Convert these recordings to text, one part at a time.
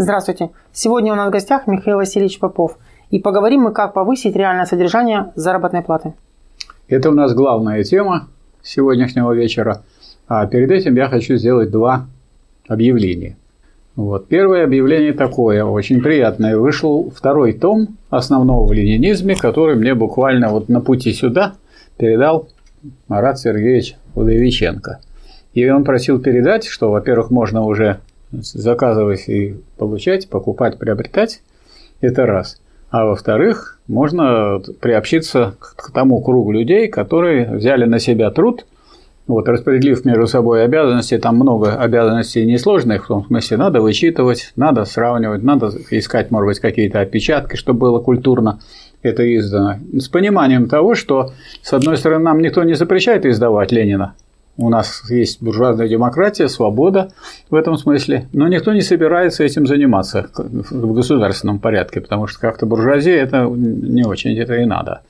Здравствуйте. Сегодня у нас в гостях Михаил Васильевич Попов. И поговорим мы, как повысить реальное содержание заработной платы. Это у нас главная тема сегодняшнего вечера. А перед этим я хочу сделать два объявления. Вот. Первое объявление такое, очень приятное. Вышел второй том основного в ленинизме, который мне буквально вот на пути сюда передал Марат Сергеевич Удовиченко. И он просил передать, что, во-первых, можно уже заказывать и получать, покупать, приобретать. Это раз. А во-вторых, можно приобщиться к тому кругу людей, которые взяли на себя труд, вот, распределив между собой обязанности, там много обязанностей несложных, в том смысле, надо вычитывать, надо сравнивать, надо искать, может быть, какие-то отпечатки, чтобы было культурно это издано. С пониманием того, что, с одной стороны, нам никто не запрещает издавать Ленина, у нас есть буржуазная демократия, свобода в этом смысле, но никто не собирается этим заниматься в государственном порядке, потому что как-то буржуазия это не очень это и надо.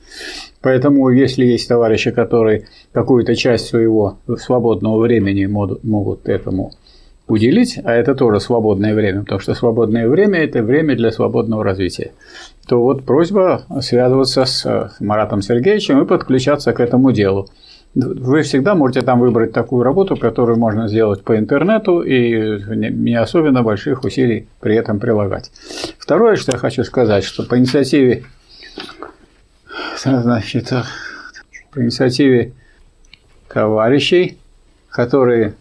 Поэтому, если есть товарищи, которые какую-то часть своего свободного времени могут этому уделить, а это тоже свободное время, потому что свободное время – это время для свободного развития, то вот просьба связываться с Маратом Сергеевичем и подключаться к этому делу. Вы всегда можете там выбрать такую работу, которую можно сделать по интернету и не особенно больших усилий при этом прилагать. Второе, что я хочу сказать, что по инициативе, значит, по инициативе товарищей, которые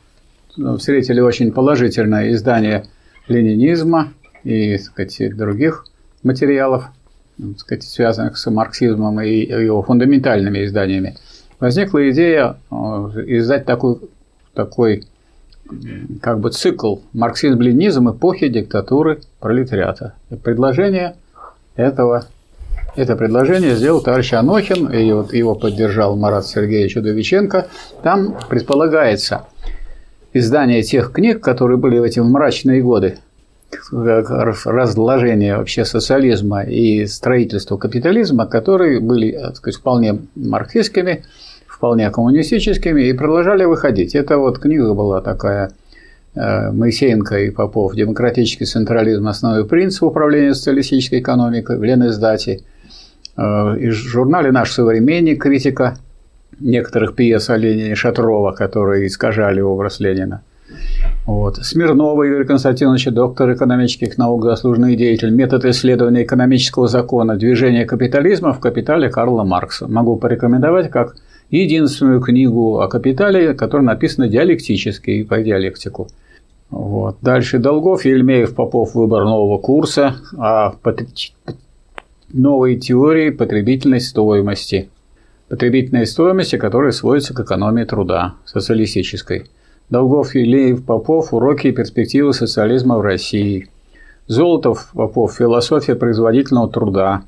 ну, встретили очень положительное издание ленинизма и так сказать, других материалов, так сказать, связанных с марксизмом и его фундаментальными изданиями – возникла идея э, издать такой, такой как бы цикл марксизм-ленизм эпохи диктатуры пролетариата. Предложение этого это предложение сделал товарищ Анохин, и вот его поддержал Марат Сергеевич Удовиченко. Там предполагается издание тех книг, которые были в эти мрачные годы разложения вообще социализма и строительства капитализма, которые были так сказать, вполне марксистскими, вполне коммунистическими и продолжали выходить. Это вот книга была такая э, Моисеенко и Попов «Демократический централизм. Основной принцип управления социалистической экономикой» в Ленэсдате. Э, и в журнале «Наш современник» критика некоторых пьес о Ленине Шатрова, которые искажали образ Ленина. Вот. Смирнова Юрий Константинович, доктор экономических наук, заслуженный деятель, метод исследования экономического закона, движение капитализма в капитале Карла Маркса. Могу порекомендовать как единственную книгу о капитале, которая написана диалектически и по диалектику. Вот. Дальше Долгов, Ельмеев, Попов, выбор нового курса о новой теории потребительной стоимости. Потребительной стоимости, которая сводится к экономии труда, социалистической. Долгов, Елеев, Попов, уроки и перспективы социализма в России. Золотов, Попов, философия производительного труда,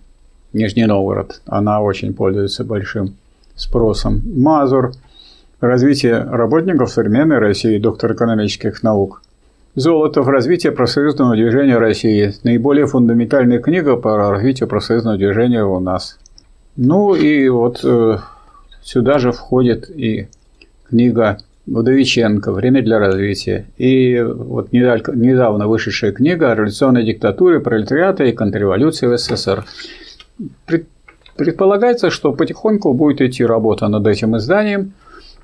Нижний Новгород. Она очень пользуется большим спросом. Мазур. Развитие работников современной России, доктор экономических наук. Золотов. Развитие профсоюзного движения России. Наиболее фундаментальная книга по развитию профсоюзного движения у нас. Ну и вот э, сюда же входит и книга Удовиченко «Время для развития». И вот недавно вышедшая книга о революционной диктатуре пролетариата и контрреволюции в СССР. Предполагается, что потихоньку будет идти работа над этим изданием,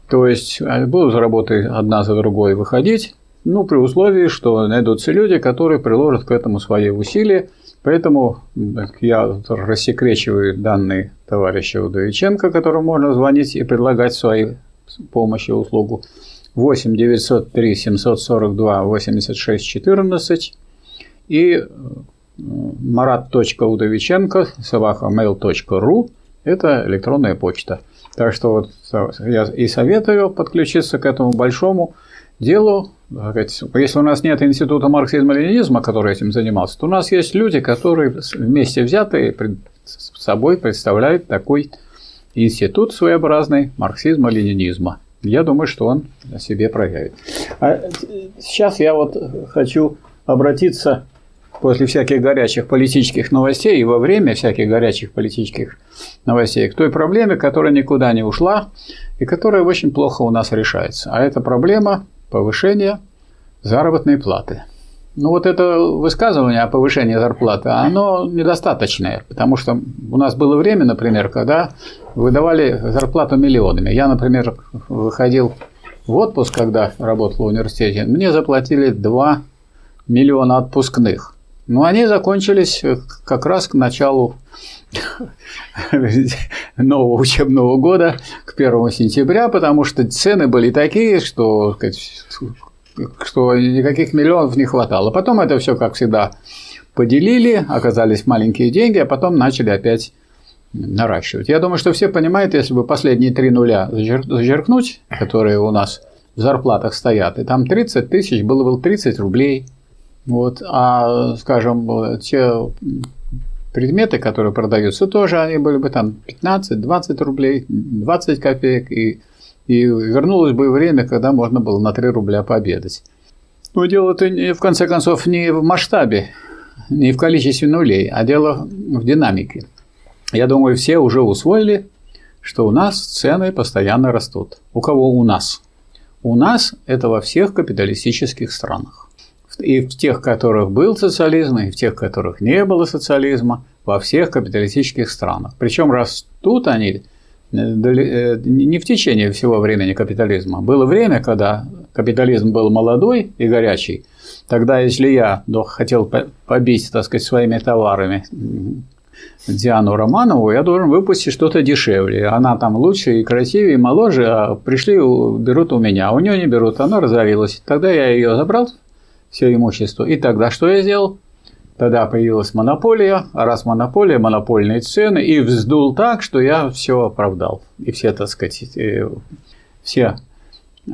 то есть а, будут работы одна за другой выходить, ну, при условии, что найдутся люди, которые приложат к этому свои усилия. Поэтому я рассекречиваю данные товарища Удовиченко, которому можно звонить и предлагать свои помощи и услугу. 8 903 742 86 14 и marat.удовиченко собака mail.ru это электронная почта. Так что вот я и советую подключиться к этому большому делу. Если у нас нет института марксизма-ленинизма, который этим занимался, то у нас есть люди, которые вместе взятые собой представляют такой институт своеобразный марксизма-ленинизма. Я думаю, что он о себе проявит. А сейчас я вот хочу обратиться после всяких горячих политических новостей и во время всяких горячих политических новостей к той проблеме, которая никуда не ушла и которая очень плохо у нас решается. А это проблема повышения заработной платы. ну вот это высказывание о повышении зарплаты, оно недостаточное, потому что у нас было время, например, когда выдавали зарплату миллионами. Я, например, выходил в отпуск, когда работал в университете, мне заплатили 2 миллиона отпускных. Но они закончились как раз к началу нового учебного года, к 1 сентября, потому что цены были такие, что, что никаких миллионов не хватало. Потом это все, как всегда, поделили, оказались маленькие деньги, а потом начали опять наращивать. Я думаю, что все понимают, если бы последние три нуля зачеркнуть, которые у нас в зарплатах стоят, и там 30 тысяч, было бы 30 рублей. Вот, а, скажем, те предметы, которые продаются, тоже они были бы там 15-20 рублей, 20 копеек, и, и вернулось бы время, когда можно было на 3 рубля пообедать. Но дело-то, в конце концов, не в масштабе, не в количестве нулей, а дело в динамике. Я думаю, все уже усвоили, что у нас цены постоянно растут. У кого у нас? У нас это во всех капиталистических странах. И в тех, которых был социализм, и в тех, которых не было социализма, во всех капиталистических странах. Причем растут они э, э, не в течение всего времени капитализма. Было время, когда капитализм был молодой и горячий. Тогда, если я хотел побить, так сказать, своими товарами Диану Романову, я должен выпустить что-то дешевле. Она там лучше и красивее, и моложе, а пришли, берут у меня. А у нее не берут, она разорилась. Тогда я ее забрал, все имущество. И тогда что я сделал? Тогда появилась монополия, а раз монополия, монопольные цены, и вздул так, что я все оправдал. И все, так сказать, э, все э,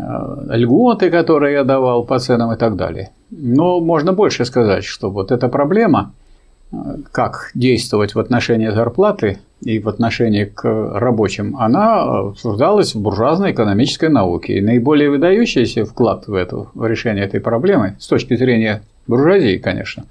льготы, которые я давал по ценам и так далее. Но можно больше сказать, что вот эта проблема – как действовать в отношении зарплаты и в отношении к рабочим, она обсуждалась в буржуазной экономической науке. И наиболее выдающийся вклад в это в решение этой проблемы, с точки зрения буржуазии, конечно,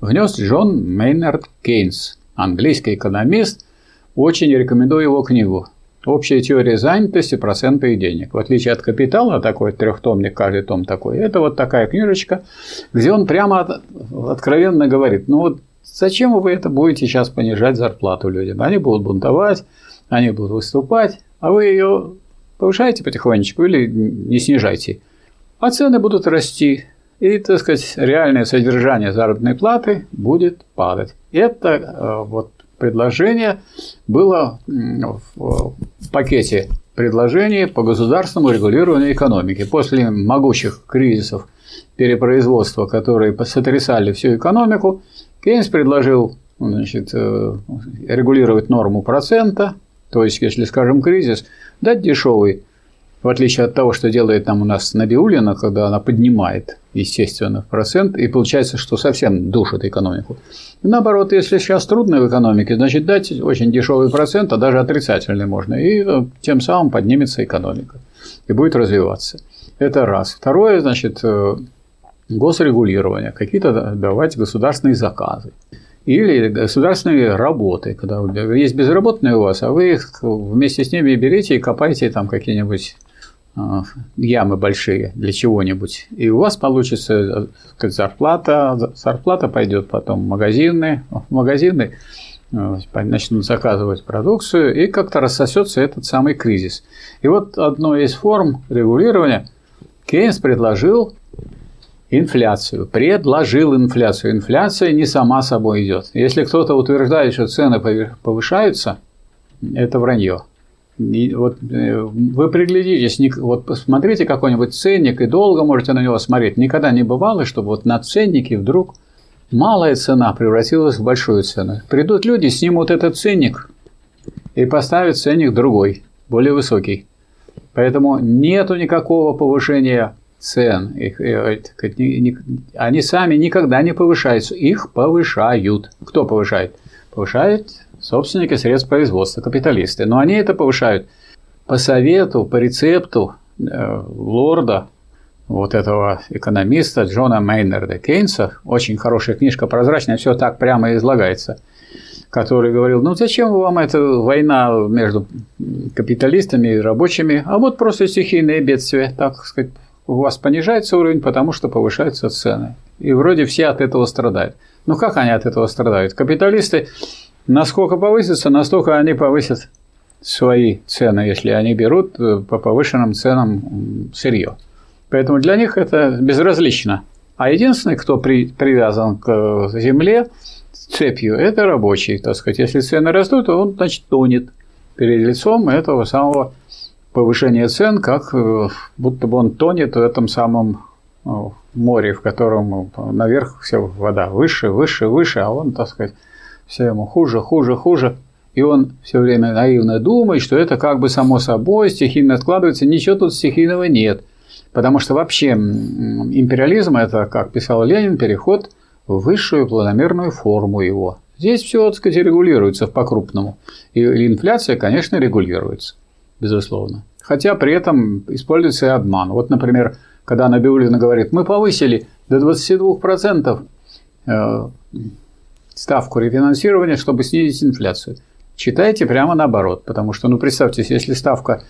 внес Джон Мейнард Кейнс, английский экономист. Очень рекомендую его книгу Общая теория занятости, проценты и денег. В отличие от капитала, такой трехтомник, каждый том такой, это вот такая книжечка, где он прямо откровенно говорит, ну вот Зачем вы это будете сейчас понижать зарплату людям? Они будут бунтовать, они будут выступать, а вы ее повышаете потихонечку или не снижайте. А цены будут расти, и, так сказать, реальное содержание заработной платы будет падать. Это э, вот предложение было в пакете предложений по государственному регулированию экономики. После могучих кризисов перепроизводства, которые сотрясали всю экономику, Кейнс предложил значит, э, регулировать норму процента, то есть, если, скажем, кризис, дать дешевый, в отличие от того, что делает там у нас Набиулина, когда она поднимает, естественно, процент, и получается, что совсем душит экономику. И наоборот, если сейчас трудно в экономике, значит, дать очень дешевый процент, а даже отрицательный можно, и э, тем самым поднимется экономика и будет развиваться. Это раз. Второе, значит, э, госрегулирования, какие-то давать государственные заказы. Или государственные работы, когда есть безработные у вас, а вы их вместе с ними берете и копаете там какие-нибудь а, ямы большие для чего-нибудь, и у вас получится сказать, зарплата, зарплата пойдет потом в магазины, в магазины э, начнут заказывать продукцию, и как-то рассосется этот самый кризис. И вот одной из форм регулирования Кейнс предложил инфляцию, предложил инфляцию. Инфляция не сама собой идет. Если кто-то утверждает, что цены повышаются, это вранье. И вот э, вы приглядитесь, вот посмотрите какой-нибудь ценник и долго можете на него смотреть. Никогда не бывало, чтобы вот на ценнике вдруг малая цена превратилась в большую цену. Придут люди, снимут этот ценник и поставят ценник другой, более высокий. Поэтому нету никакого повышения цен. Их, э, они сами никогда не повышаются, их повышают. Кто повышает? Повышает собственники средств производства, капиталисты. Но они это повышают по совету, по рецепту э, лорда, вот этого экономиста Джона Мейнерда Кейнса, очень хорошая книжка, прозрачная, все так прямо излагается, который говорил, ну зачем вам эта война между капиталистами и рабочими, а вот просто стихийные бедствия, так сказать, у вас понижается уровень, потому что повышаются цены. И вроде все от этого страдают. Ну как они от этого страдают? Капиталисты насколько повысятся, настолько они повысят свои цены, если они берут э, по повышенным ценам сырье. Поэтому для них это безразлично. А единственный, кто при, привязан к э, земле цепью, это рабочий. Так сказать, если цены растут, он, значит, тонет перед лицом этого самого повышения цен, как э, будто бы он тонет в этом самом море, в котором наверх вся вода выше, выше, выше, а он, так сказать, все ему хуже, хуже, хуже. И он все время наивно думает, что это как бы само собой стихийно складывается. Ничего тут стихийного нет. Потому что вообще империализм – это, как писал Ленин, переход в высшую планомерную форму его. Здесь все, так сказать, регулируется по-крупному. И инфляция, конечно, регулируется, безусловно. Хотя при этом используется и обман. Вот, например, когда Набиулина говорит, мы повысили до 22% э, ставку рефинансирования, чтобы снизить инфляцию. Читайте прямо наоборот, потому что, ну, представьте, если ставка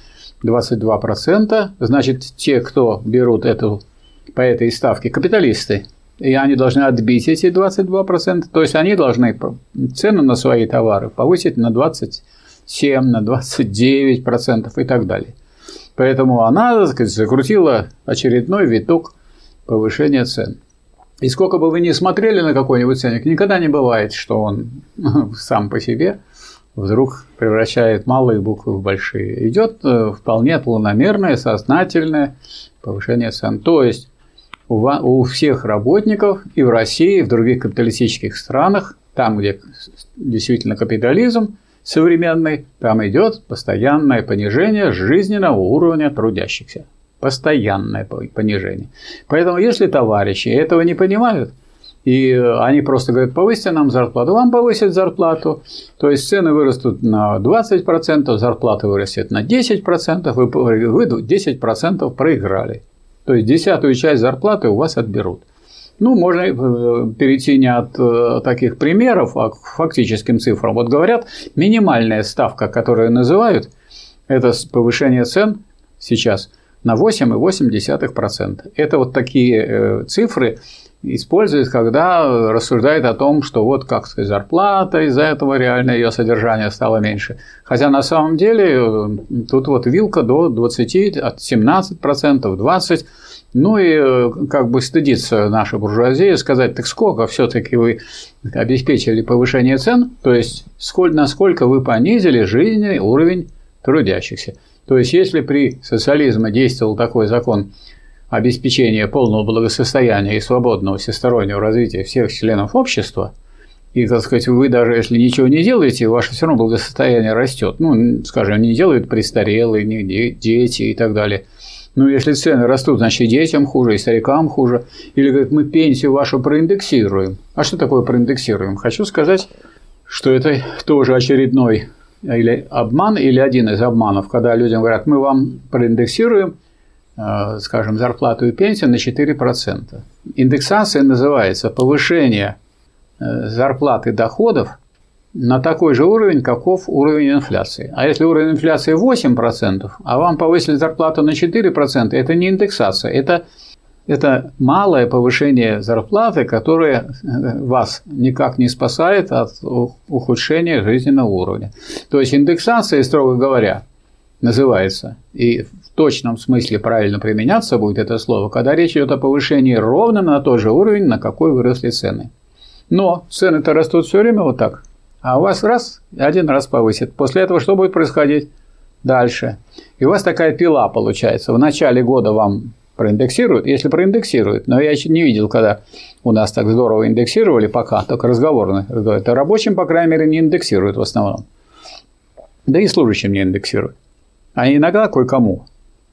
22%, значит, те, кто берут эту, по этой ставке, капиталисты, и они должны отбить эти 22%, то есть они должны цену на свои товары повысить на 27, на 29% и так далее. Поэтому она, так сказать, закрутила очередной виток повышения цен. И сколько бы вы ни смотрели на какой-нибудь ценник, никогда не бывает, что он сам по себе вдруг превращает малые буквы в большие. Идет э, вполне планомерное, сознательное повышение цен. То есть у всех работников и в России, и в других капиталистических странах, там, где действительно капитализм, современный, там идет постоянное понижение жизненного уровня трудящихся. Постоянное понижение. Поэтому, если товарищи этого не понимают, и они просто говорят, повысьте нам зарплату, вам повысят зарплату, то есть цены вырастут на 20%, зарплата вырастет на 10%, вы, вы 10% проиграли. То есть десятую часть зарплаты у вас отберут. Ну, можно э, перейти не от э, таких примеров, а к фактическим цифрам. Вот говорят, минимальная ставка, которую называют, это повышение цен сейчас на 8,8%. Это вот такие э, цифры используют, когда рассуждают о том, что вот как сказать, зарплата из-за этого реально ее содержание стало меньше. Хотя на самом деле тут вот вилка до 20, от 17%, 20%. Ну и э, как бы стыдиться наша буржуазия сказать, так сколько все-таки вы обеспечили повышение цен, то есть сколько, насколько вы понизили жизненный уровень трудящихся. То есть если при социализме действовал такой закон обеспечения полного благосостояния и свободного всестороннего развития всех членов общества, и, так сказать, вы даже если ничего не делаете, ваше все равно благосостояние растет. Ну, скажем, не делают престарелые, не дети и так далее – ну, если цены растут, значит, детям хуже, и старикам хуже. Или, говорит, мы пенсию вашу проиндексируем. А что такое проиндексируем? Хочу сказать, что это тоже очередной или обман, или один из обманов, когда людям говорят, мы вам проиндексируем, э, скажем, зарплату и пенсию на 4%. Индексация называется повышение э, зарплаты доходов на такой же уровень, каков уровень инфляции. А если уровень инфляции 8%, а вам повысили зарплату на 4%, это не индексация, это, это малое повышение зарплаты, которое э, вас никак не спасает от ухудшения жизненного уровня. То есть индексация, строго говоря, называется, и в точном смысле правильно применяться будет это слово, когда речь идет о повышении ровно на тот же уровень, на какой выросли цены. Но цены-то растут все время вот так – а у вас раз, один раз повысит. После этого что будет происходить дальше? И у вас такая пила получается. В начале года вам проиндексируют, если проиндексируют, но я еще не видел, когда у нас так здорово индексировали пока, только разговорно. Это рабочим, по крайней мере, не индексируют в основном. Да и служащим не индексируют. А иногда кое-кому,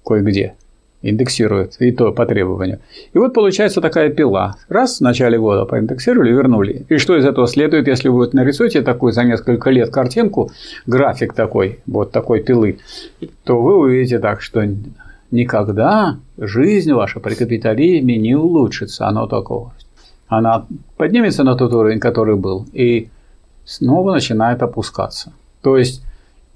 кое-где индексирует, и то по требованию. И вот получается такая пила. Раз в начале года проиндексировали, вернули. И что из этого следует, если вы вот нарисуете такую за несколько лет картинку, график такой, вот такой пилы, то вы увидите так, что никогда жизнь ваша при капитализме не улучшится, оно такого. Она поднимется на тот уровень, который был, и снова начинает опускаться. То есть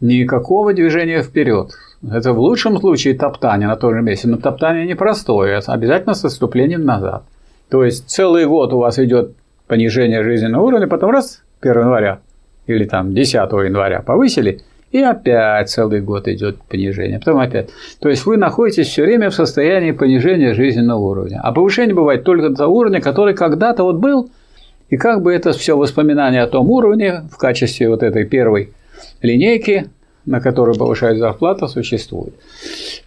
никакого движения вперед. Это в лучшем случае топтание на том же месте, но топтание непростое, обязательно с отступлением назад. То есть целый год у вас идет понижение жизненного уровня, потом раз 1 января или там 10 января повысили, и опять целый год идет понижение, потом опять. То есть вы находитесь все время в состоянии понижения жизненного уровня. А повышение бывает только до уровня, который когда-то вот был, и как бы это все воспоминание о том уровне в качестве вот этой первой линейки, на которой повышает зарплата, существует.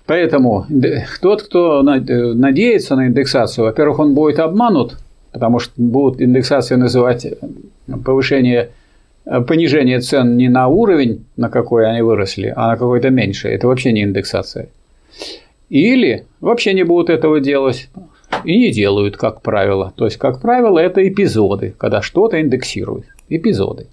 Поэтому тот, кто надеется на индексацию, во-первых, он будет обманут, потому что будут индексацию называть повышение понижение цен не на уровень, на какой они выросли, а на какой-то меньший. Это вообще не индексация. Или вообще не будут этого делать и не делают, как правило. То есть, как правило, это эпизоды, когда что-то индексируют. Эпизоды.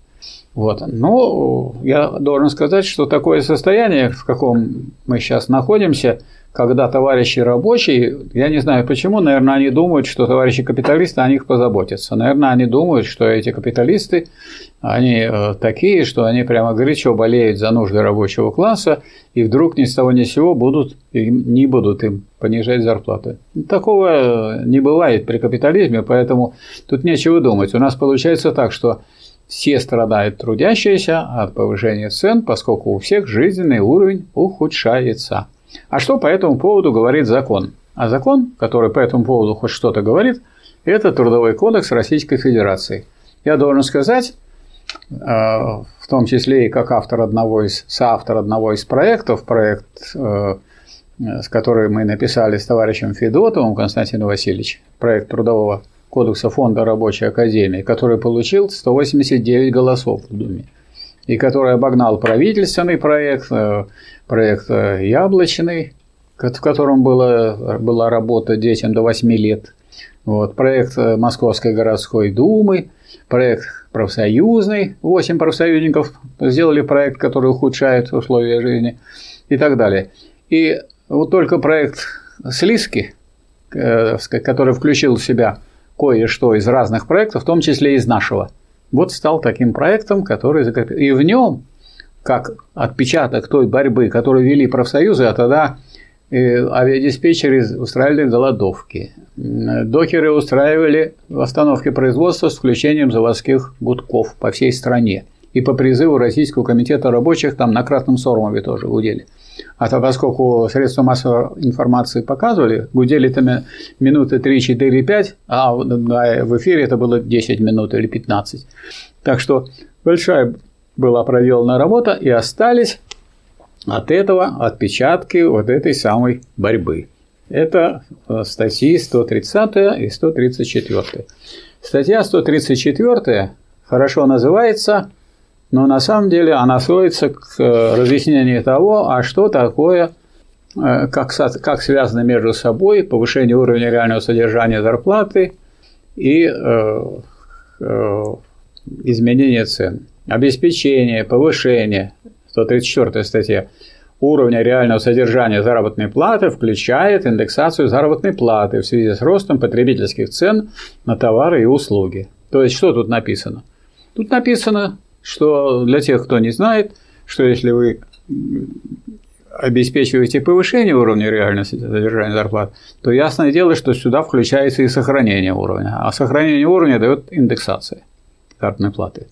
Вот. Но я должен сказать, что такое состояние, в каком мы сейчас находимся, когда товарищи рабочие, я не знаю почему, наверное, они думают, что товарищи капиталисты о них позаботятся. Наверное, они думают, что эти капиталисты, они э, такие, что они прямо горячо болеют за нужды рабочего класса, и вдруг ни с того ни с сего будут, не будут им понижать зарплаты. Такого не бывает при капитализме, поэтому тут нечего думать. У нас получается так, что все страдают трудящиеся от повышения цен, поскольку у всех жизненный уровень ухудшается. А что по этому поводу говорит закон? А закон, который по этому поводу хоть что-то говорит, это Трудовой кодекс Российской Федерации. Я должен сказать, э, в том числе и как автор одного из, соавтор одного из проектов, проект, э, с которым мы написали с товарищем Федотовым Константином Васильевичем, проект Трудового кодекса Фонда Рабочей Академии, который получил 189 голосов в Думе и который обогнал правительственный проект, э, проект э, яблочный, в котором была, была работа детям до 8 лет, вот, проект э, Московской городской думы, проект профсоюзный, 8 профсоюзников сделали проект, который ухудшает условия жизни и так далее. И вот только проект Слизки, который включил в себя кое-что из разных проектов, в том числе из нашего – вот стал таким проектом, который закрепил. И в нем, как отпечаток той борьбы, которую вели профсоюзы, а тогда э, авиадиспетчеры устраивали голодовки, докеры устраивали остановки производства с включением заводских гудков по всей стране. И по призыву Российского комитета рабочих там на Кратном Сормове тоже гудели. А то, поскольку средства массовой информации показывали, гудели там минуты 3, 4, 5, а в эфире это было 10 минут или 15. Так что большая была проделана работа, и остались от этого отпечатки вот этой самой борьбы. Это э, статьи 130 и 134. Статья 134 хорошо называется но на самом деле она сводится к э, разъяснению того, а что такое, э, как, как связано между собой повышение уровня реального содержания зарплаты и э, изменение цен. Обеспечение, повышение, 134 статья, уровня реального содержания заработной платы включает индексацию заработной платы в связи с ростом потребительских цен на товары и услуги. То есть, что тут написано? Тут написано что для тех, кто не знает, что если вы обеспечиваете повышение уровня реального содержания зарплат, то ясное дело, что сюда включается и сохранение уровня. А сохранение уровня дает индексация заработной платы.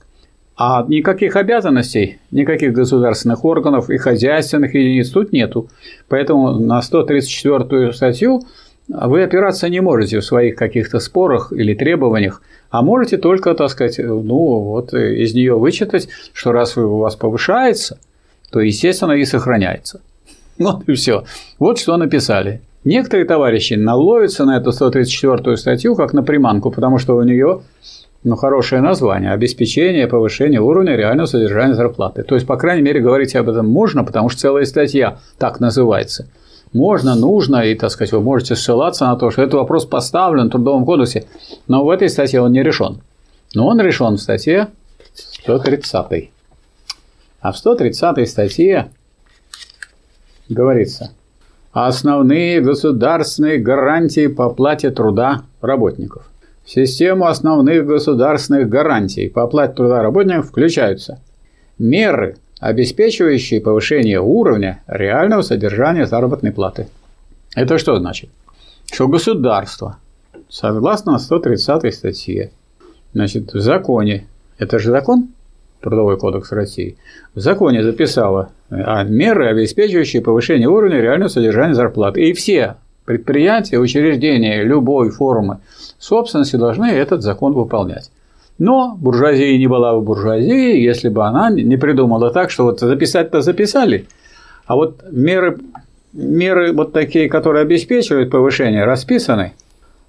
А никаких обязанностей, никаких государственных органов и хозяйственных единиц тут нету. Поэтому на 134 статью вы опираться не можете в своих каких-то спорах или требованиях, а можете только, так сказать, ну вот из нее вычитать, что раз у вас повышается, то, естественно, и сохраняется. Вот и все. Вот что написали. Некоторые товарищи наловятся на эту 134 статью как на приманку, потому что у нее ну, хорошее название – обеспечение повышения уровня реального содержания зарплаты. То есть, по крайней мере, говорить об этом можно, потому что целая статья так называется – можно, нужно, и, так сказать, вы можете ссылаться на то, что этот вопрос поставлен в Трудовом кодексе, но в этой статье он не решен. Но он решен в статье 130. А в 130 статье говорится основные государственные гарантии по оплате труда работников. В систему основных государственных гарантий по оплате труда работников включаются меры обеспечивающие повышение уровня реального содержания заработной платы. Это что значит? Что государство, согласно 130 статье, значит, в законе, это же закон, Трудовой кодекс России, в законе записала а, меры, обеспечивающие повышение уровня реального содержания зарплаты. И все предприятия, учреждения любой формы собственности должны этот закон выполнять. Но буржуазия не была бы буржуазией, если бы она не придумала так, что вот записать-то записали, а вот меры, меры вот такие, которые обеспечивают повышение, расписаны,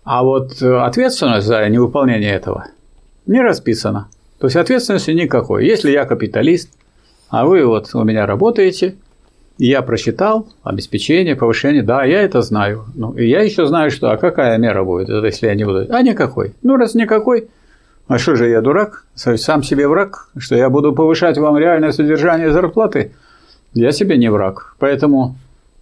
а вот ответственность за невыполнение этого не расписана. То есть ответственности никакой. Если я капиталист, а вы вот у меня работаете, я просчитал обеспечение, повышение, да, я это знаю. Ну, и я еще знаю, что, а какая мера будет, если я не буду? А никакой. Ну, раз никакой, а что же я дурак? Сам себе враг, что я буду повышать вам реальное содержание зарплаты? Я себе не враг. Поэтому,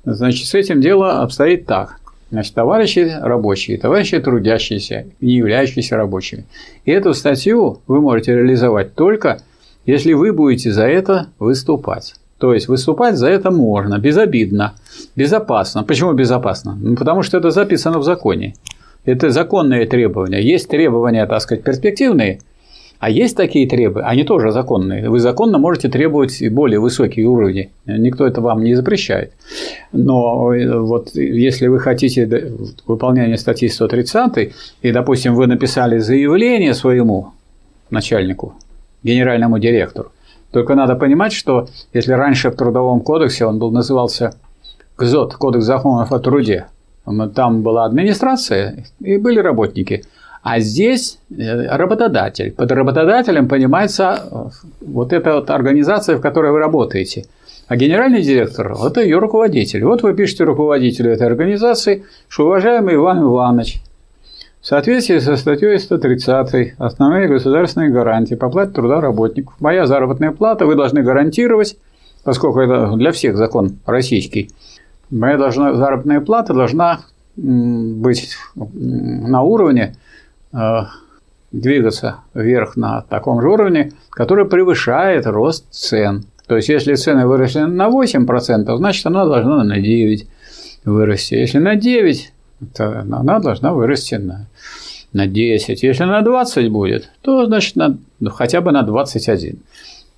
значит, с этим дело обстоит так. Значит, товарищи рабочие, товарищи трудящиеся, не являющиеся рабочими. И эту статью вы можете реализовать только, если вы будете за это выступать. То есть выступать за это можно, безобидно, безопасно. Почему безопасно? Ну, потому что это записано в законе. Это законные требования. Есть требования, так сказать, перспективные, а есть такие требования, они тоже законные. Вы законно можете требовать более высокие уровни. Никто это вам не запрещает. Но э, вот если вы хотите выполнение статьи 130, и, допустим, вы написали заявление своему начальнику, генеральному директору, только надо понимать, что если раньше в Трудовом кодексе он был назывался КЗОТ, Кодекс законов о труде, там была администрация и были работники – а здесь э, работодатель. Под работодателем понимается э, вот эта вот организация, в которой вы работаете. А генеральный директор – это ее руководитель. Вот вы пишете руководителю этой организации, что уважаемый Иван Иванович, в соответствии со статьей 130 «Основные государственные гарантии по плате труда работников. Моя заработная плата вы должны гарантировать, поскольку это для всех закон российский, моя должна, заработная плата должна быть на уровне Э, двигаться вверх на таком же уровне, который превышает рост цен. То есть, если цены выросли на 8%, значит, она должна на 9% вырасти. Если на 9%, то она должна вырасти на, на 10%. Если на 20% будет, то, значит, на, ну, хотя бы на 21%.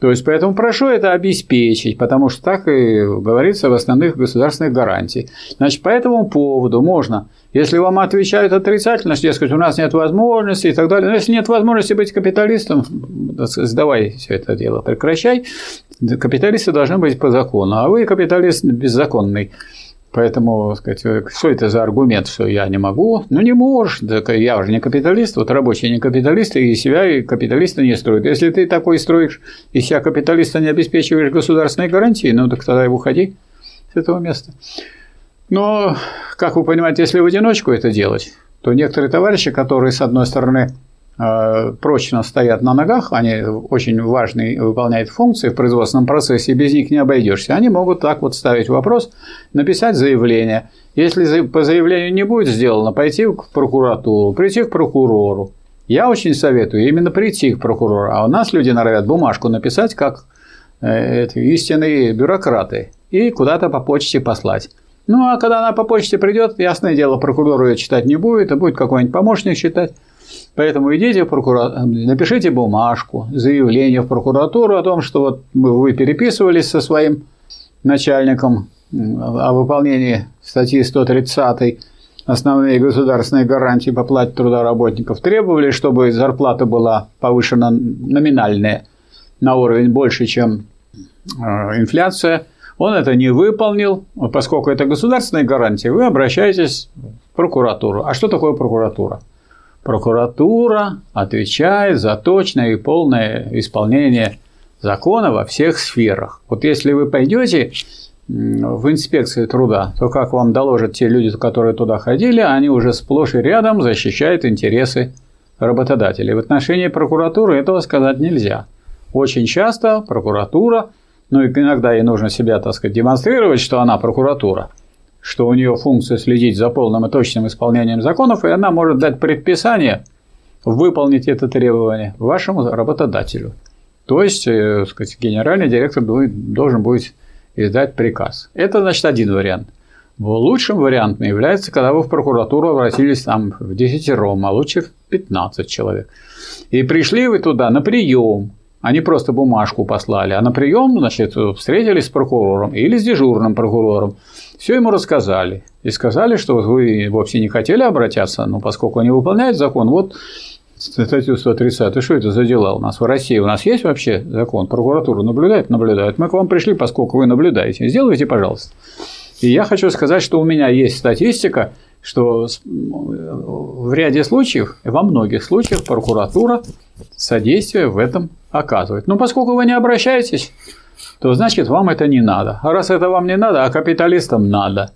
То есть, поэтому прошу это обеспечить, потому что так и говорится в основных государственных гарантиях. Значит, по этому поводу можно если вам отвечают отрицательно, что, дескать, у нас нет возможности и так далее, но если нет возможности быть капиталистом, сдавай все это дело, прекращай. Капиталисты должны быть по закону, а вы капиталист беззаконный. Поэтому, сказать, что это за аргумент, что я не могу? Ну, не можешь, так я уже не капиталист, вот рабочие не капиталисты, и себя и капиталисты не строят. Если ты такой строишь, и себя капиталиста не обеспечиваешь государственной гарантией, ну, так тогда и уходи с этого места. Но, как вы понимаете, если в одиночку это делать, то некоторые товарищи, которые, с одной стороны, э, прочно стоят на ногах, они очень важные выполняют функции в производственном процессе, без них не обойдешься. Они могут так вот ставить вопрос, написать заявление. Если по заявлению не будет сделано, пойти в прокуратуру, прийти к прокурору. Я очень советую именно прийти к прокурору. А у нас люди норовят бумажку написать, как э, истинные бюрократы, и куда-то по почте послать. Ну, а когда она по почте придет, ясное дело, прокурор ее читать не будет, а будет какой-нибудь помощник читать. Поэтому идите в прокуратуру, напишите бумажку, заявление в прокуратуру о том, что вот вы переписывались со своим начальником о выполнении статьи 130 основные государственные гарантии по плате труда работников требовали, чтобы зарплата была повышена номинальная на уровень больше, чем э, инфляция – он это не выполнил, поскольку это государственная гарантия, вы обращаетесь в прокуратуру. А что такое прокуратура? Прокуратура отвечает за точное и полное исполнение закона во всех сферах. Вот если вы пойдете в инспекцию труда, то как вам доложат те люди, которые туда ходили, они уже сплошь и рядом защищают интересы работодателей. В отношении прокуратуры этого сказать нельзя. Очень часто прокуратура – ну и иногда ей нужно себя, так сказать, демонстрировать, что она прокуратура, что у нее функция следить за полным и точным исполнением законов, и она может дать предписание выполнить это требование вашему работодателю. То есть, э, сказать, генеральный директор должен будет издать приказ. Это, значит, один вариант. Лучшим вариантом является, когда вы в прокуратуру обратились там в десятером, а лучше в 15 человек. И пришли вы туда на прием, они просто бумажку послали, а на прием, значит, встретились с прокурором или с дежурным прокурором. Все ему рассказали. И сказали, что вы вовсе не хотели обратиться, но поскольку они выполняют закон, вот статью 130. И что это за дела у нас в России? У нас есть вообще закон? Прокуратура наблюдает? Наблюдает. Мы к вам пришли, поскольку вы наблюдаете. Сделайте, пожалуйста. И я хочу сказать, что у меня есть статистика, что в ряде случаев, во многих случаях прокуратура содействие в этом оказывает. Но поскольку вы не обращаетесь, то значит вам это не надо. А раз это вам не надо, а капиталистам надо.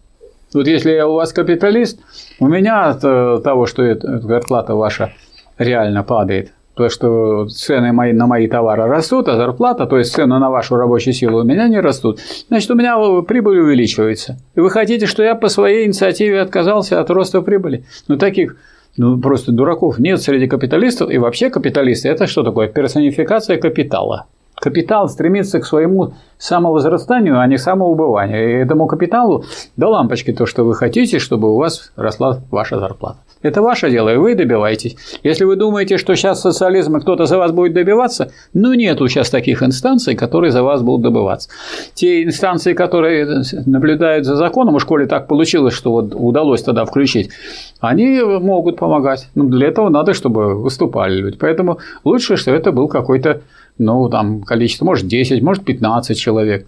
Вот если я у вас капиталист, у меня от э, того, что эта зарплата ваша реально падает, то, что цены мои, на мои товары растут, а зарплата, то есть цены на вашу рабочую силу у меня не растут, значит, у меня прибыль увеличивается. И вы хотите, что я по своей инициативе отказался от роста прибыли? Ну, таких ну, просто дураков нет среди капиталистов. И вообще капиталисты – это что такое? Персонификация капитала. Капитал стремится к своему самовозрастанию, а не самоубыванию. И этому капиталу до лампочки то, что вы хотите, чтобы у вас росла ваша зарплата. Это ваше дело, и вы добиваетесь. Если вы думаете, что сейчас социализм кто-то за вас будет добиваться, ну нету сейчас таких инстанций, которые за вас будут добиваться. Те инстанции, которые наблюдают за законом, в школе так получилось, что вот удалось тогда включить, они могут помогать. Но для этого надо, чтобы выступали люди. Поэтому лучше, что это был какой-то, ну, там, количество, может, 10, может, 15 человек.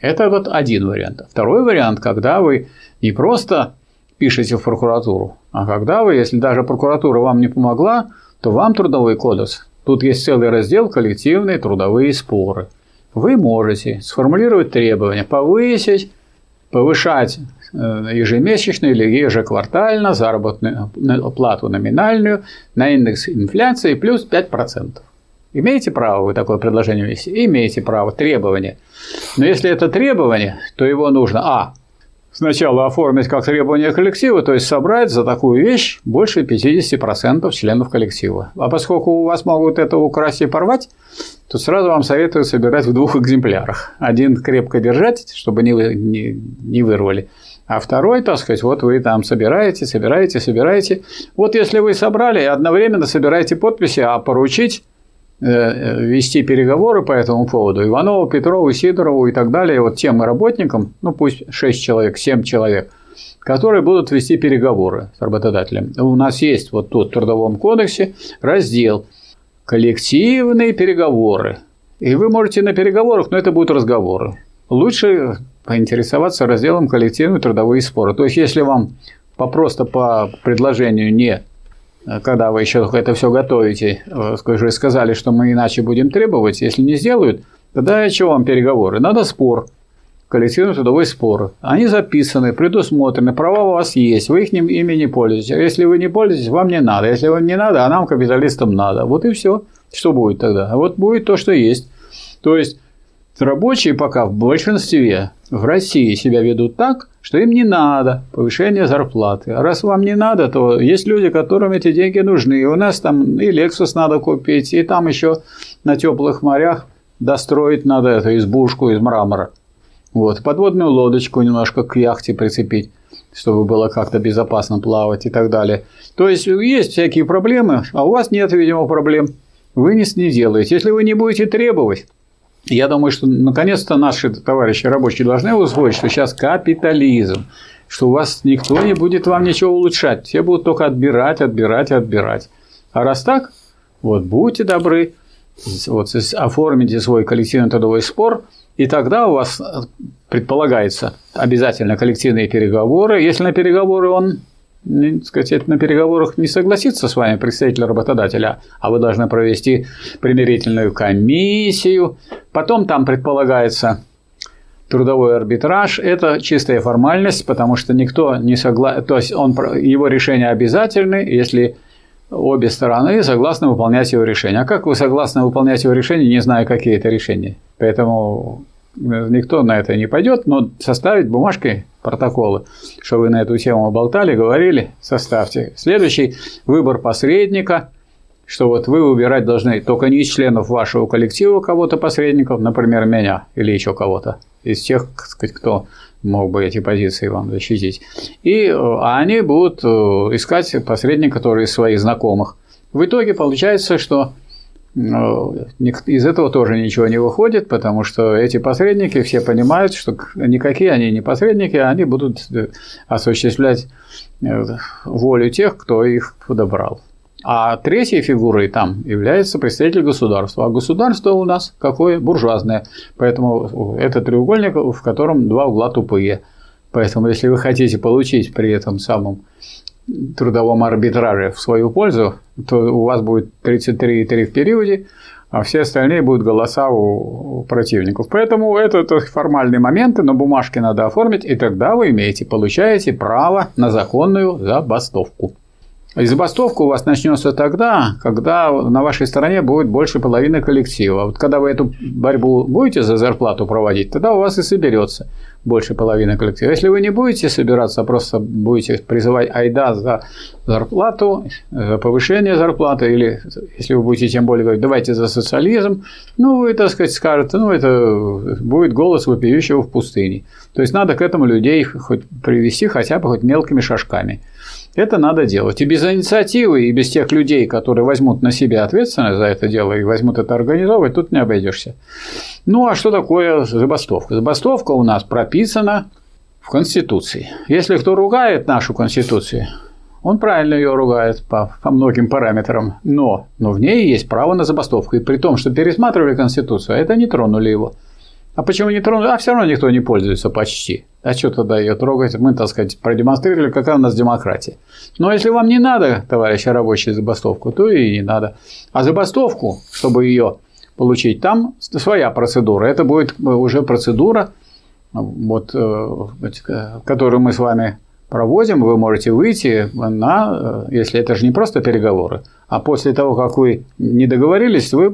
Это вот один вариант. Второй вариант, когда вы не просто пишете в прокуратуру. А когда вы, если даже прокуратура вам не помогла, то вам трудовой кодекс. Тут есть целый раздел «Коллективные трудовые споры». Вы можете сформулировать требования, повысить, повышать э, ежемесячно или ежеквартально заработную плату номинальную на индекс инфляции плюс 5%. Имеете право вы такое предложение вести? Имеете право, требование. Но если это требование, то его нужно, а, сначала оформить как требование коллектива, то есть собрать за такую вещь больше 50% членов коллектива. А поскольку у вас могут это украсть и порвать, то сразу вам советую собирать в двух экземплярах. Один крепко держать, чтобы не, не, не вырвали. А второй, так сказать, вот вы там собираете, собираете, собираете. Вот если вы собрали, одновременно собираете подписи, а поручить вести переговоры по этому поводу Иванову, Петрову, Сидорову и так далее, вот тем работникам, ну пусть 6 человек, 7 человек, которые будут вести переговоры с работодателем. У нас есть вот тут в Трудовом кодексе раздел «Коллективные переговоры». И вы можете на переговорах, но это будут разговоры. Лучше поинтересоваться разделом «Коллективные трудовые споры». То есть, если вам по, просто по предложению не когда вы еще это все готовите, уже сказали, что мы иначе будем требовать, если не сделают, тогда чего вам переговоры? Надо спор, коллективный трудовой спор. Они записаны, предусмотрены, права у вас есть, вы их ими не пользуетесь. А если вы не пользуетесь, вам не надо. Если вам не надо, а нам, капиталистам, надо. Вот и все. Что будет тогда? А вот будет то, что есть. То есть рабочие пока в большинстве в России себя ведут так, что им не надо повышения зарплаты. А раз вам не надо, то есть люди, которым эти деньги нужны. И у нас там и Lexus надо купить, и там еще на теплых морях достроить надо эту избушку из мрамора. Вот, подводную лодочку немножко к яхте прицепить, чтобы было как-то безопасно плавать и так далее. То есть есть всякие проблемы, а у вас нет, видимо, проблем. Вы не делаете. Если вы не будете требовать, я думаю, что наконец-то наши товарищи рабочие должны усвоить, что сейчас капитализм, что у вас никто не будет вам ничего улучшать, все будут только отбирать, отбирать, отбирать. А раз так, вот будьте добры, вот, оформите свой коллективный трудовой спор, и тогда у вас предполагается обязательно коллективные переговоры. Если на переговоры он сказать, на переговорах не согласится с вами представитель работодателя, а вы должны провести примирительную комиссию. Потом там предполагается трудовой арбитраж. Это чистая формальность, потому что никто не согласен, то есть он, его решение обязательны, если обе стороны согласны выполнять его решение. А как вы согласны выполнять его решение, не знаю, какие это решения. Поэтому никто на это не пойдет, но составить бумажкой протоколы, что вы на эту тему болтали, говорили, составьте. Следующий – выбор посредника. что вот вы выбирать должны только не из членов вашего коллектива кого-то посредников, например, меня или еще кого-то, из тех, сказать, кто мог бы эти позиции вам защитить. И а они будут э, искать посредника, который из своих знакомых. В итоге получается, что из этого тоже ничего не выходит, потому что эти посредники все понимают, что никакие они не посредники, а они будут осуществлять волю тех, кто их подобрал. А третьей фигурой там является представитель государства. А государство у нас какое? Буржуазное. Поэтому это треугольник, в котором два угла тупые. Поэтому, если вы хотите получить при этом самом трудовом арбитраже в свою пользу, то у вас будет 33,3 в периоде, а все остальные будут голоса у противников. Поэтому это, это формальные моменты, но бумажки надо оформить, и тогда вы имеете, получаете право на законную забастовку. И забастовка у вас начнется тогда, когда на вашей стороне будет больше половины коллектива. Вот когда вы эту борьбу будете за зарплату проводить, тогда у вас и соберется больше половины коллектива. Если вы не будете собираться, а просто будете призывать айда за зарплату, за повышение зарплаты, или если вы будете тем более говорить, давайте за социализм, ну, вы, так сказать, скажете, ну, это будет голос вопиющего в пустыне. То есть надо к этому людей хоть привести хотя бы хоть мелкими шажками. Это надо делать. И без инициативы, и без тех людей, которые возьмут на себя ответственность за это дело и возьмут это организовывать, тут не обойдешься. Ну а что такое забастовка? Забастовка у нас прописана в Конституции. Если кто ругает нашу Конституцию, он правильно ее ругает по, по многим параметрам, но, но в ней есть право на забастовку. И при том, что пересматривали Конституцию, а это не тронули его. А почему не тронули? А все равно никто не пользуется почти. А что тогда ее трогать? Мы, так сказать, продемонстрировали, какая у нас демократия. Но если вам не надо, товарищи рабочие, забастовку, то и не надо. А забастовку, чтобы ее получить, там своя процедура. Это будет уже процедура, вот, э, которую мы с вами проводим, вы можете выйти на, э, если это же не просто переговоры, а после того, как вы не договорились, вы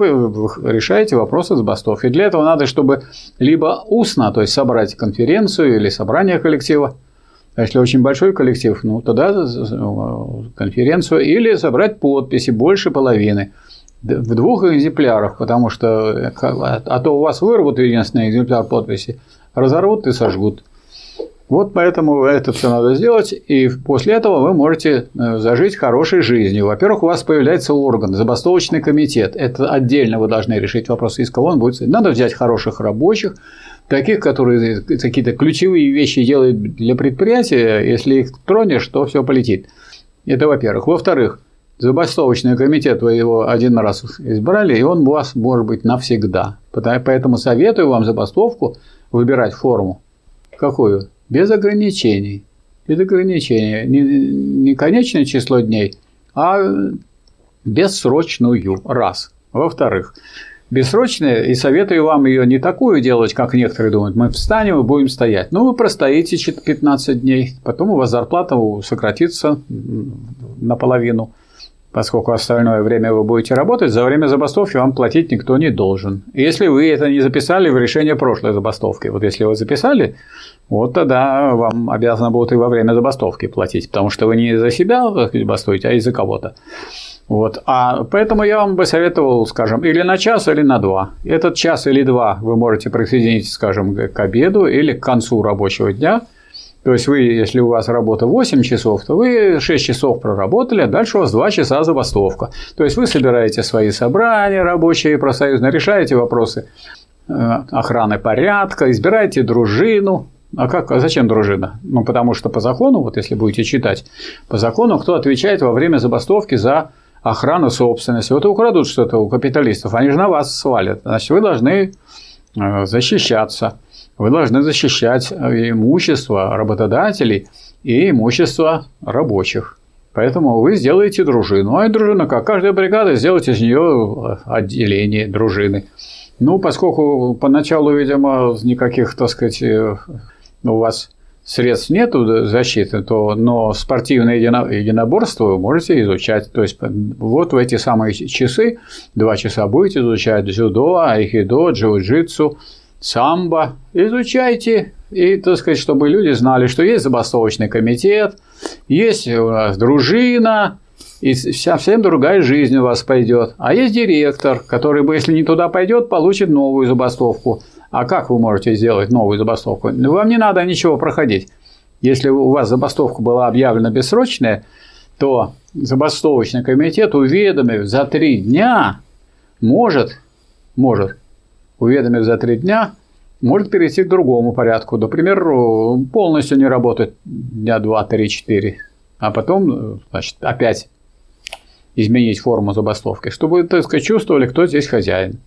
решаете вопросы забастовки. Для этого надо, чтобы либо устно, то есть собрать конференцию или собрание коллектива, а если очень большой коллектив, ну тогда конференцию, или собрать подписи больше половины в двух экземплярах, потому что а то у вас вырвут единственный экземпляр подписи, разорвут и сожгут. Вот поэтому это все надо сделать, и после этого вы можете э, зажить хорошей жизнью. Во-первых, у вас появляется орган, забастовочный комитет. Это отдельно вы должны решить вопрос, из кого он будет. Надо взять хороших рабочих, таких, которые какие-то ключевые вещи делают для предприятия. Если их тронешь, то все полетит. Это во-первых. Во-вторых, забастовочный комитет, вы его один раз избрали, и он у вас может быть навсегда. Поэтому советую вам забастовку выбирать форму. Какую? Без ограничений. Без ограничений. Не, не конечное число дней, а бессрочную. Раз. Во-вторых, бессрочная, и советую вам ее не такую делать, как некоторые думают, мы встанем и будем стоять. Ну, вы простоите 15 дней, потом у вас зарплата сократится наполовину поскольку остальное время вы будете работать, за время забастовки вам платить никто не должен. Если вы это не записали в решение прошлой забастовки, вот если вы записали, вот тогда вам обязаны будут и во время забастовки платить, потому что вы не за себя бастуете, а из-за кого-то. Вот. А поэтому я вам бы советовал, скажем, или на час, или на два. Этот час или два вы можете присоединить, скажем, к обеду или к концу рабочего дня – то есть вы, если у вас работа 8 часов, то вы 6 часов проработали, а дальше у вас 2 часа забастовка. То есть вы собираете свои собрания рабочие, профсоюзные, решаете вопросы э, охраны порядка, избираете дружину. А как, а зачем дружина? Ну, потому что по закону, вот если будете читать, по закону кто отвечает во время забастовки за охрану собственности? Вот украдут что-то у капиталистов, они же на вас свалят. Значит, вы должны э, защищаться вы должны защищать э, имущество работодателей и имущество рабочих. Поэтому вы сделаете дружину. А дружина как? Каждая бригада сделает из нее э, отделение дружины. Ну, поскольку поначалу, видимо, никаких, так сказать, э, у вас средств нет защиты, то, но спортивное единоборство вы можете изучать. То есть, вот в эти самые часы, два часа будете изучать дзюдо, айкидо, джиу-джитсу, самбо, изучайте, и, так сказать, чтобы люди знали, что есть забастовочный комитет, есть у нас дружина, и совсем другая жизнь у вас пойдет. А есть директор, который бы, если не туда пойдет, получит новую забастовку. А как вы можете сделать новую забастовку? Вам не надо ничего проходить. Если у вас забастовка была объявлена бессрочная, то забастовочный комитет, уведомив за три дня, может, может, уведомив за три дня, может перейти к другому порядку. Например, полностью не работать дня 2, 3, 4, а потом, значит, опять изменить форму забастовки, чтобы, так сказать, чувствовали, кто здесь хозяин.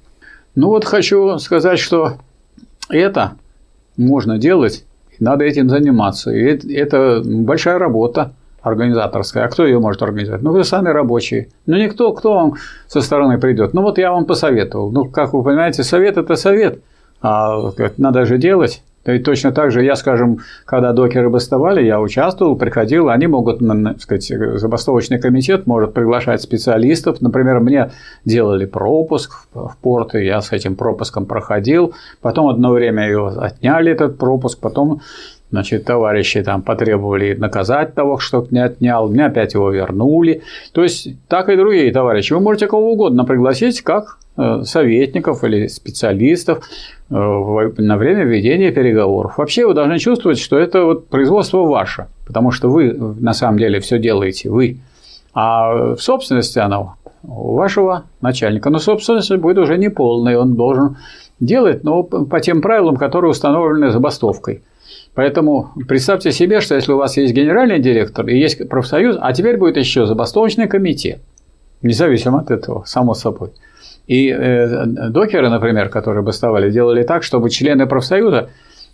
Ну вот хочу сказать, что это можно делать, надо этим заниматься. И это большая работа организаторская. А кто ее может организовать? Ну, вы сами рабочие. Ну, никто, кто вам со стороны придет. Ну, вот я вам посоветовал. Ну, как вы понимаете, совет – это совет. А надо же делать. И точно так же я, скажем, когда докеры бастовали, я участвовал, приходил, они могут, так сказать, забастовочный комитет может приглашать специалистов. Например, мне делали пропуск в порт, и я с этим пропуском проходил. Потом одно время его отняли, этот пропуск, потом Значит, товарищи там потребовали наказать того, что не отнял, мне опять его вернули. То есть, так и другие товарищи. Вы можете кого угодно пригласить, как э, советников или специалистов э, на время ведения переговоров. Вообще вы должны чувствовать, что это вот производство ваше, потому что вы на самом деле все делаете, вы. А в собственности оно у вашего начальника. Но собственность будет уже не полная, он должен делать, но по тем правилам, которые установлены забастовкой. Поэтому представьте себе, что если у вас есть генеральный директор и есть профсоюз, а теперь будет еще забастовочный комитет, независимо от этого, само собой. И э, докеры, например, которые бастовали, делали так, чтобы члены профсоюза,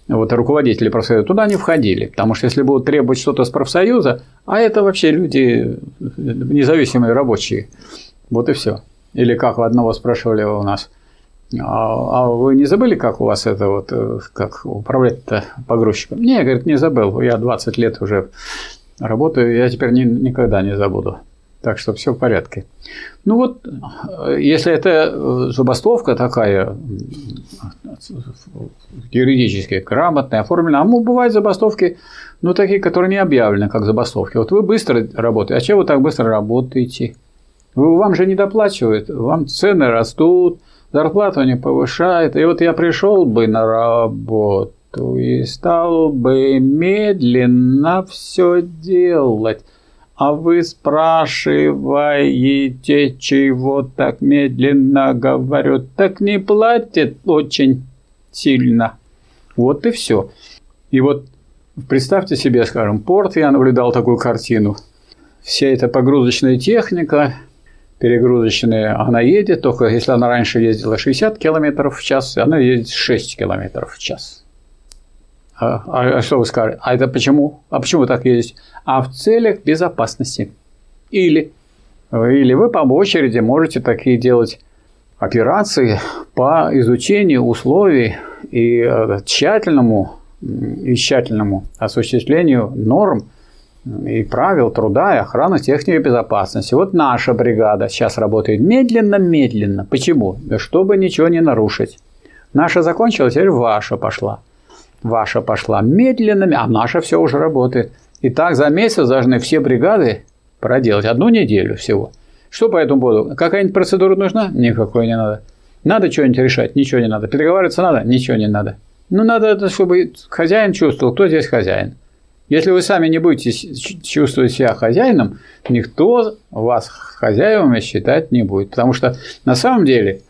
вот руководители профсоюза, туда не входили. Потому что если будут требовать что-то с профсоюза, а это вообще люди независимые рабочие. Вот и все. Или как у одного спрашивали у нас – а, а вы не забыли, как у вас это вот, э, как управлять-то погрузчиком? Не, говорит, не забыл. Я 20 лет уже работаю, я теперь ни, никогда не забуду. Так что все в порядке. Ну вот, если это э, забастовка такая юридически грамотная, оформленная, а ну, бывают забастовки, ну, такие, которые не объявлены как забастовки. Вот вы быстро работаете. А чего вы так быстро работаете? Вам же не доплачивают, вам цены растут, зарплату не повышает. И вот я пришел бы на работу и стал бы медленно все делать. А вы спрашиваете, чего так медленно говорю, так не платят очень сильно. Вот и все. И вот представьте себе, скажем, порт, я наблюдал такую картину. Вся эта погрузочная техника, перегрузочная, она едет, только если она раньше ездила 60 км в час, она едет 6 км в час. А, а, а что вы скажете? А это почему? А почему так ездить? А в целях безопасности. Или, или вы по очереди можете такие делать операции по изучению условий и э, тщательному, и тщательному осуществлению норм и правил труда и охраны техники безопасности. Вот наша бригада сейчас работает медленно-медленно. Почему? Чтобы ничего не нарушить. Наша закончилась, теперь ваша пошла. Ваша пошла медленно, а наша все уже работает. И так за месяц должны все бригады проделать. Одну неделю всего. Что по этому поводу? Какая-нибудь процедура нужна? Никакой не надо. Надо что-нибудь решать? Ничего не надо. Переговариваться надо? Ничего не надо. Ну, надо, чтобы хозяин чувствовал, кто здесь хозяин. Если вы сами не будете чувствовать себя хозяином, никто вас хозяевами считать не будет. Потому что на самом деле,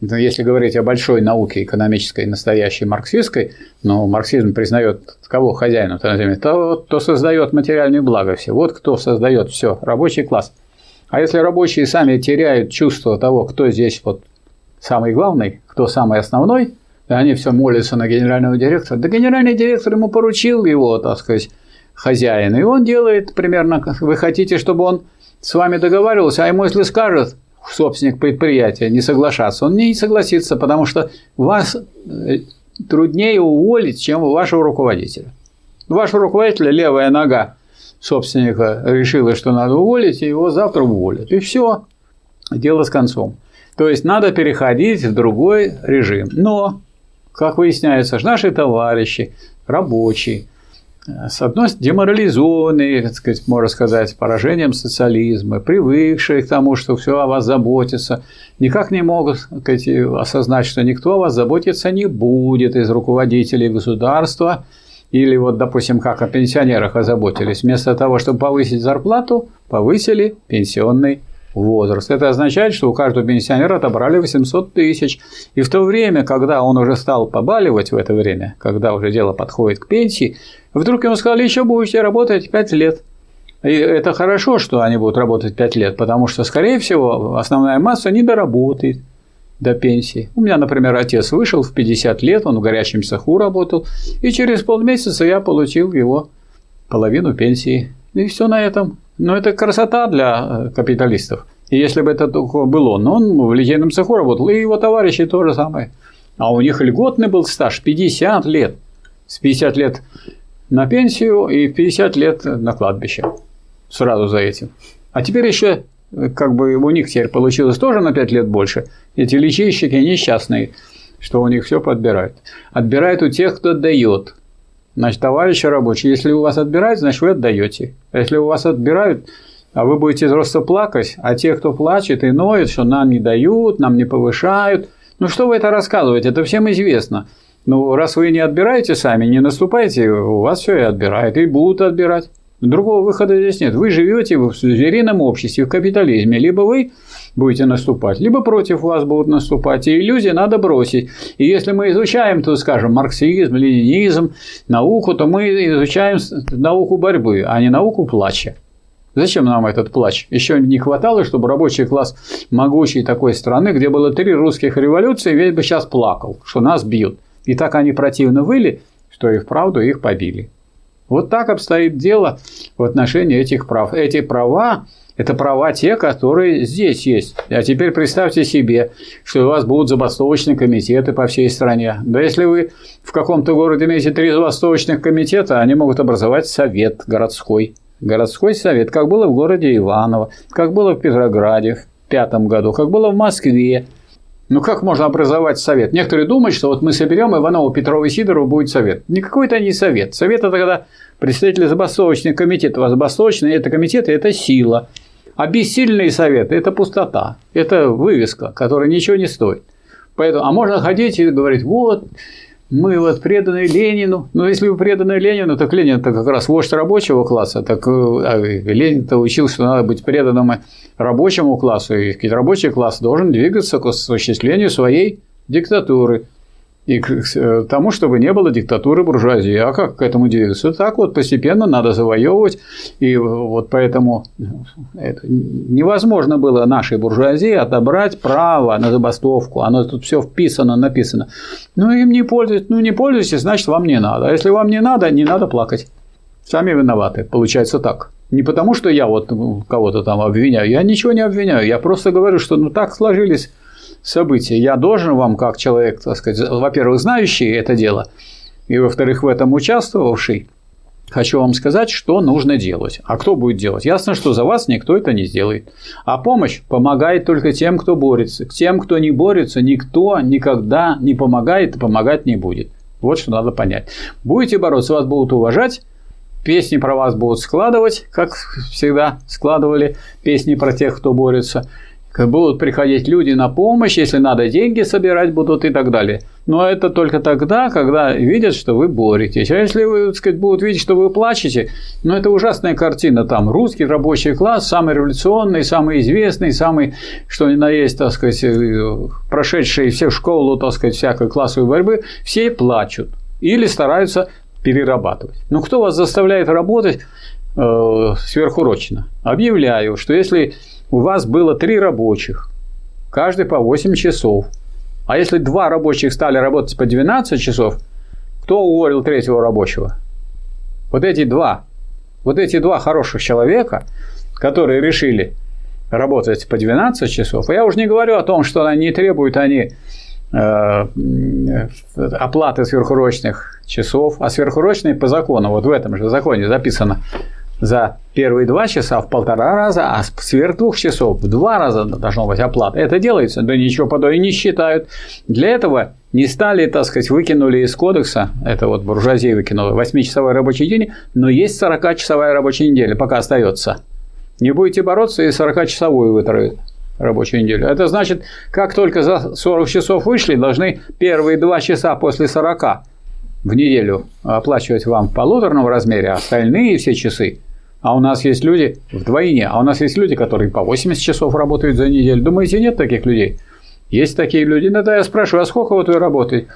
ну, если говорить о большой науке экономической, настоящей марксистской, но марксизм признает кого хозяином то, кто создает материальные блага все. Вот кто создает все, рабочий класс. А если рабочие сами теряют чувство того, кто здесь вот самый главный, кто самый основной, и они все молятся на генерального директора, да генеральный директор ему поручил его, так сказать, хозяин. И он делает примерно, вы хотите, чтобы он с вами договаривался, а ему если скажет собственник предприятия не соглашаться, он не согласится, потому что вас э, труднее уволить, чем вашего руководителя. Вашего руководителя левая нога собственника решила, что надо уволить, и его завтра уволят. И все, дело с концом. То есть надо переходить в другой режим. Но, как выясняется, наши товарищи, рабочие, с одной стороны, деморализованные, так сказать, можно сказать, поражением социализма, привыкшие к тому, что все о вас заботится, никак не могут сказать, осознать, что никто о вас заботиться не будет из руководителей государства, или вот, допустим, как о пенсионерах озаботились. Вместо того, чтобы повысить зарплату, повысили пенсионный возраст. Это означает, что у каждого пенсионера отобрали 800 тысяч. И в то время, когда он уже стал побаливать в это время, когда уже дело подходит к пенсии, вдруг ему сказали, еще будете работать 5 лет. И это хорошо, что они будут работать 5 лет, потому что, скорее всего, основная масса не доработает до пенсии. У меня, например, отец вышел в 50 лет, он в горячем цеху работал, и через полмесяца я получил его половину пенсии. И все на этом. Но это красота для э, капиталистов. И если бы это только был он, он в литейном цеху работал, и его товарищи то же самое. А у них льготный был стаж 50 лет. С 50 лет на пенсию и 50 лет на кладбище. Сразу за этим. А теперь еще как бы у них теперь получилось тоже на 5 лет больше. Эти лечейщики несчастные, что у них все подбирают. Отбирают у тех, кто дает. Значит, товарищи рабочие, если у вас отбирают, значит, вы отдаете. А если у вас отбирают, а вы будете просто плакать, а те, кто плачет и ноет, что нам не дают, нам не повышают, ну что вы это рассказываете? Это всем известно. Ну, раз вы не отбираете сами, не наступаете, у вас все и отбирают, и будут отбирать. Другого выхода здесь нет. Вы живете в зверином обществе, в капитализме. Либо вы будете наступать, либо против вас будут наступать. И иллюзии надо бросить. И если мы изучаем, то, скажем, марксизм, ленинизм, науку, то мы изучаем науку борьбы, а не науку плача. Зачем нам этот плач? Еще не хватало, чтобы рабочий класс могучей такой страны, где было три русских революции, весь бы сейчас плакал, что нас бьют. И так они противно выли, что и вправду их побили. Вот так обстоит дело в отношении этих прав. Эти права – это права те, которые здесь есть. А теперь представьте себе, что у вас будут забастовочные комитеты по всей стране. Да если вы в каком-то городе имеете три забастовочных комитета, они могут образовать совет городской. Городской совет, как было в городе Иваново, как было в Петрограде в пятом году, как было в Москве. Ну как можно образовать совет? Некоторые думают, что вот мы соберем Иванова, Петрова и Сидорова будет совет. Никакой это не совет. Совет это когда представители забастовочных комитетов, а забастовочные это комитеты – это сила. А бессильные советы – это пустота, это вывеска, которая ничего не стоит. Поэтому, а можно ходить и говорить, вот, мы вот преданы Ленину. Но если вы преданы Ленину, так Ленин это как раз вождь рабочего класса. Так э, а Ленин-то учил, что надо быть преданным рабочему классу. И рабочий класс должен двигаться к осуществлению своей диктатуры и к э, тому, чтобы не было диктатуры буржуазии. А как к этому двигаться? Так вот постепенно надо завоевывать, и вот поэтому это невозможно было нашей буржуазии отобрать право на забастовку. Оно тут все вписано, написано. Ну, им не пользуйтесь, ну не пользуйтесь, значит, вам не надо. А если вам не надо, не надо плакать. Сами виноваты. Получается так. Не потому, что я вот кого-то там обвиняю. Я ничего не обвиняю. Я просто говорю, что ну так сложились события. Я должен вам, как человек, так сказать, во-первых, знающий это дело, и, во-вторых, в этом участвовавший, хочу вам сказать, что нужно делать. А кто будет делать? Ясно, что за вас никто это не сделает. А помощь помогает только тем, кто борется. К тем, кто не борется, никто никогда не помогает и помогать не будет. Вот что надо понять. Будете бороться, вас будут уважать, песни про вас будут складывать, как всегда складывали песни про тех, кто борется будут приходить люди на помощь, если надо деньги собирать будут и так далее. Но это только тогда, когда видят, что вы боретесь. А если вы, так сказать, будут видеть, что вы плачете, ну это ужасная картина там. Русский рабочий класс, самый революционный, самый известный, самый, что ни на есть, так сказать, э, прошедший все школу, так сказать, всякой классовой борьбы, все плачут или стараются перерабатывать. Но кто вас заставляет работать э, сверхурочно? Объявляю, что если у вас было три рабочих, каждый по 8 часов. А если два рабочих стали работать по 12 часов, кто уволил третьего рабочего? Вот эти два. Вот эти два хороших человека, которые решили работать по 12 часов. Я уже не говорю о том, что не требуют они э, оплаты сверхурочных часов, а сверхурочные по закону, вот в этом же законе записано, за первые два часа в полтора раза, а сверх двух часов в два раза должно быть оплата. Это делается, да ничего подобного не считают. Для этого не стали, так сказать, выкинули из кодекса, это вот буржуазия выкинула, 8-часовой рабочий день, но есть 40-часовая рабочая неделя, пока остается. Не будете бороться, и 40-часовую вытравят рабочую неделю. Это значит, как только за 40 часов вышли, должны первые два часа после 40 в неделю оплачивать вам в полуторном размере, а остальные все часы. А у нас есть люди вдвойне, а у нас есть люди, которые по 80 часов работают за неделю. Думаете, нет таких людей? Есть такие люди. Иногда я спрашиваю, а сколько вот вы работаете?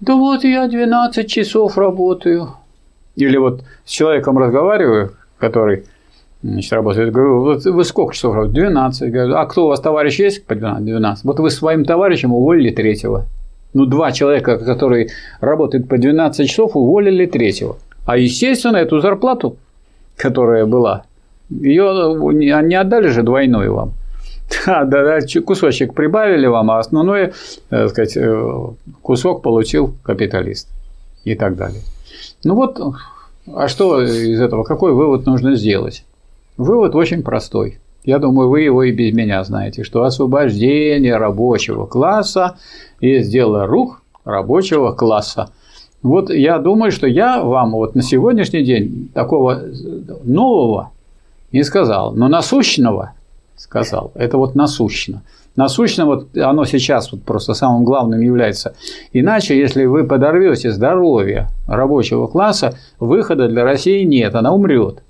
Да вот я 12 часов работаю. Или вот с человеком разговариваю, который значит, работает. Говорю, вот вы сколько часов работаете? 12. Говорю, а кто у вас товарищ есть по 12? Вот вы своим товарищем уволили третьего. Ну, два человека, которые работают по 12 часов, уволили третьего. А, естественно, эту зарплату, которая была, ее не отдали же двойную вам. Да, да, да, кусочек прибавили вам, а основной, так сказать, э, кусок получил капиталист и так далее. Ну вот, а что из этого, какой вывод нужно сделать? Вывод очень простой. Я думаю, вы его и без меня знаете, что освобождение рабочего класса есть дело рук рабочего класса. Вот я думаю, что я вам вот на сегодняшний день такого нового не сказал, но насущного сказал. Это вот насущно. Насущно вот оно сейчас вот просто самым главным является. Иначе, если вы подорвете здоровье рабочего класса, выхода для России нет, она умрет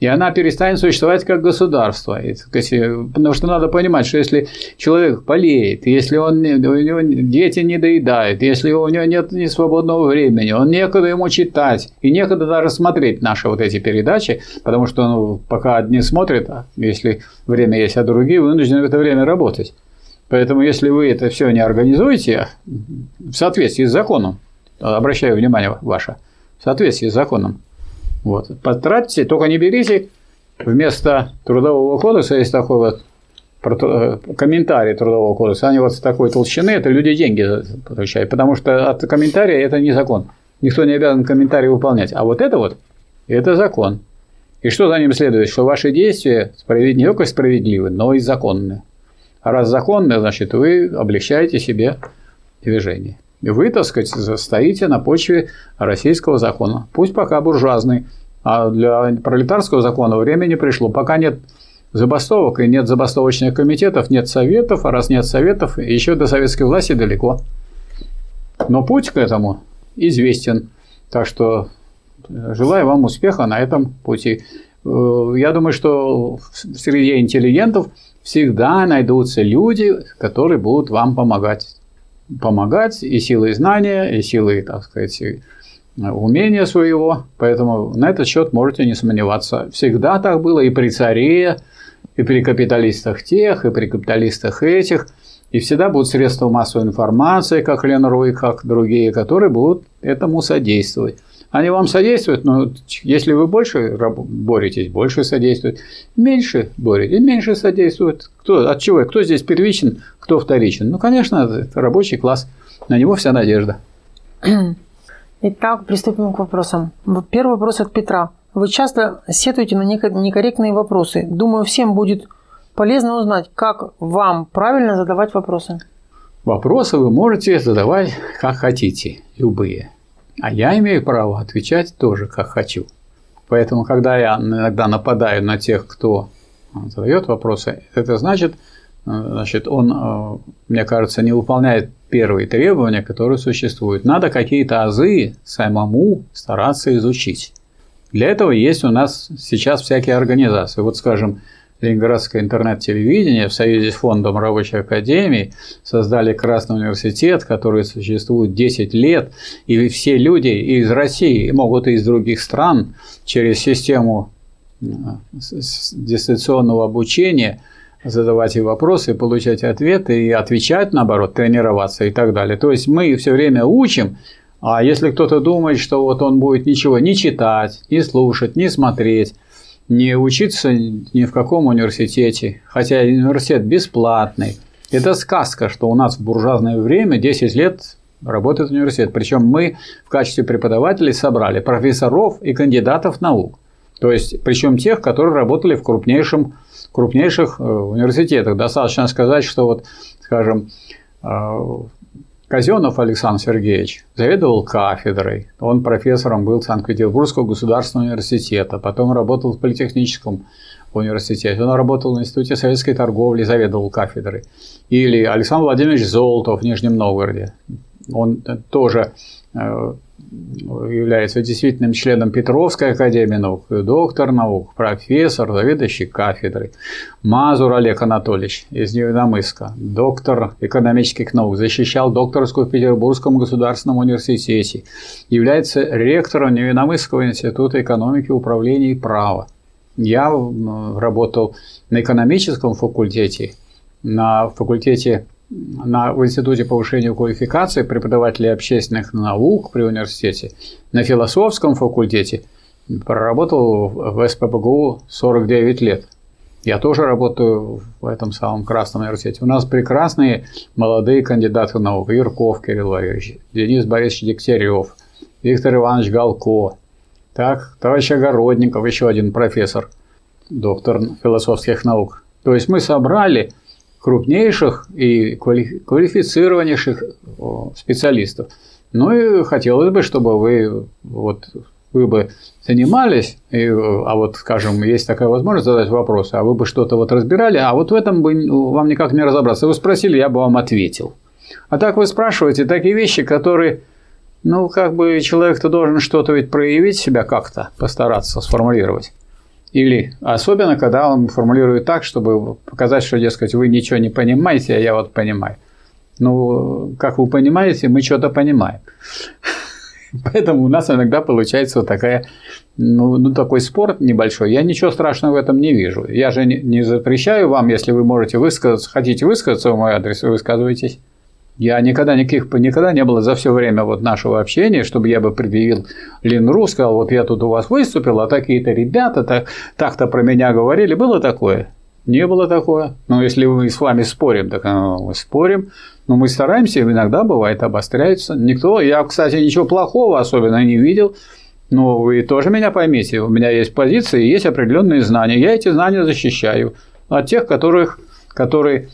и она перестанет существовать как государство. Потому что надо понимать, что если человек болеет, если он, у него дети не доедают, если у него нет ни свободного времени, он некогда ему читать, и некогда даже смотреть наши вот эти передачи, потому что ну, пока одни смотрят, а если время есть, а другие вынуждены в это время работать. Поэтому, если вы это все не организуете в соответствии с законом, обращаю внимание ваше, в соответствии с законом, вот. Потратьте, только не берите вместо трудового кодекса есть такой вот э, комментарий трудового кодекса, они вот с такой толщины, это люди деньги получают, потому что от комментария это не закон. Никто не обязан комментарий выполнять. А вот это вот, это закон. И что за ним следует? Что ваши действия не только справедливы, но и законны. А раз законны, значит, вы облегчаете себе движение. И вы, так сказать, стоите на почве российского закона. Пусть пока буржуазный, а для пролетарского закона времени пришло. Пока нет забастовок и нет забастовочных комитетов, нет советов, а раз нет советов, еще до советской власти далеко. Но путь к этому известен. Так что э, желаю вам успеха на этом пути. Э, я думаю, что среди интеллигентов всегда найдутся люди, которые будут вам помогать помогать и силой знания, и силой, так сказать, умения своего. Поэтому на этот счет можете не сомневаться. Всегда так было и при царе, и при капиталистах тех, и при капиталистах этих. И всегда будут средства массовой информации, как Ленруй, как другие, которые будут этому содействовать. Они вам содействуют, но если вы больше боретесь, больше содействуют. Меньше боретесь, меньше содействуют. Кто, от чего? Кто здесь первичен, кто вторичен? Ну, конечно, рабочий класс. На него вся надежда. Итак, приступим к вопросам. Первый вопрос от Петра. Вы часто сетуете на некорректные вопросы. Думаю, всем будет полезно узнать, как вам правильно задавать вопросы. Вопросы вы можете задавать как хотите, любые. А я имею право отвечать тоже, как хочу. Поэтому, когда я иногда нападаю на тех, кто задает вопросы, это значит, значит, он, э, мне кажется, не выполняет первые требования, которые существуют. Надо какие-то азы самому стараться изучить. Для этого есть у нас сейчас всякие организации. Вот, скажем, Ленинградское интернет-телевидение в союзе с Фондом Рабочей Академии создали Красный университет, который существует 10 лет, и все люди из России могут и из других стран через систему э, дистанционного обучения задавать и вопросы, получать ответы и отвечать, наоборот, тренироваться и так далее. То есть мы все время учим, а если кто-то думает, что вот он будет ничего не читать, не слушать, не смотреть, не учиться ни в каком университете, хотя университет бесплатный. Это сказка, что у нас в буржуазное время 10 лет работает университет. Причем мы в качестве преподавателей собрали профессоров и кандидатов наук. То есть, причем тех, которые работали в крупнейшем, крупнейших э, университетах. Достаточно сказать, что вот, скажем, э, Казенов Александр Сергеевич заведовал кафедрой. Он профессором был Санкт-Петербургского государственного университета, потом работал в Политехническом университете. Он работал в Институте советской торговли, заведовал кафедрой. Или Александр Владимирович Золотов в Нижнем Новгороде. Он тоже э, является действительным членом Петровской академии наук, доктор наук, профессор, заведующий кафедрой. Мазур Олег Анатольевич из Невиномыска, доктор экономических наук, защищал докторскую в Петербургском государственном университете, является ректором Невиномысского института экономики, управления и права. Я работал на экономическом факультете, на факультете на, в Институте повышения квалификации преподавателей общественных наук при университете, на философском факультете проработал в СПБГУ 49 лет. Я тоже работаю в этом самом Красном университете. У нас прекрасные молодые кандидаты наук. Юрков Кирилл Валерьевич, Денис Борисович Дегтярев, Виктор Иванович Галко. Так, товарищ Огородников, еще один профессор, доктор философских наук. То есть мы собрали крупнейших и квалифицированнейших специалистов. Ну и хотелось бы, чтобы вы вот вы бы занимались, и, а вот, скажем, есть такая возможность задать вопросы, а вы бы что-то вот разбирали, а вот в этом бы вам никак не разобраться. Вы спросили, я бы вам ответил. А так вы спрашиваете такие вещи, которые, ну, как бы человек-то должен что-то ведь проявить себя как-то, постараться сформулировать. Или особенно, когда он формулирует так, чтобы показать, что, дескать, вы ничего не понимаете, а я вот понимаю. Ну, как вы понимаете, мы что-то понимаем. Поэтому у нас иногда получается вот такая, ну, ну, такой спорт небольшой. Я ничего страшного в этом не вижу. Я же не, не запрещаю вам, если вы можете высказаться, хотите высказаться в мой адрес, вы высказывайтесь. Я никогда никаких, никогда не было за все время вот нашего общения, чтобы я бы предъявил Линру, сказал, вот я тут у вас выступил, а такие-то ребята так, так-то про меня говорили. Было такое? Не было такое. Но если мы с вами спорим, так ну, мы спорим. Но мы стараемся, иногда бывает обостряется. Никто, я, кстати, ничего плохого особенно не видел. Но вы тоже меня поймите, у меня есть позиции, есть определенные знания. Я эти знания защищаю от тех, которых, которые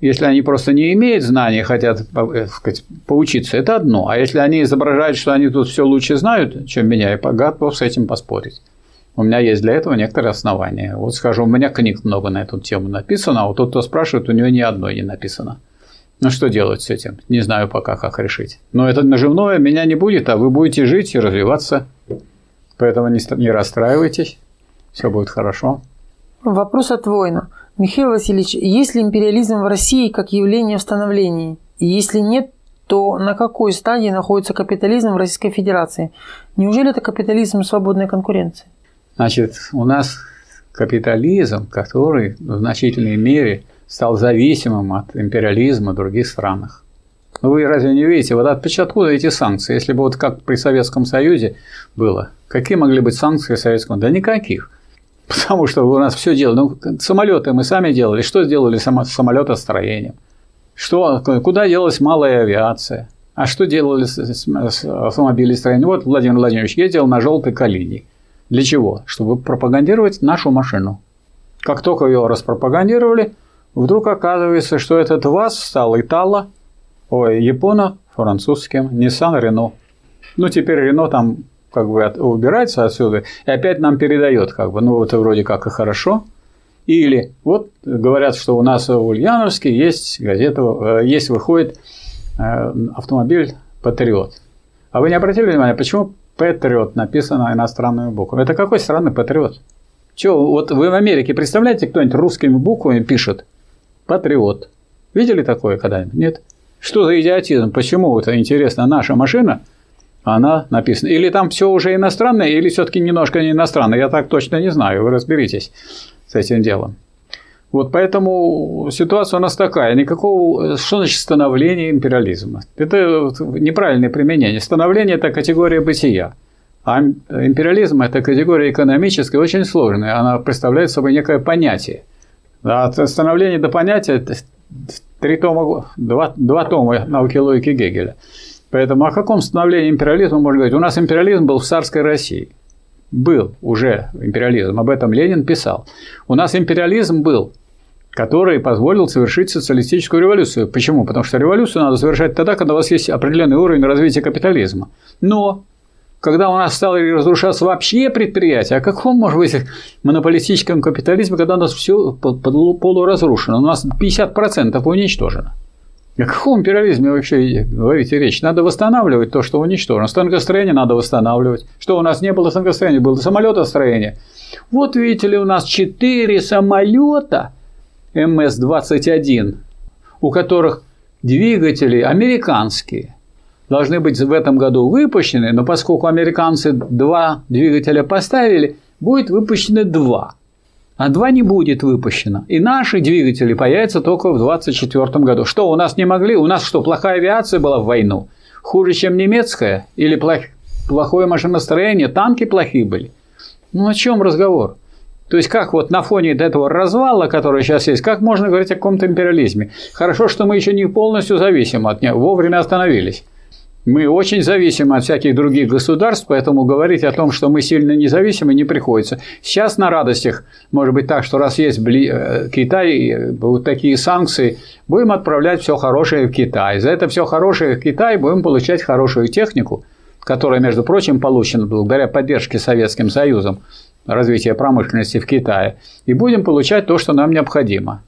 если они просто не имеют знаний, хотят э, сказать, поучиться, это одно. А если они изображают, что они тут все лучше знают, чем меня, я готов с этим поспорить. У меня есть для этого некоторые основания. Вот скажу, у меня книг много на эту тему написано, а вот тот, кто спрашивает, у него ни одной не написано. Ну что делать с этим? Не знаю пока, как решить. Но это наживное меня не будет, а вы будете жить и развиваться. Поэтому не, не расстраивайтесь, все будет хорошо. Вопрос от воина. Михаил Васильевич, есть ли империализм в России как явление в становлении? И если нет, то на какой стадии находится капитализм в Российской Федерации? Неужели это капитализм свободной конкуренции? Значит, у нас капитализм, который в значительной мере стал зависимым от империализма в других странах. Ну вы разве не видите, вот откуда эти санкции? Если бы вот как при Советском Союзе было, какие могли быть санкции Советскому? Да никаких. Потому что у нас все делали. Ну, самолеты мы сами делали. Что сделали само, самолетостроением? Что, куда делась малая авиация? А что делали с? Вот Владимир Владимирович ездил на желтой калине. Для чего? Чтобы пропагандировать нашу машину. Как только ее распропагандировали, вдруг оказывается, что этот ВАЗ стал Итало, ой, Японо-французским, Nissan, Renault. Ну, теперь Renault там как бы от, убирается отсюда и опять нам передает, как бы, ну это вроде как и хорошо. Или вот говорят, что у нас в Ульяновске есть газета, э, есть выходит э, автомобиль Патриот. А вы не обратили внимания, почему Патриот написано иностранными буквами? Это какой страны Патриот? Че, вот вы в Америке представляете, кто-нибудь русскими буквами пишет Патриот? Видели такое когда-нибудь? Нет. Что за идиотизм? Почему это интересно? Наша машина – она написана. Или там все уже иностранное, или все-таки немножко не иностранное. Я так точно не знаю. Вы разберитесь с этим делом. Вот поэтому ситуация у нас такая. Никакого, что значит становление империализма? Это неправильное применение. Становление – это категория бытия. А империализм – это категория экономическая, очень сложная. Она представляет собой некое понятие. От становления до понятия – три тома, два, два тома науки логики Гегеля – Поэтому о каком становлении империализма можно говорить? У нас империализм был в царской России. был уже империализм, об этом Ленин писал. У нас империализм был, который позволил совершить социалистическую революцию. Почему? Потому что революцию надо совершать тогда, когда у вас есть определенный уровень развития капитализма. Но когда у нас стало разрушаться вообще предприятия, о каком может быть монополистическом капитализме, когда у нас все полуразрушено, у нас 50% уничтожено. О каком империализме вообще говорите речь? Надо восстанавливать то, что уничтожено. Станкостроение надо восстанавливать. Что у нас не было станкостроения, было самолетостроение. Вот видите ли, у нас 4 самолета МС-21, у которых двигатели американские, должны быть в этом году выпущены, но поскольку американцы два двигателя поставили, будет выпущены два а два не будет выпущено. И наши двигатели появятся только в 2024 году. Что, у нас не могли? У нас что, плохая авиация была в войну? Хуже, чем немецкая? Или плох... плохое машиностроение? Танки плохие были? Ну, о чем разговор? То есть, как вот на фоне этого развала, который сейчас есть, как можно говорить о каком-то империализме? Хорошо, что мы еще не полностью зависим от него, вовремя остановились. Мы очень зависимы от всяких других государств, поэтому говорить о том, что мы сильно независимы, не приходится. Сейчас на радостях, может быть так, что раз есть э, Китай, будут такие санкции, будем отправлять все хорошее в Китай. За это все хорошее в Китай будем получать хорошую технику, которая, между прочим, получена благодаря поддержке Советским Союзом развития промышленности в Китае, и будем получать то, что нам необходимо.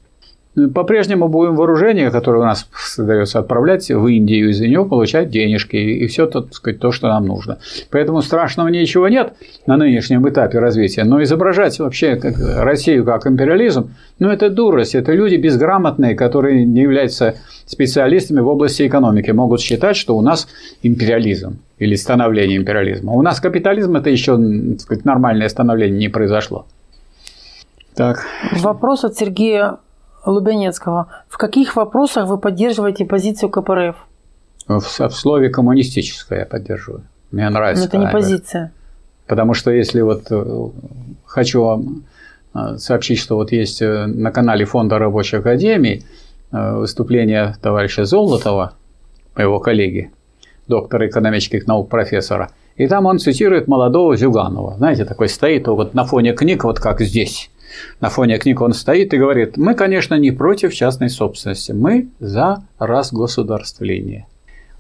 Ну, по-прежнему будем вооружение, которое у нас создается, отправлять в Индию, из-за него получать денежки и все так сказать, то, что нам нужно. Поэтому страшного ничего нет на нынешнем этапе развития, но изображать вообще как Россию как империализм, ну это дурость, это люди безграмотные, которые не являются специалистами в области экономики, могут считать, что у нас империализм или становление империализма. У нас капитализм это еще так сказать, нормальное становление не произошло. Так. Вопрос от Сергея Лубянецкого. В каких вопросах вы поддерживаете позицию КПРФ? В, в слове коммунистическое я поддерживаю. Мне нравится. Но это не позиция. Потому что если вот э, хочу вам э, сообщить, что вот есть э, на канале Фонда рабочей академии выступление товарища Золотова, моего коллеги, доктора экономических наук, профессора. И там он цитирует молодого Зюганова. Знаете, такой стоит вот на фоне книг, вот как здесь на фоне книг он стоит и говорит, мы, конечно, не против частной собственности, мы за разгосударствление.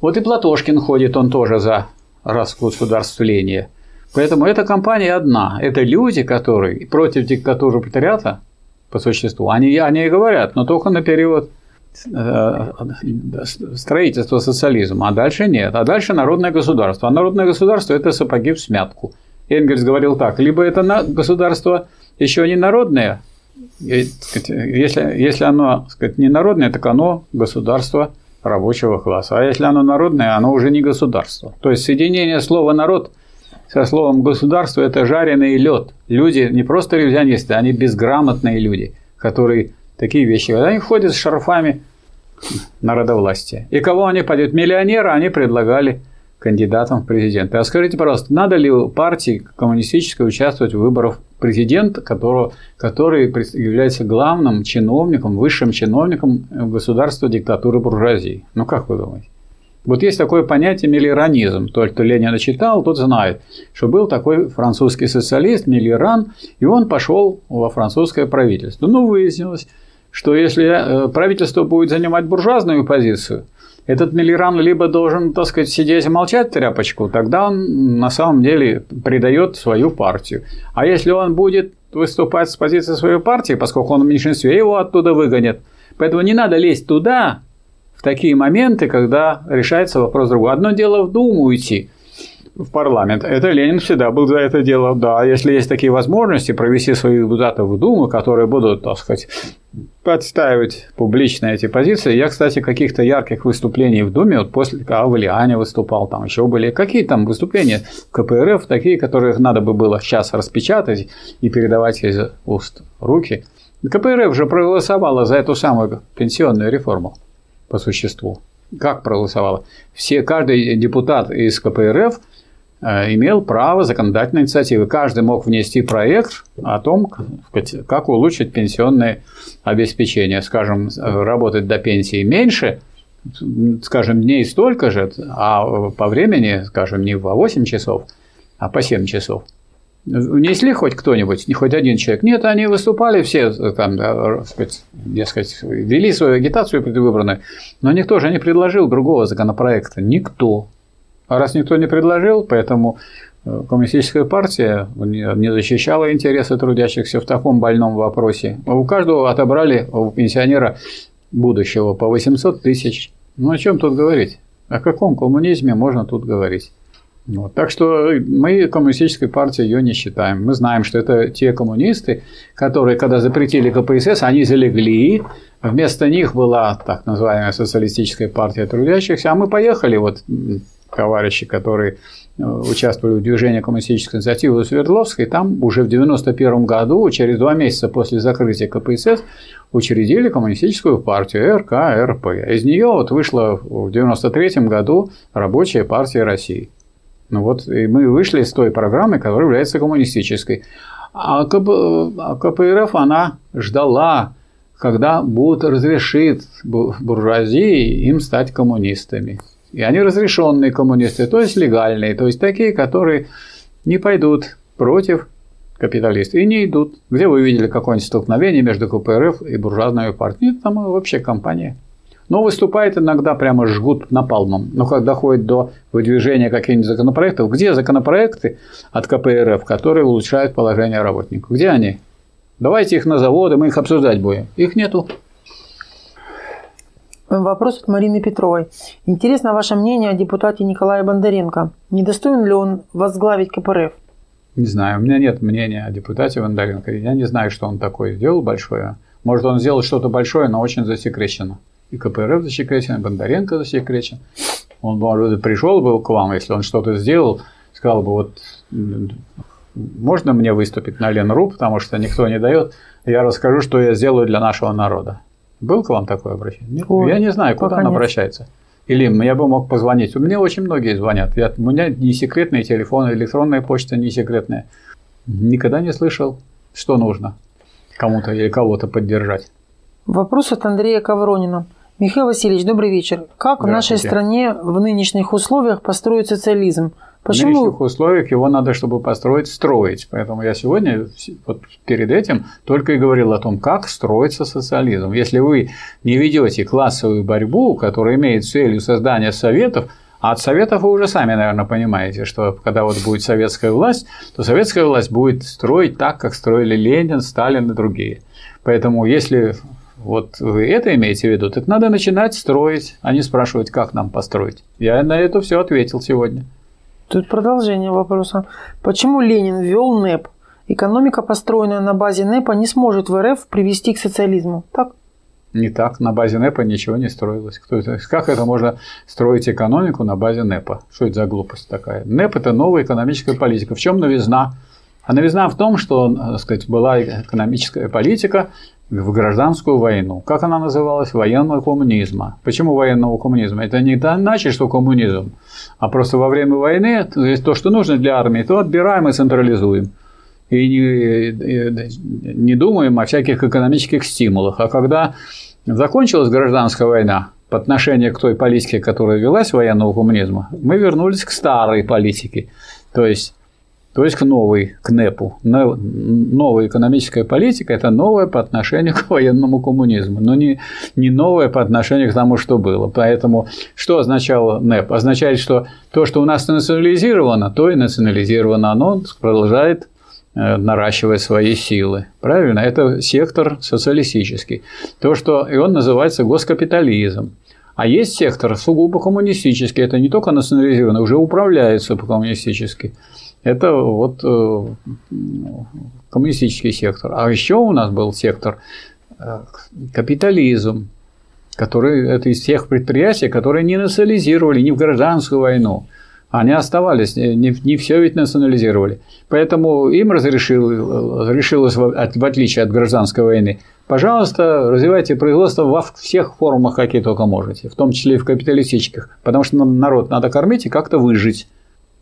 Вот и Платошкин ходит, он тоже за разгосударствление. Поэтому эта компания одна. Это люди, которые против диктатуры пролетариата, по существу, они, они и говорят, но только на период э, строительства социализма, а дальше нет. А дальше народное государство. А народное государство – это сапоги в смятку. Энгельс говорил так, либо это государство – еще не народное, если, если оно сказать, не народное, так оно государство рабочего класса. А если оно народное, оно уже не государство. То есть соединение слова народ со словом государство это жареный лед. Люди не просто ревизионисты, они безграмотные люди, которые такие вещи. Они ходят с шарфами народовластия. И кого они пойдут? Миллионера они предлагали кандидатом в президенты. А скажите, пожалуйста, надо ли партии коммунистической участвовать в выборах президента, которого, который является главным чиновником, высшим чиновником государства диктатуры буржуазии? Ну, как вы думаете? Вот есть такое понятие миллеранизм. Тот, кто Ленина читал, тот знает, что был такой французский социалист Миллеран, и он пошел во французское правительство. Ну, выяснилось, что если э, правительство будет занимать буржуазную позицию – этот Миллеран либо должен, так сказать, сидеть и молчать тряпочку, тогда он на самом деле предает свою партию. А если он будет выступать с позиции своей партии, поскольку он в меньшинстве, его оттуда выгонят. Поэтому не надо лезть туда в такие моменты, когда решается вопрос другой. Одно дело в Думу уйти, в парламент. Это Ленин всегда был за это дело. Да, если есть такие возможности провести своих депутатов в Думу, которые будут, так сказать, подставить публично эти позиции. Я, кстати, каких-то ярких выступлений в Думе, вот после Авлиане выступал, там еще были какие там выступления в КПРФ, такие, которых надо бы было сейчас распечатать и передавать из уст руки. КПРФ же проголосовала за эту самую пенсионную реформу по существу. Как проголосовала? Все, каждый депутат из КПРФ имел право законодательной инициативы. Каждый мог внести проект о том, как улучшить пенсионное обеспечение. Скажем, работать до пенсии меньше, скажем, дней столько же, а по времени, скажем, не по 8 часов, а по 7 часов. Внесли хоть кто-нибудь, не хоть один человек? Нет, они выступали все, там, да, сказать, дескать, вели свою агитацию предвыборную, но никто же не предложил другого законопроекта. Никто. А раз никто не предложил, поэтому э, коммунистическая партия не защищала интересы трудящихся в таком больном вопросе. У каждого отобрали у пенсионера будущего по 800 тысяч. Ну о чем тут говорить? О каком коммунизме можно тут говорить? Вот. Так что мы коммунистической партией ее не считаем. Мы знаем, что это те коммунисты, которые, когда запретили КПСС, они залегли. Вместо них была так называемая социалистическая партия трудящихся. А мы поехали, вот товарищи, которые э, участвовали в движении коммунистической инициативы в Свердловской, там уже в 1991 году, через два месяца после закрытия КПСС, учредили коммунистическую партию РК, РП. Из нее вот вышла в 1993 году Рабочая партия России. Ну вот и мы вышли с той программы, которая является коммунистической. А, а КПРФ, она ждала, когда будут разрешит буржуазии им стать коммунистами. И они разрешенные коммунисты, то есть легальные, то есть такие, которые не пойдут против капиталистов и не идут. Где вы видели какое-нибудь столкновение между КПРФ и буржуазной партией? Нет, там вообще компания. Но выступает иногда прямо жгут напалмом. Но когда доходит до выдвижения каких-нибудь законопроектов, где законопроекты от КПРФ, которые улучшают положение работников? Где они? Давайте их на заводы, мы их обсуждать будем. Их нету. Вопрос от Марины Петровой. Интересно ваше мнение о депутате Николае Бондаренко. Недостоин ли он возглавить КПРФ? Не знаю, у меня нет мнения о депутате Бондаренко. Я не знаю, что он такое сделал большое. Может, он сделал что-то большое, но очень засекречено и КПРФ засекречен, и Бондаренко засекречен. Он, может, пришел бы к вам, если он что-то сделал, сказал бы, вот можно мне выступить на Ленру, потому что никто не дает, я расскажу, что я сделаю для нашего народа. Был к вам такое обращение? Нет? Ой, я не знаю, куда он нет. обращается. Или я бы мог позвонить. У меня очень многие звонят. Я, у меня не секретные телефоны, электронная почта не секретная. Никогда не слышал, что нужно кому-то или кого-то поддержать. Вопрос от Андрея Ковронина. Михаил Васильевич, добрый вечер. Как в нашей стране в нынешних условиях построить социализм? Почему? В нынешних условиях его надо, чтобы построить, строить. Поэтому я сегодня вот перед этим только и говорил о том, как строится социализм. Если вы не ведете классовую борьбу, которая имеет целью создания советов, а от советов вы уже сами, наверное, понимаете, что когда вот будет советская власть, то советская власть будет строить так, как строили Ленин, Сталин и другие. Поэтому если вот вы это имеете в виду, так надо начинать строить, а не спрашивать, как нам построить. Я на это все ответил сегодня. Тут продолжение вопроса. Почему Ленин ввел НЭП? Экономика, построенная на базе НЭПа, не сможет в РФ привести к социализму. Так? Не так. На базе НЭПа ничего не строилось. Кто это? Как это можно строить экономику на базе НЭПа? Что это за глупость такая? НЭП – это новая экономическая политика. В чем новизна? А новизна в том, что так сказать, была экономическая политика, в гражданскую войну. Как она называлась? Военного коммунизма. Почему военного коммунизма? Это не значит, что коммунизм, а просто во время войны то, что нужно для армии, то отбираем и централизуем. И не, не думаем о всяких экономических стимулах. А когда закончилась гражданская война, по отношению к той политике, которая велась военного коммунизма, мы вернулись к старой политике. То есть то есть к новой, к НЭПу. Новая экономическая политика – это новая по отношению к военному коммунизму, но не, не новая по отношению к тому, что было. Поэтому что означало НЭП? Означает, что то, что у нас национализировано, то и национализировано. Оно продолжает э, наращивать свои силы. Правильно? Это сектор социалистический. То, что и он называется госкапитализм. А есть сектор сугубо коммунистический. Это не только национализировано, уже управляется по-коммунистически. Это вот э, коммунистический сектор. А еще у нас был сектор э, капитализм, который это из тех предприятий, которые не национализировали ни в гражданскую войну. Они оставались, не, не все ведь национализировали. Поэтому им разрешил, разрешилось, в отличие от гражданской войны, пожалуйста, развивайте производство во всех формах, какие только можете, в том числе и в капиталистических, потому что народ надо кормить и как-то выжить.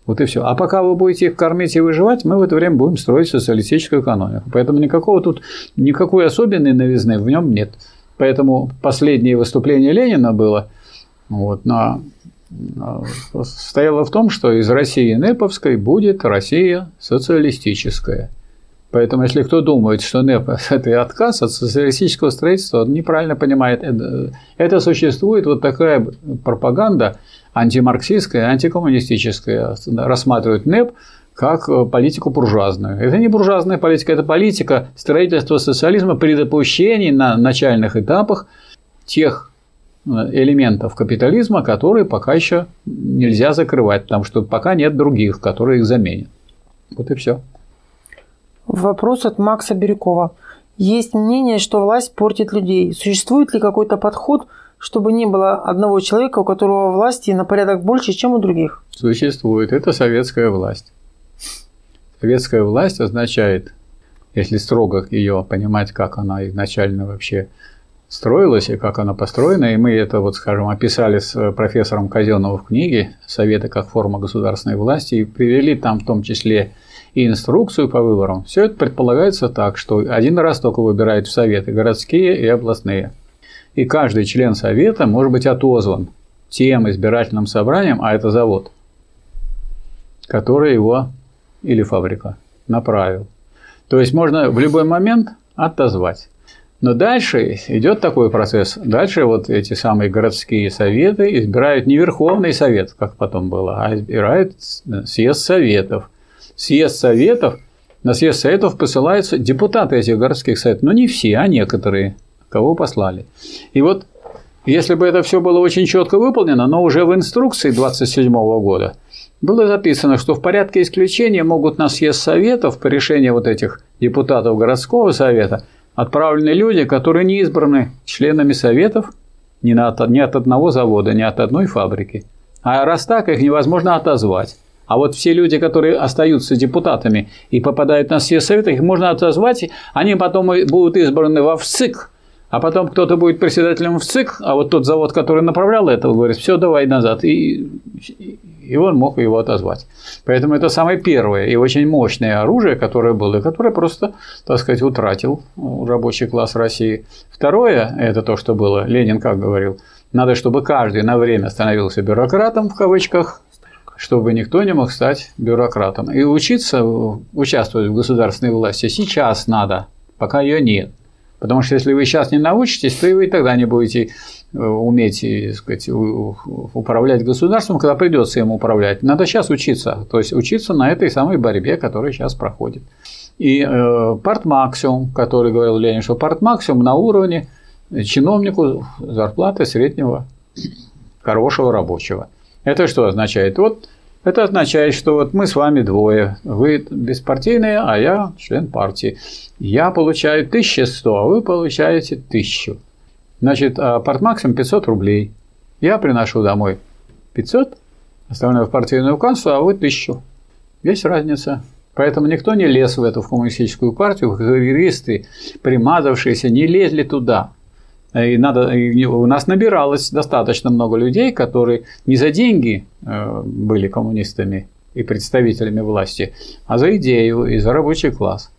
Вот и все. А пока вы будете их кормить и выживать, мы в это время будем строить социалистическую экономику. Поэтому никакого тут, никакой особенной новизны в нем нет. Поэтому последнее выступление Ленина было вот, на состояла в том, что из России Неповской будет Россия социалистическая. Поэтому, если кто думает, что НЭП – это отказ от социалистического строительства, он неправильно понимает. Это, это существует вот такая пропаганда антимарксистская, антикоммунистическая. Рассматривают НЭП как политику буржуазную. Это не буржуазная политика, это политика строительства социализма при допущении на начальных этапах тех э, элементов капитализма, которые пока еще нельзя закрывать, потому что пока нет других, которые их заменят. Вот и все. Вопрос от Макса Бирюкова. Есть мнение, что власть портит людей. Существует ли какой-то подход, чтобы не было одного человека, у которого власти на порядок больше, чем у других? Существует. Это советская власть. Советская власть означает, если строго ее понимать, как она изначально вообще строилась и как она построена, и мы это, вот, скажем, описали с профессором Казенова в книге «Советы как форма государственной власти» и привели там в том числе и инструкцию по выборам, все это предполагается так, что один раз только выбирают в Советы городские и областные. И каждый член Совета может быть отозван тем избирательным собранием, а это завод, который его или фабрика направил. То есть можно в любой момент отозвать. Но дальше идет такой процесс. Дальше вот эти самые городские советы избирают не Верховный Совет, как потом было, а избирают съезд Советов – съезд советов, на съезд советов посылаются депутаты этих городских советов, но не все, а некоторые, кого послали. И вот если бы это все было очень четко выполнено, но уже в инструкции 27 года было записано, что в порядке исключения могут на съезд советов по решению вот этих депутатов городского совета отправлены люди, которые не избраны членами советов ни, на, ни от одного завода, ни от одной фабрики. А раз так, их невозможно отозвать. А вот все люди, которые остаются депутатами и попадают на съезд совета, их можно отозвать, они потом будут избраны во ВЦИК, а потом кто-то будет председателем в ЦИК, а вот тот завод, который направлял это, говорит, все, давай назад. И, и он мог его отозвать. Поэтому это самое первое и очень мощное оружие, которое было, и которое просто, так сказать, утратил рабочий класс России. Второе, это то, что было, Ленин как говорил, надо, чтобы каждый на время становился бюрократом, в кавычках, чтобы никто не мог стать бюрократом. И учиться, участвовать в государственной власти сейчас надо, пока ее нет. Потому что если вы сейчас не научитесь, то и вы тогда не будете э, уметь так сказать, управлять государством, когда придется им управлять. Надо сейчас учиться, то есть учиться на этой самой борьбе, которая сейчас проходит. И э, партмаксимум, который говорил Ленин, что партмаксимум на уровне чиновнику зарплаты среднего хорошего рабочего. Это что означает? Вот это означает, что вот мы с вами двое. Вы беспартийные, а я член партии. Я получаю 1100, а вы получаете 1000. Значит, а портмаксимум 500 рублей. Я приношу домой 500, оставляю в партийную кассу, а вы 1000. Есть разница. Поэтому никто не лез в эту коммунистическую партию, карьеристы, примазавшиеся, не лезли туда. И, надо, и у нас набиралось достаточно много людей, которые не за деньги э, были коммунистами и представителями власти, а за идею и за рабочий класс.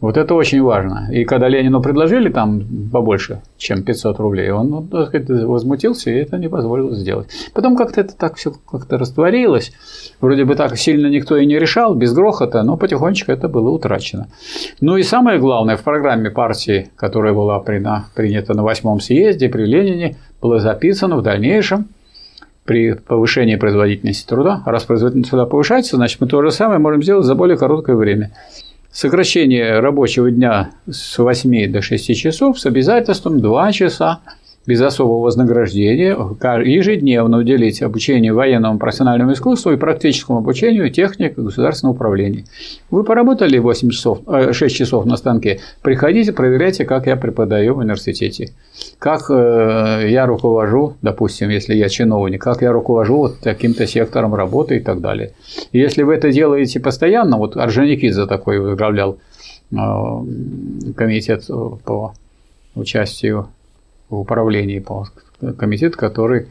Вот это очень важно. И когда Ленину предложили там побольше, чем 500 рублей, он ну, так сказать, возмутился и это не позволил сделать. Потом как-то это так все как-то растворилось. Вроде бы так сильно никто и не решал, без грохота, но потихонечку это было утрачено. Ну и самое главное, в программе партии, которая была принята на восьмом съезде при Ленине, было записано в дальнейшем при повышении производительности труда. Раз производительность труда повышается, значит мы то же самое можем сделать за более короткое время сокращение рабочего дня с 8 до 6 часов с обязательством 2 часа без особого вознаграждения ежедневно уделить обучению военному профессиональному искусству и практическому обучению техник государственного управления. Вы поработали 8 часов, 6 э, часов на станке, приходите, проверяйте, как я преподаю в университете, как э, я руковожу, допустим, если я чиновник, как я руковожу вот таким-то сектором работы и так далее. Если вы это делаете постоянно, вот Орджоникидзе такой возглавлял э, комитет по участию в управлении комитет, который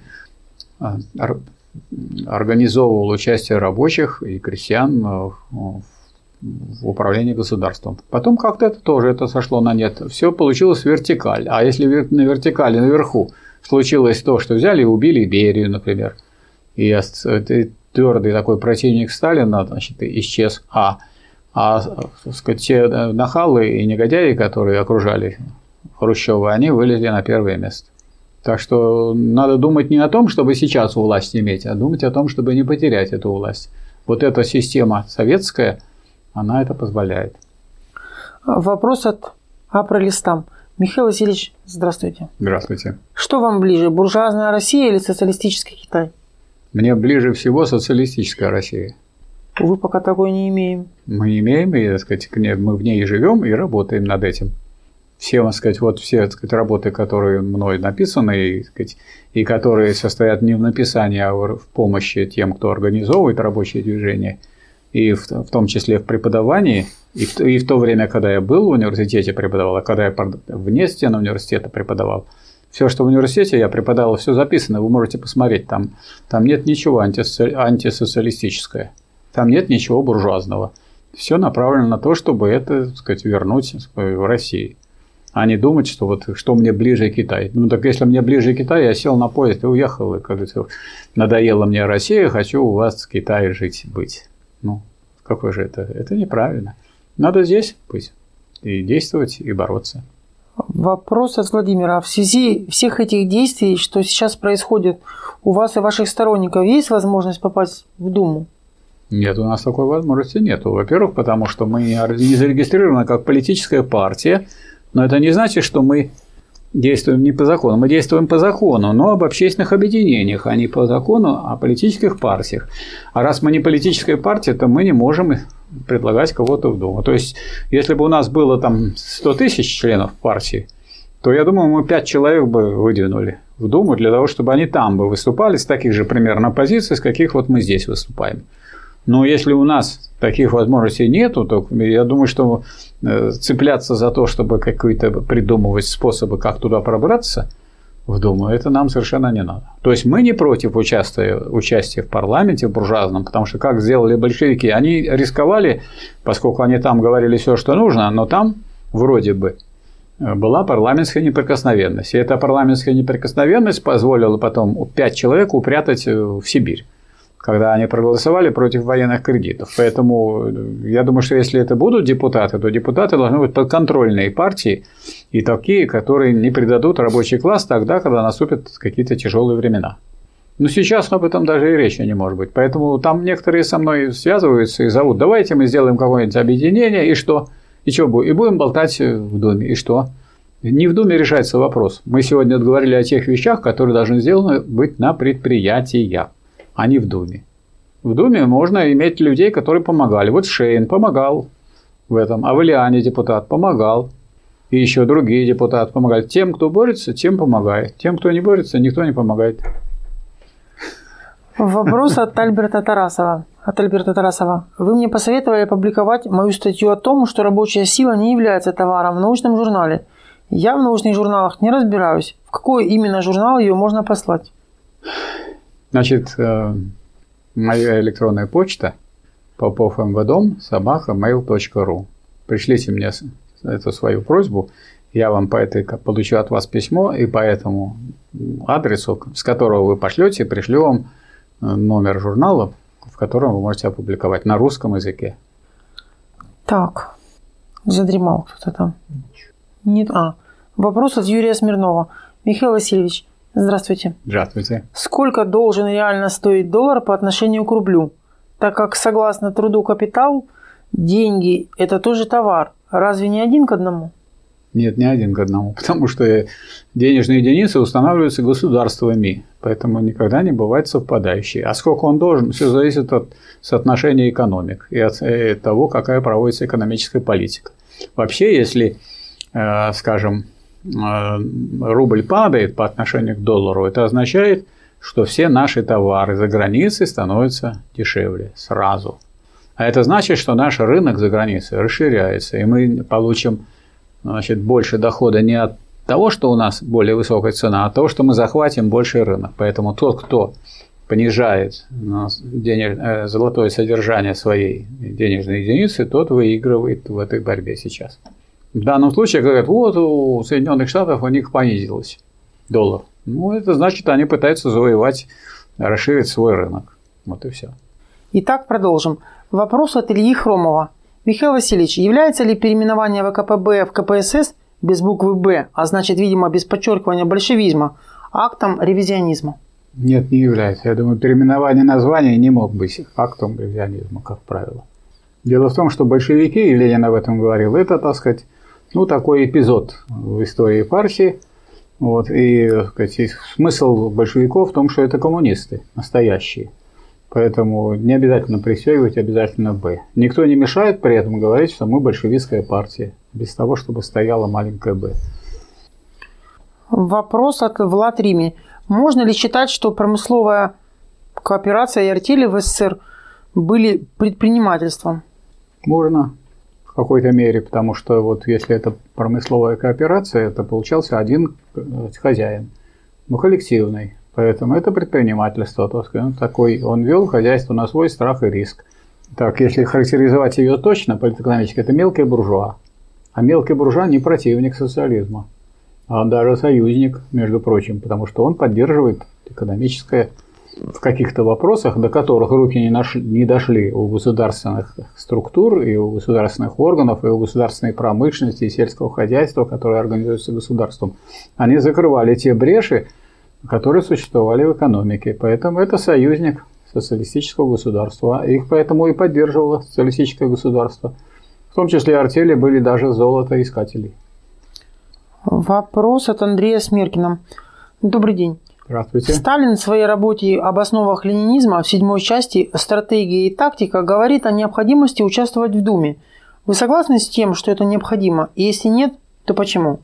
а, организовывал участие рабочих и крестьян а, в управлении государством. Потом как-то это тоже это сошло на нет. Все получилось вертикаль. А если на вертикали наверху случилось то, что взяли и убили Берию, например, и твердый такой противник Сталина, значит, исчез. А, а сказать, те нахалы и негодяи, которые окружали Хрущева, они вылезли на первое место. Так что надо думать не о том, чтобы сейчас власть иметь, а думать о том, чтобы не потерять эту власть. Вот эта система советская, она это позволяет. Вопрос от Апрелистам. Михаил Васильевич, здравствуйте. Здравствуйте. Что вам ближе, буржуазная Россия или социалистический Китай? Мне ближе всего социалистическая Россия. Вы пока такой не имеем. Мы имеем, и, так сказать, мы в ней живем и работаем над этим. Все, так сказать, вот все так сказать, работы, которые мной написаны, и, сказать, и которые состоят не в написании, а в помощи тем, кто организовывает рабочее движение, и в, в том числе в преподавании, и в, и в то время, когда я был в университете преподавал, а когда я вне стен университета преподавал – все, что в университете я преподавал, все записано, вы можете посмотреть. Там, там нет ничего антисоци... антисоциалистическое. Там нет ничего буржуазного. Все направлено на то, чтобы это, так сказать, вернуть в Россию. А не думать, что вот что мне ближе Китай. Ну так если мне ближе Китай, я сел на поезд и уехал. И, как говорится, надоела мне Россия, хочу у вас в Китае жить, быть. Ну, какой же это? Это неправильно. Надо здесь быть. И действовать, и бороться. Вопрос от Владимира. В связи всех этих действий, что сейчас происходит, у вас и ваших сторонников есть возможность попасть в Думу? Нет, у нас такой возможности нет. Во-первых, потому что мы не зарегистрированы как политическая партия, но это не значит, что мы действуем не по закону. Мы действуем по закону, но об общественных объединениях, а не по закону о политических партиях. А раз мы не политическая партия, то мы не можем предлагать кого-то в Думу. То есть, если бы у нас было там 100 тысяч членов партии, то я думаю, мы 5 человек бы выдвинули в Думу для того, чтобы они там бы выступали с таких же примерно позиций, с каких вот мы здесь выступаем. Но если у нас таких возможностей нету, то я думаю, что цепляться за то, чтобы какие-то придумывать способы, как туда пробраться в Думу, это нам совершенно не надо. То есть мы не против участия, участия в парламенте в буржуазном, потому что как сделали большевики, они рисковали, поскольку они там говорили все, что нужно, но там вроде бы э, была парламентская неприкосновенность. И эта парламентская неприкосновенность позволила потом пять человек упрятать э, в Сибирь когда они проголосовали против военных кредитов. Поэтому э, я думаю, что если это будут депутаты, то депутаты должны быть подконтрольные партии и такие, которые не предадут рабочий класс тогда, когда наступят какие-то тяжелые времена. Но сейчас об этом даже и речи не может быть. Поэтому там некоторые со мной связываются и зовут, давайте мы сделаем какое-нибудь объединение, и что? И что будет? И будем болтать в Думе, и что? Не в Думе решается вопрос. Мы сегодня говорили о тех вещах, которые должны сделаны быть на предприятиях а не в Думе. В Думе можно иметь людей, которые помогали. Вот Шейн помогал в этом, а Валиане депутат помогал. И еще другие депутаты помогали. Тем, кто борется, тем помогает. Тем, кто не борется, никто не помогает. Вопрос от Альберта Тарасова. От Альберта Тарасова. Вы мне посоветовали опубликовать мою статью о том, что рабочая сила не является товаром в научном журнале. Я в научных журналах не разбираюсь. В какой именно журнал ее можно послать? Значит, э, моя электронная почта попов мвдом собака mail.ru. Пришлите мне эту свою просьбу, я вам по этой получу от вас письмо, и по этому адресу, с которого вы пошлете, пришлю вам э, номер журнала, в котором вы можете опубликовать на русском языке. Так, задремал кто-то там. Нет, а, вопрос от Юрия Смирнова. Михаил Васильевич, Здравствуйте. Здравствуйте. Сколько должен реально стоить доллар по отношению к рублю? Так как согласно труду капитал, деньги – это тоже товар. Разве не один к одному? Нет, не один к одному, потому что денежные единицы устанавливаются государствами, поэтому никогда не бывает совпадающие. А сколько он должен, все зависит от соотношения экономик и от э, того, какая проводится экономическая политика. Вообще, если, э, скажем, рубль падает по отношению к доллару, это означает, что все наши товары за границей становятся дешевле сразу. А это значит, что наш рынок за границей расширяется, и мы получим значит, больше дохода не от того, что у нас более высокая цена, а от того, что мы захватим больший рынок. Поэтому тот, кто понижает денег, э, золотое содержание своей денежной единицы, тот выигрывает в этой борьбе сейчас. В данном случае говорят, вот у Соединенных Штатов у них понизилось доллар. Ну, это значит, они пытаются завоевать расширить свой рынок. Вот и все. Итак, продолжим. Вопрос от Ильи Хромова. Михаил Васильевич, является ли переименование ВКПБ в КПСС без буквы «Б», а значит, видимо, без подчеркивания большевизма, актом ревизионизма? Нет, не является. Я думаю, переименование названия не мог быть актом ревизионизма, как правило. Дело в том, что большевики, и Ленин об этом говорил, это, так сказать, ну, такой эпизод в истории партии. Вот, и сказать, смысл большевиков в том, что это коммунисты настоящие. Поэтому не обязательно присягивать, обязательно «Б». Никто не мешает при этом говорить, что мы большевистская партия, без того, чтобы стояла маленькая «Б». Вопрос от Влад Рими. Можно ли считать, что промысловая кооперация и артели в СССР были предпринимательством? Можно в какой-то мере, потому что вот если это промысловая кооперация, это получался один э, хозяин, но коллективный. Поэтому это предпринимательство. То есть, он, такой, он вел хозяйство на свой страх и риск. Так, если характеризовать ее точно, политэкономически, это мелкий буржуа. А мелкий буржуа не противник социализма, а даже союзник, между прочим, потому что он поддерживает экономическое в каких-то вопросах, до которых руки не, нашли, не дошли у государственных структур, и у государственных органов, и у государственной промышленности, и сельского хозяйства, которые организуются государством, они закрывали те бреши, которые существовали в экономике. Поэтому это союзник социалистического государства. Их поэтому и поддерживало социалистическое государство. В том числе артели были даже золотоискателей. Вопрос от Андрея Смеркина. Добрый день. Здравствуйте. Сталин в своей работе об основах ленинизма в седьмой части «Стратегия и тактика» говорит о необходимости участвовать в Думе. Вы согласны с тем, что это необходимо? И если нет, то почему?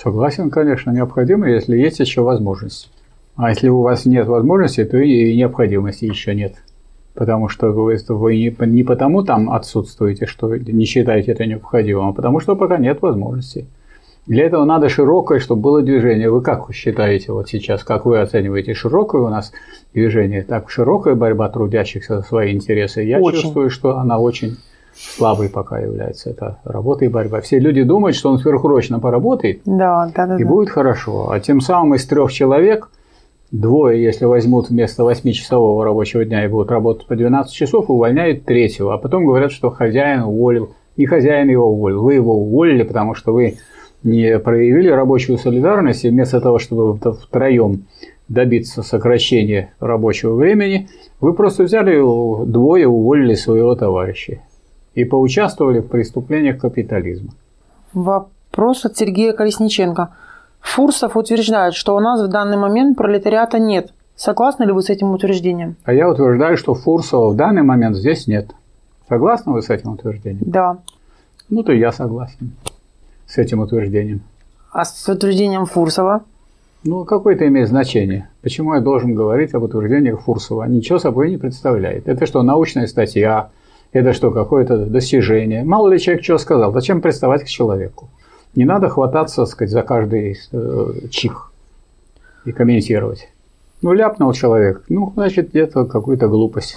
Согласен, конечно, необходимо, если есть еще возможность. А если у вас нет возможности, то и необходимости еще нет. Потому что вы, вы не, не потому там отсутствуете, что не считаете это необходимым, а потому что пока нет возможности. Для этого надо широкое, чтобы было движение. Вы как считаете вот сейчас, как вы оцениваете широкое у нас движение? Так, широкая борьба трудящихся за свои интересы. Я очень. чувствую, что она очень слабой пока является. Это работа и борьба. Все люди думают, что он сверхурочно поработает, да, да, да, и да. будет хорошо. А тем самым из трех человек двое, если возьмут вместо 8-часового рабочего дня и будут работать по 12 часов, увольняют третьего. А потом говорят, что хозяин уволил. Не хозяин его уволил, вы его уволили, потому что вы не проявили рабочую солидарность, и вместо того, чтобы втроем добиться сокращения рабочего времени, вы просто взяли двое, уволили своего товарища и поучаствовали в преступлениях капитализма. Вопрос от Сергея Колесниченко. Фурсов утверждает, что у нас в данный момент пролетариата нет. Согласны ли вы с этим утверждением? А я утверждаю, что Фурсова в данный момент здесь нет. Согласны вы с этим утверждением? Да. Ну, то я согласен с этим утверждением. А с утверждением Фурсова? Ну, какое-то имеет значение. Почему я должен говорить об утверждениях Фурсова? Ничего собой не представляет. Это что, научная статья? Это что, какое-то достижение? Мало ли человек что сказал. Зачем приставать к человеку? Не надо хвататься, так сказать, за каждый э, чих и комментировать. Ну, ляпнул человек, ну, значит, где-то какую-то глупость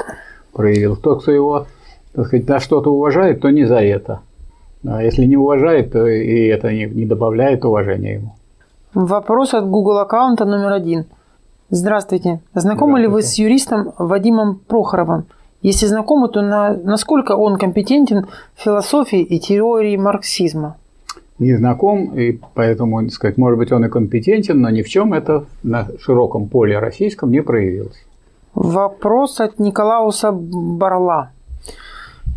проявил. Тот, кто его, так сказать, за что-то уважает, то не за это. А если не уважает, то и это не, не добавляет уважения ему. Вопрос от Google аккаунта номер один. Здравствуйте. Знакомы Здравствуйте. ли вы с юристом Вадимом Прохоровым? Если знакомы, то на, насколько он компетентен в философии и теории марксизма? Не знаком, и поэтому, сказать, может быть, он и компетентен, но ни в чем это на широком поле российском не проявилось. Вопрос от Николауса Барла.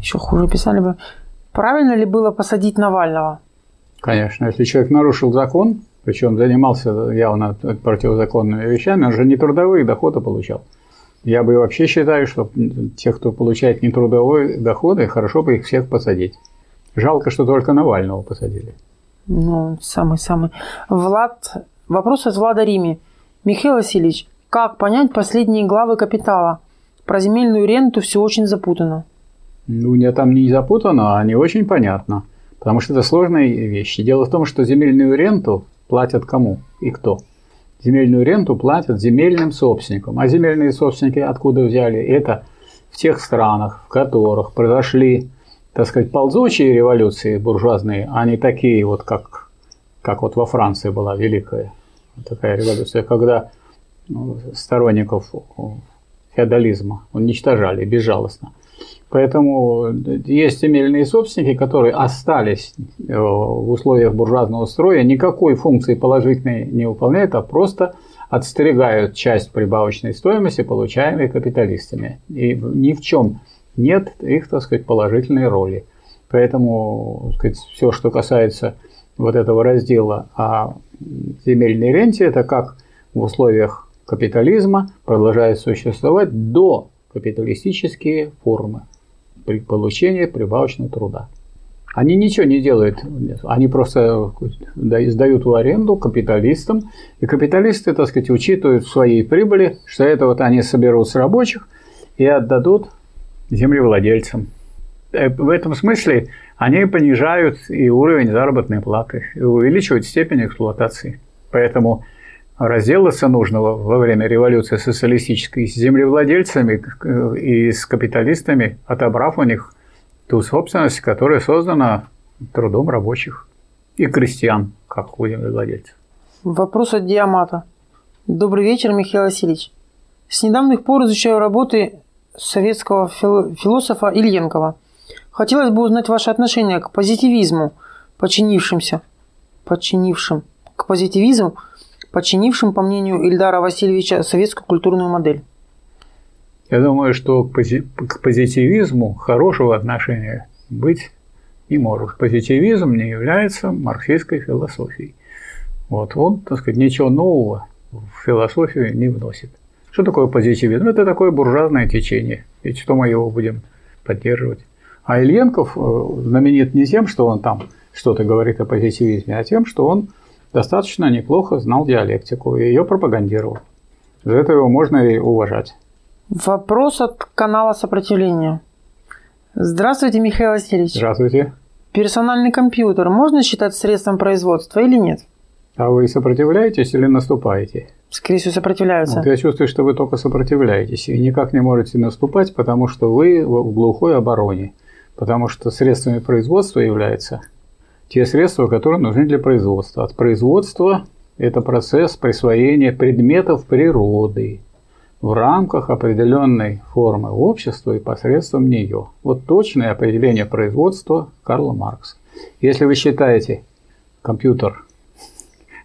Еще хуже писали бы. Правильно ли было посадить Навального? Конечно, если человек нарушил закон, причем занимался явно противозаконными вещами, он же не трудовые доходы получал. Я бы вообще считаю, что те, кто получает нетрудовые доходы, хорошо бы их всех посадить. Жалко, что только Навального посадили. Ну, самый-самый. Влад... Вопрос от Влада Рими. Михаил Васильевич, как понять последние главы «Капитала»? Про земельную ренту все очень запутано. Ну, не, там не запутано, а не очень понятно. Потому что это сложные вещи. Дело в том, что земельную ренту платят кому и кто. Земельную ренту платят земельным собственникам. А земельные собственники откуда взяли? Это в тех странах, в которых произошли, так сказать, ползучие революции буржуазные, а не такие вот, как, как вот во Франции была великая такая революция, когда ну, сторонников феодализма, уничтожали безжалостно. Поэтому есть земельные собственники, которые остались э, в условиях буржуазного строя, никакой функции положительной не выполняют, а просто отстригают часть прибавочной стоимости, получаемой капиталистами. И ни в чем нет их, так сказать, положительной роли. Поэтому так сказать, все, что касается вот этого раздела о земельной ренте, это как в условиях капитализма продолжает существовать до капиталистические формы при получении прибавочного труда. Они ничего не делают, они просто сдают в аренду капиталистам, и капиталисты, так сказать, учитывают в своей прибыли, что это вот они соберут с рабочих и отдадут землевладельцам. Э, в этом смысле они понижают и уровень заработной платы, и увеличивают степень эксплуатации. Поэтому разделаться нужно во время революции социалистической с землевладельцами и с капиталистами, отобрав у них ту собственность, которая создана трудом рабочих и крестьян, как у землевладельцев. Вопрос от Диамата. Добрый вечер, Михаил Васильевич. С недавних пор изучаю работы советского философа Ильенкова. Хотелось бы узнать ваше отношение к позитивизму, подчинившимся, подчинившим, к позитивизму, подчинившим, по мнению Ильдара Васильевича, советскую культурную модель. Я думаю, что к позитивизму хорошего отношения быть не может. Позитивизм не является марксистской философией. Вот он, так сказать, ничего нового в философию не вносит. Что такое позитивизм? Это такое буржуазное течение. И что мы его будем поддерживать? А Ильенков э, знаменит не тем, что он там что-то говорит о позитивизме, а тем, что он достаточно неплохо знал диалектику и ее пропагандировал. За это его можно и уважать. Вопрос от канала сопротивления. Здравствуйте, Михаил Васильевич. Здравствуйте. Персональный компьютер можно считать средством производства или нет? А вы сопротивляетесь или наступаете? Скорее всего, сопротивляются. Вот я чувствую, что вы только сопротивляетесь и никак не можете наступать, потому что вы в глухой обороне. Потому что средствами производства являются те средства, которые нужны для производства. От производства это процесс присвоения предметов природы в рамках определенной формы общества и посредством нее. Вот точное определение производства Карла Маркса. Если вы считаете компьютер,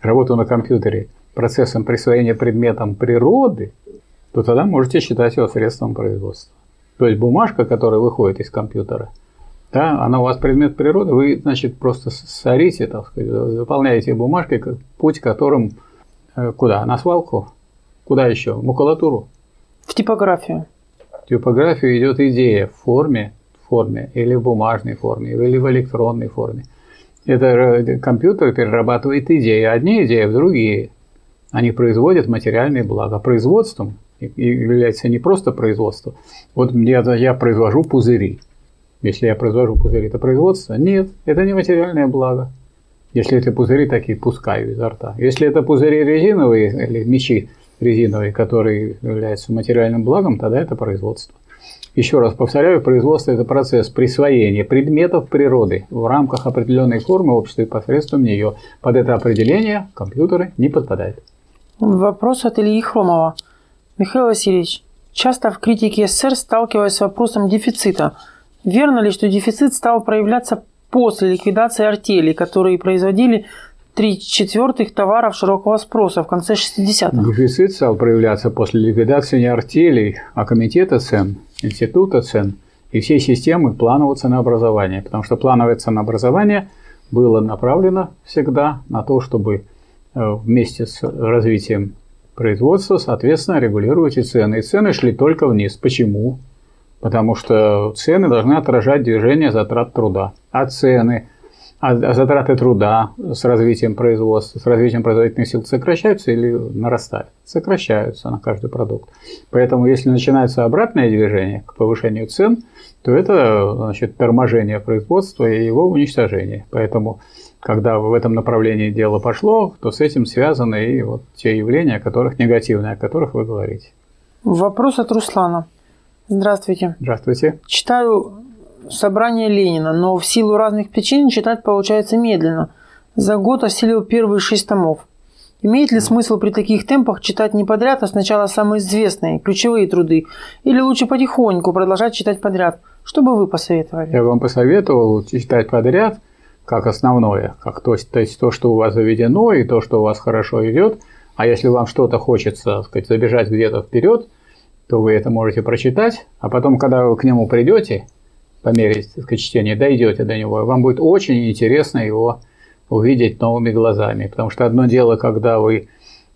работу на компьютере процессом присвоения предметам природы, то тогда можете считать его средством производства. То есть бумажка, которая выходит из компьютера, да, она у вас предмет природы, вы, значит, просто сорите, так сказать, заполняете бумажкой, путь которым э, куда? На свалку? Куда еще? Макулатуру? В типографию. В типографию идет идея в форме, в форме или в бумажной форме, или в электронной форме. Это компьютер перерабатывает идеи. Одни идеи в другие. Они производят материальные блага. Производством является не просто производство. Вот я, я произвожу пузыри. Если я произвожу пузыри, это производство? Нет, это не материальное благо. Если это пузыри такие, пускаю изо рта. Если это пузыри резиновые или мечи, резиновый, который является материальным благом, тогда это производство. Еще раз повторяю, производство – это процесс присвоения предметов природы в рамках определенной формы общества и посредством нее. Под это определение компьютеры не подпадают. Вопрос от Ильи Хромова. Михаил Васильевич, часто в критике СССР сталкиваюсь с вопросом дефицита. Верно ли, что дефицит стал проявляться после ликвидации артелей, которые производили три четвертых товаров широкого спроса в конце 60-х. Дефицит стал проявляться после ликвидации не артелей, а комитета цен, института цен и всей системы планового ценообразования. Потому что плановое ценообразование было направлено всегда на то, чтобы э, вместе с развитием производства, соответственно, регулировать и цены. И цены шли только вниз. Почему? Потому что цены должны отражать движение затрат труда. А цены – а, а затраты труда с развитием производства, с развитием производительных сил сокращаются или нарастают? Сокращаются на каждый продукт. Поэтому, если начинается обратное движение к повышению цен, то это значит, торможение производства и его уничтожение. Поэтому, когда в этом направлении дело пошло, то с этим связаны и вот те явления, о которых негативные, о которых вы говорите. Вопрос от Руслана. Здравствуйте. Здравствуйте. Читаю собрание Ленина, но в силу разных причин читать получается медленно. За год осилил первые шесть томов. Имеет ли смысл при таких темпах читать не подряд, а сначала самые известные, ключевые труды? Или лучше потихоньку продолжать читать подряд? Что бы вы посоветовали? Я вам посоветовал читать подряд как основное, как то, то есть то, что у вас заведено и то, что у вас хорошо идет. А если вам что-то хочется, так сказать, забежать где-то вперед, то вы это можете прочитать, а потом, когда вы к нему придете, по мере чтения, дойдете до него, вам будет очень интересно его увидеть новыми глазами. Потому что одно дело, когда вы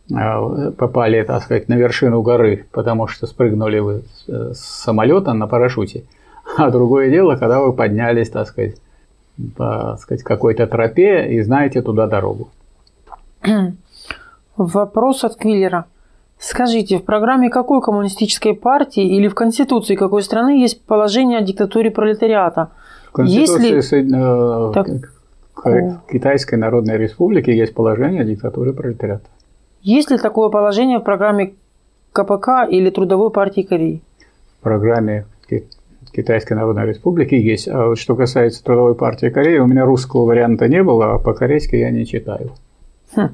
э, попали, так сказать, на вершину горы, потому что спрыгнули вы с самолета на парашюте, а другое дело, когда вы поднялись, так сказать, по сказать, какой-то тропе и знаете туда дорогу. Вопрос от Квиллера. Скажите, в программе какой коммунистической партии или в Конституции какой страны есть положение о диктатуре пролетариата? В Конституции Если... Э, так... Китайской Народной Республики есть положение о диктатуре пролетариата. Есть ли такое положение в программе КПК или Трудовой партии Кореи? В программе Китайской Народной Республики есть. А вот что касается Трудовой партии Кореи, у меня русского варианта не было, а по-корейски я не читаю. Хм.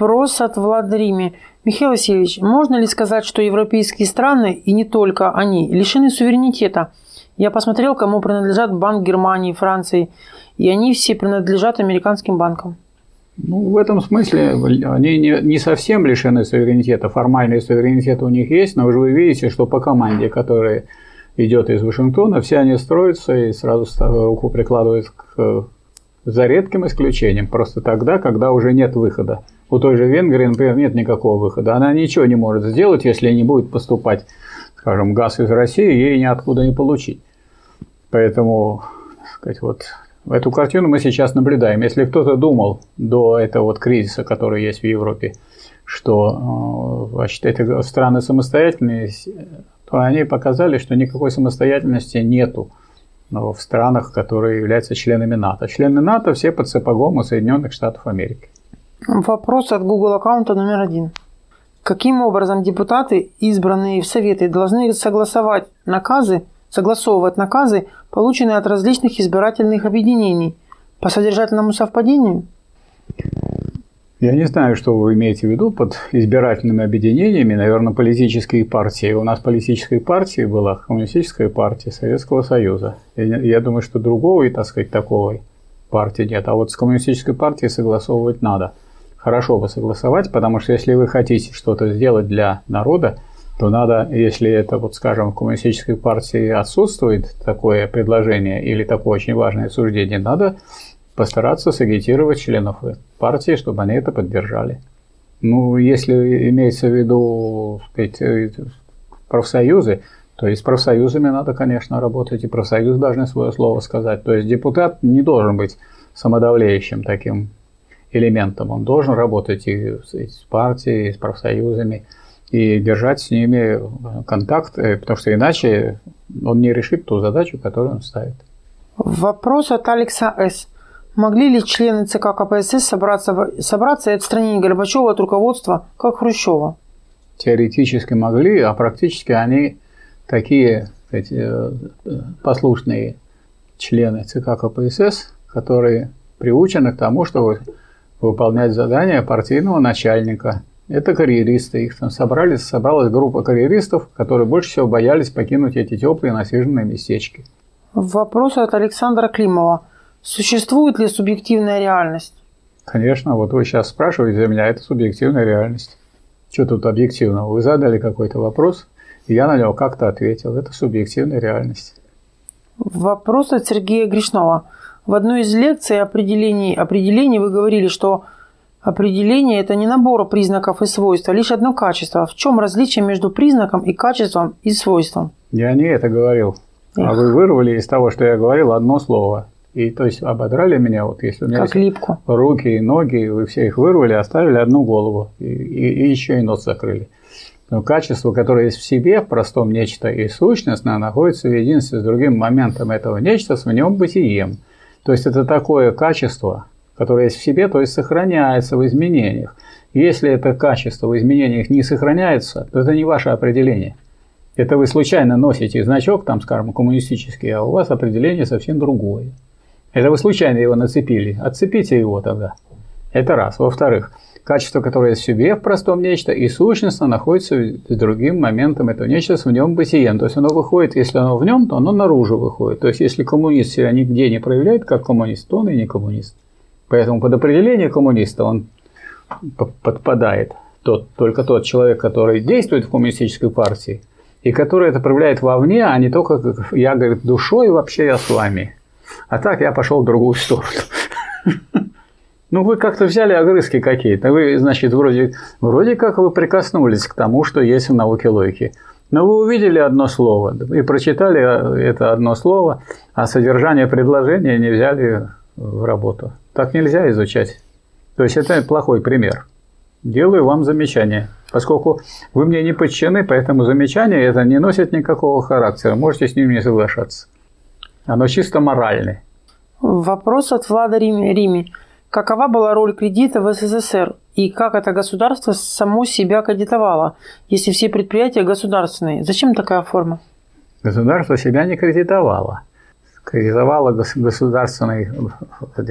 Вопрос от Владриме. Михаил Васильевич, можно ли сказать, что европейские страны, и не только они, лишены суверенитета? Я посмотрел, кому принадлежат Банк Германии, Франции, и они все принадлежат американским банкам. Ну, в этом смысле они не, не совсем лишены суверенитета. Формальный суверенитет у них есть, но вы видите, что по команде, которая идет из Вашингтона, все они строятся и сразу руку прикладывают к за редким исключением, просто тогда, когда уже нет выхода. У той же Венгрии, например, нет никакого выхода. Она ничего не может сделать, если не будет поступать, скажем, газ из России, ей ниоткуда не получить. Поэтому, так сказать, вот Эту картину мы сейчас наблюдаем. Если кто-то думал до этого вот кризиса, который есть в Европе, что э, значит, это страны самостоятельные, то они показали, что никакой самостоятельности нету в странах, которые являются членами НАТО. Члены НАТО все под сапогом у Соединенных Штатов Америки. Вопрос от Google аккаунта номер один. Каким образом депутаты, избранные в Советы, должны согласовать наказы согласовывать наказы, полученные от различных избирательных объединений, по содержательному совпадению? Я не знаю, что вы имеете в виду под избирательными объединениями, наверное, политические партии. У нас политической партии была коммунистическая партия Советского Союза. Я, я думаю, что другого, так сказать, такого партии нет. А вот с коммунистической партией согласовывать надо. Хорошо бы согласовать, потому что если вы хотите что-то сделать для народа, то надо, если это, вот скажем, в коммунистической партии отсутствует такое предложение или такое очень важное суждение, надо постараться сагитировать членов партии, чтобы они это поддержали. Ну, если имеется в виду сказать, профсоюзы, то и с профсоюзами надо, конечно, работать, и профсоюз должны свое слово сказать. То есть депутат не должен быть самодавляющим таким элементом, он должен работать и с партией, и с профсоюзами – и держать с ними контакт, э, потому что иначе он не решит ту задачу, которую он ставит. Вопрос от Алекса С. Могли ли члены ЦК КПСС собраться, собраться и отстранить Горбачева от руководства, как Хрущева? Теоретически могли, а практически они такие сказать, э, послушные члены ЦК КПСС, которые приучены к тому, чтобы выполнять задания партийного начальника – это карьеристы. Их там собрали, собралась группа карьеристов, которые больше всего боялись покинуть эти теплые насиженные местечки. Вопрос от Александра Климова. Существует ли субъективная реальность? Конечно, вот вы сейчас спрашиваете меня, это субъективная реальность. Что тут объективного? Вы задали какой-то вопрос, и я на него как-то ответил. Это субъективная реальность. Вопрос от Сергея Гришнова. В одной из лекций определений, определений вы говорили, что Определение – это не набор признаков и свойств, а лишь одно качество. В чем различие между признаком и качеством и свойством? Я не это говорил. А Эх. А вы вырвали из того, что я говорил, одно слово. И то есть ободрали меня, вот если у меня как липку. руки и ноги, вы все их вырвали, оставили одну голову и, и, и еще и нос закрыли. Но качество, которое есть в себе, в простом нечто и сущностное, находится в единстве с другим моментом этого нечто, с в нем бытием. То есть это такое качество, которое есть в себе, то есть сохраняется в изменениях. Если это качество в изменениях не сохраняется, то это не ваше определение. Это вы случайно носите значок, там, скажем, коммунистический, а у вас определение совсем другое. Это вы случайно его нацепили. Отцепите его тогда. Это раз. Во-вторых, качество, которое есть в себе в простом нечто, и сущностно находится с другим моментом этого нечто в нем бытием. То есть оно выходит, если оно в нем, то оно наружу выходит. То есть если коммунист себя нигде не проявляет как коммунист, то он и не коммунист. Поэтому под определение коммуниста он подпадает тот, только тот человек, который действует в коммунистической партии, и который это проявляет вовне, а не только как я, говорит, душой вообще я с вами. А так я пошел в другую сторону. Ну, вы как-то взяли огрызки какие-то. Вы, значит, вроде, вроде как вы прикоснулись к тому, что есть в науке логики. Но вы увидели одно слово и прочитали это одно слово, а содержание предложения не взяли в работу. Так нельзя изучать. То есть это плохой пример. Делаю вам замечание. Поскольку вы мне не подчинены, поэтому замечание это не носит никакого характера. Можете с ним не соглашаться. Оно чисто моральное. Вопрос от Влада Рими. Какова была роль кредита в СССР и как это государство само себя кредитовало, если все предприятия государственные? Зачем такая форма? Государство себя не кредитовало. Кредитовало государственные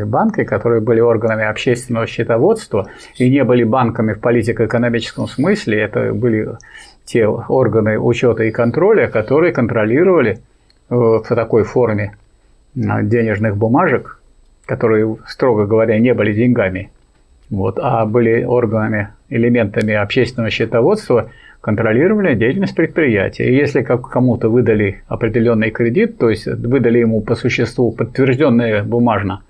банки, которые были органами общественного счетоводства и не были банками в политико-экономическом смысле. Это были те органы учета и контроля, которые контролировали э, в такой форме денежных бумажек которые, строго говоря, не были деньгами, вот, а были органами, элементами общественного счетоводства, контролировали деятельность предприятия. И если кому-то выдали определенный кредит, то есть выдали ему по существу подтвержденное бумажно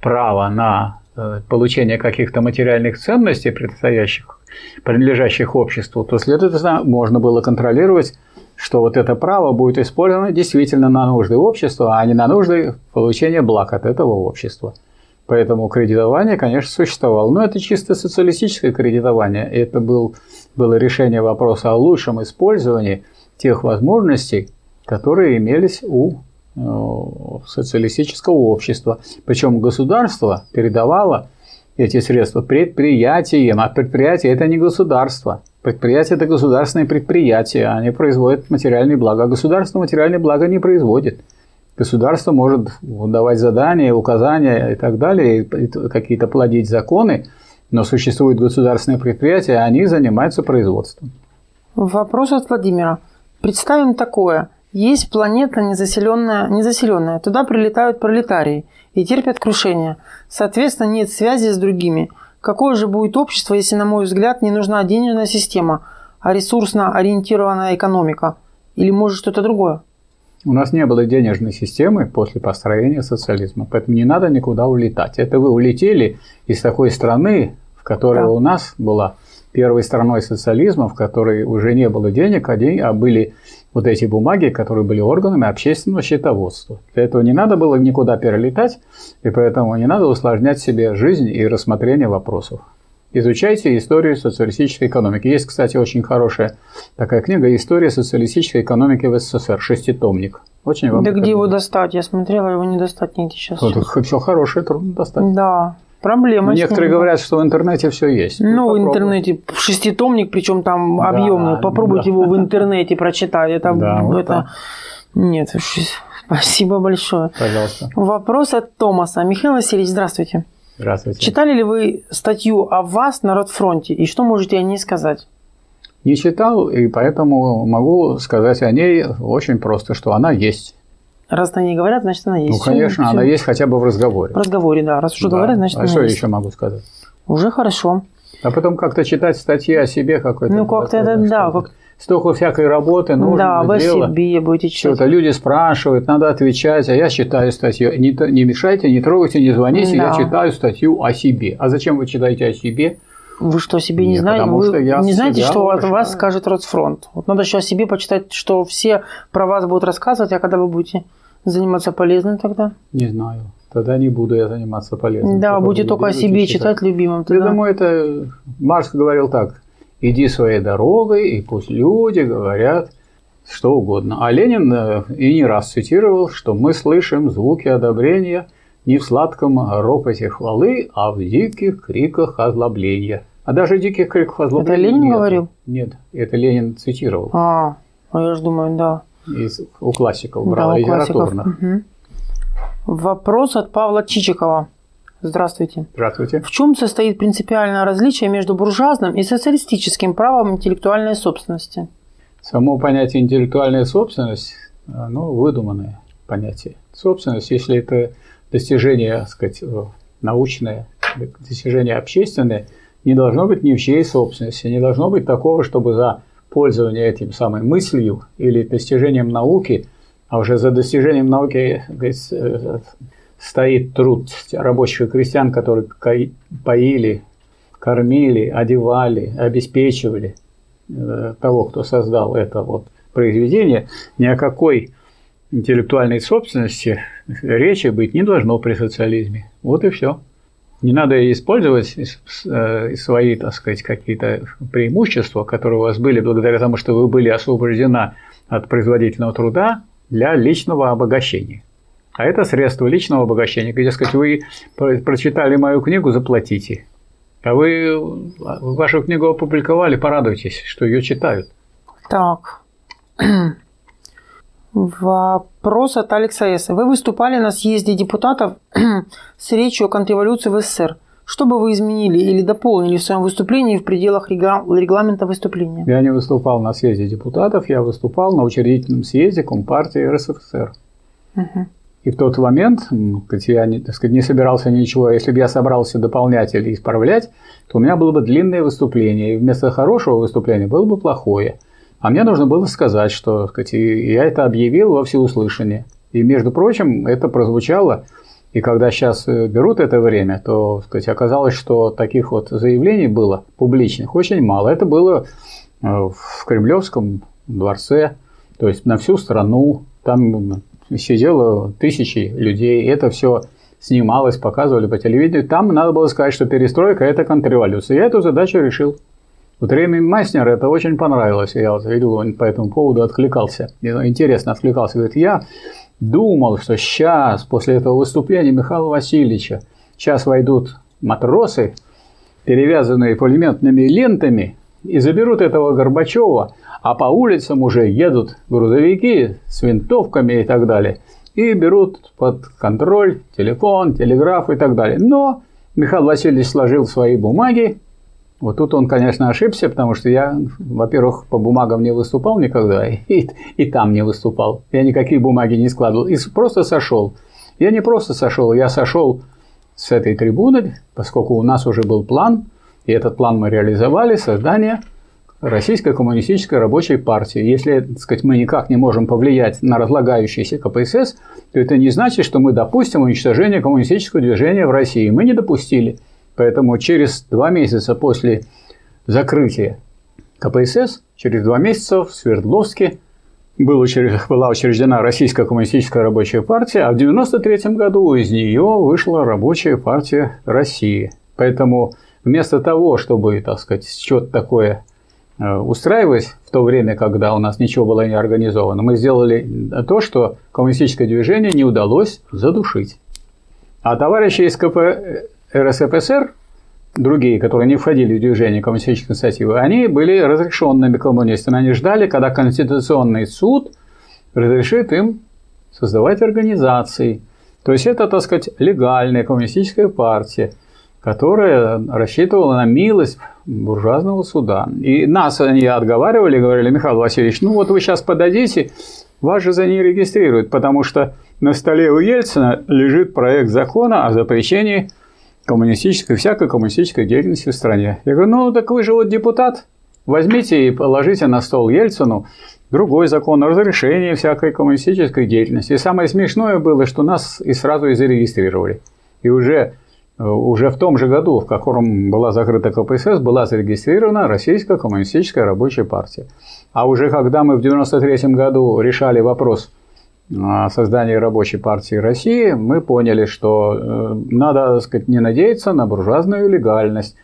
право на э, получение каких-то материальных ценностей, принадлежащих обществу, то следовательно можно было контролировать что вот это право будет использовано действительно на нужды общества, а не на нужды получения благ от этого общества. Поэтому кредитование, конечно, существовало. Но это чисто социалистическое кредитование. Это был, было решение вопроса о лучшем использовании тех возможностей, которые имелись у э, социалистического общества. Причем государство передавало эти средства предприятиям, а предприятие – это не государство – Предприятие – это государственные предприятия, они производят материальные блага. А государство материальные блага не производит. Государство может давать задания, указания и так далее, какие-то плодить законы, но существуют государственные предприятия, они занимаются производством. Вопрос от Владимира. Представим такое. Есть планета незаселенная, незаселенная. Туда прилетают пролетарии и терпят крушение. Соответственно, нет связи с другими – Какое же будет общество, если, на мой взгляд, не нужна денежная система, а ресурсно ориентированная экономика? Или может что-то другое? У нас не было денежной системы после построения социализма, поэтому не надо никуда улетать. Это вы улетели из такой страны, в которой да. у нас была первой страной социализма, в которой уже не было денег, а, день, а были вот эти бумаги, которые были органами общественного счетоводства. Для этого не надо было никуда перелетать, и поэтому не надо усложнять себе жизнь и рассмотрение вопросов. Изучайте историю социалистической экономики. Есть, кстати, очень хорошая такая книга «История социалистической экономики в СССР», шеститомник. Очень вам Да где его достать? Я смотрела, его не достать нигде сейчас. Вот, все хорошее, трудно достать. Да. Проблема. Но некоторые говорят, что в интернете все есть. Ну, в интернете шеститомник, причем там да, объемный. Попробуйте да. его в интернете прочитать. Это, да, вот это... Так. Нет, спасибо большое. Пожалуйста. Вопрос от Томаса. Михаил Васильевич, здравствуйте. Здравствуйте. Читали ли вы статью о вас на Ротфронте и что можете о ней сказать? Не читал, и поэтому могу сказать о ней очень просто, что она есть. Раз они не говорят, значит она есть. Ну, конечно, все, она есть хотя бы в разговоре. В разговоре, да. Раз уже да. говорят, значит а она что есть. еще могу сказать? Уже хорошо. А потом как-то читать статьи о себе какой-то. Ну, как-то это, да. Как... Столько всякой работы нужно Да, об себе будете читать. Что-то люди спрашивают, надо отвечать, а я читаю статью. Не, не мешайте, не трогайте, не звоните, да. я читаю статью о себе. А зачем вы читаете о себе? Вы что, себе не знаете? Вы что не знаете, что от вас скажет Росфронт? Вот надо еще о себе почитать, что все про вас будут рассказывать, а когда вы будете заниматься полезным тогда? Не знаю. Тогда не буду я заниматься полезным. Да, будете только о себе читать, читать любимым. Тогда. Я думаю, это Марс говорил так. Иди своей дорогой, и пусть люди говорят что угодно. А Ленин э, и не раз цитировал, что мы слышим звуки одобрения не в сладком ропоте хвалы, а в диких криках озлобления. А даже диких криков озлобления Это Ленин нет. говорил? Нет, это Ленин цитировал. А, а я же думаю, да. Из, у классиков брал, да, у литературных. Угу. Вопрос от Павла Чичикова. Здравствуйте. Здравствуйте. В чем состоит принципиальное различие между буржуазным и социалистическим правом интеллектуальной собственности? Само понятие интеллектуальная собственность, оно выдуманное понятие. Собственность, если это достижение, так сказать, научное, достижение общественное, не должно быть ни в чьей собственности, не должно быть такого, чтобы за пользование этим самой мыслью или достижением науки, а уже за достижением науки э, стоит труд рабочих и крестьян, которые поили, кормили, одевали, обеспечивали э, того, кто создал это вот произведение, ни о какой интеллектуальной собственности речи быть не должно при социализме. Вот и все. Не надо использовать э, свои, так сказать, какие-то преимущества, которые у вас были благодаря тому, что вы были освобождены от производительного труда для личного обогащения. А это средство личного обогащения, где, сказать, вы прочитали мою книгу, заплатите. А вы вашу книгу опубликовали, порадуйтесь, что ее читают. Так. Вопрос от Алекса С. Вы выступали на съезде депутатов с речью о контрреволюции в СССР. Что бы вы изменили или дополнили в своем выступлении в пределах регламента выступления? Я не выступал на съезде депутатов, я выступал на учредительном съезде Компартии РСФСР. Угу. И в тот момент, я не, так сказать, не собирался ничего, если бы я собрался дополнять или исправлять, то у меня было бы длинное выступление, и вместо хорошего выступления было бы плохое. А мне нужно было сказать, что сказать, я это объявил во всеуслышание. И, между прочим, это прозвучало, и когда сейчас э, берут это время, то сказать, оказалось, что таких вот заявлений было публичных очень мало. Это было э, в Кремлевском дворце, то есть на всю страну. Там сидело тысячи людей. Это все снималось, показывали по телевидению. Там надо было сказать, что перестройка – это контрреволюция. Я эту задачу решил. Вот Реми Майснер это очень понравилось. Я вот видел, он по этому поводу откликался. Интересно откликался. Говорит, я думал, что сейчас, после этого выступления Михаила Васильевича, сейчас войдут матросы, перевязанные пулеметными лентами, и заберут этого Горбачева, а по улицам уже едут грузовики с винтовками и так далее, и берут под контроль телефон, телеграф и так далее. Но Михаил Васильевич сложил свои бумаги, вот тут он, конечно, ошибся, потому что я, во-первых, по бумагам не выступал никогда, и, и там не выступал. Я никакие бумаги не складывал, и просто сошел. Я не просто сошел, я сошел с этой трибуны, поскольку у нас уже был план, и этот план мы реализовали, создание Российской коммунистической рабочей партии. Если, так сказать, мы никак не можем повлиять на разлагающийся КПСС, то это не значит, что мы допустим уничтожение коммунистического движения в России. Мы не допустили. Поэтому через два месяца после закрытия КПСС, через два месяца в Свердловске был учреж... была учреждена Российская коммунистическая рабочая партия, а в 1993 году из нее вышла Рабочая партия России. Поэтому вместо того, чтобы, так сказать, что-то такое э, устраивать в то время, когда у нас ничего было не организовано, мы сделали то, что коммунистическое движение не удалось задушить. А товарищи из КП РСФСР, другие, которые не входили в движение коммунистической инициативы, они были разрешенными коммунистами. Они ждали, когда Конституционный суд разрешит им создавать организации. То есть это, так сказать, легальная коммунистическая партия, которая рассчитывала на милость буржуазного суда. И нас они отговаривали, говорили, Михаил Васильевич, ну вот вы сейчас подадите, вас же за ней регистрируют, потому что на столе у Ельцина лежит проект закона о запрещении коммунистической, всякой коммунистической деятельности в стране. Я говорю, ну так вы же вот депутат, возьмите и положите на стол Ельцину другой закон о разрешении всякой коммунистической деятельности. И самое смешное было, что нас и сразу и зарегистрировали. И уже, э, уже в том же году, в котором была закрыта КПСС, была зарегистрирована Российская коммунистическая рабочая партия. А уже когда мы в 1993 году решали вопрос – создании рабочей партии России мы поняли, что э, надо, так сказать, не надеяться на буржуазную легальность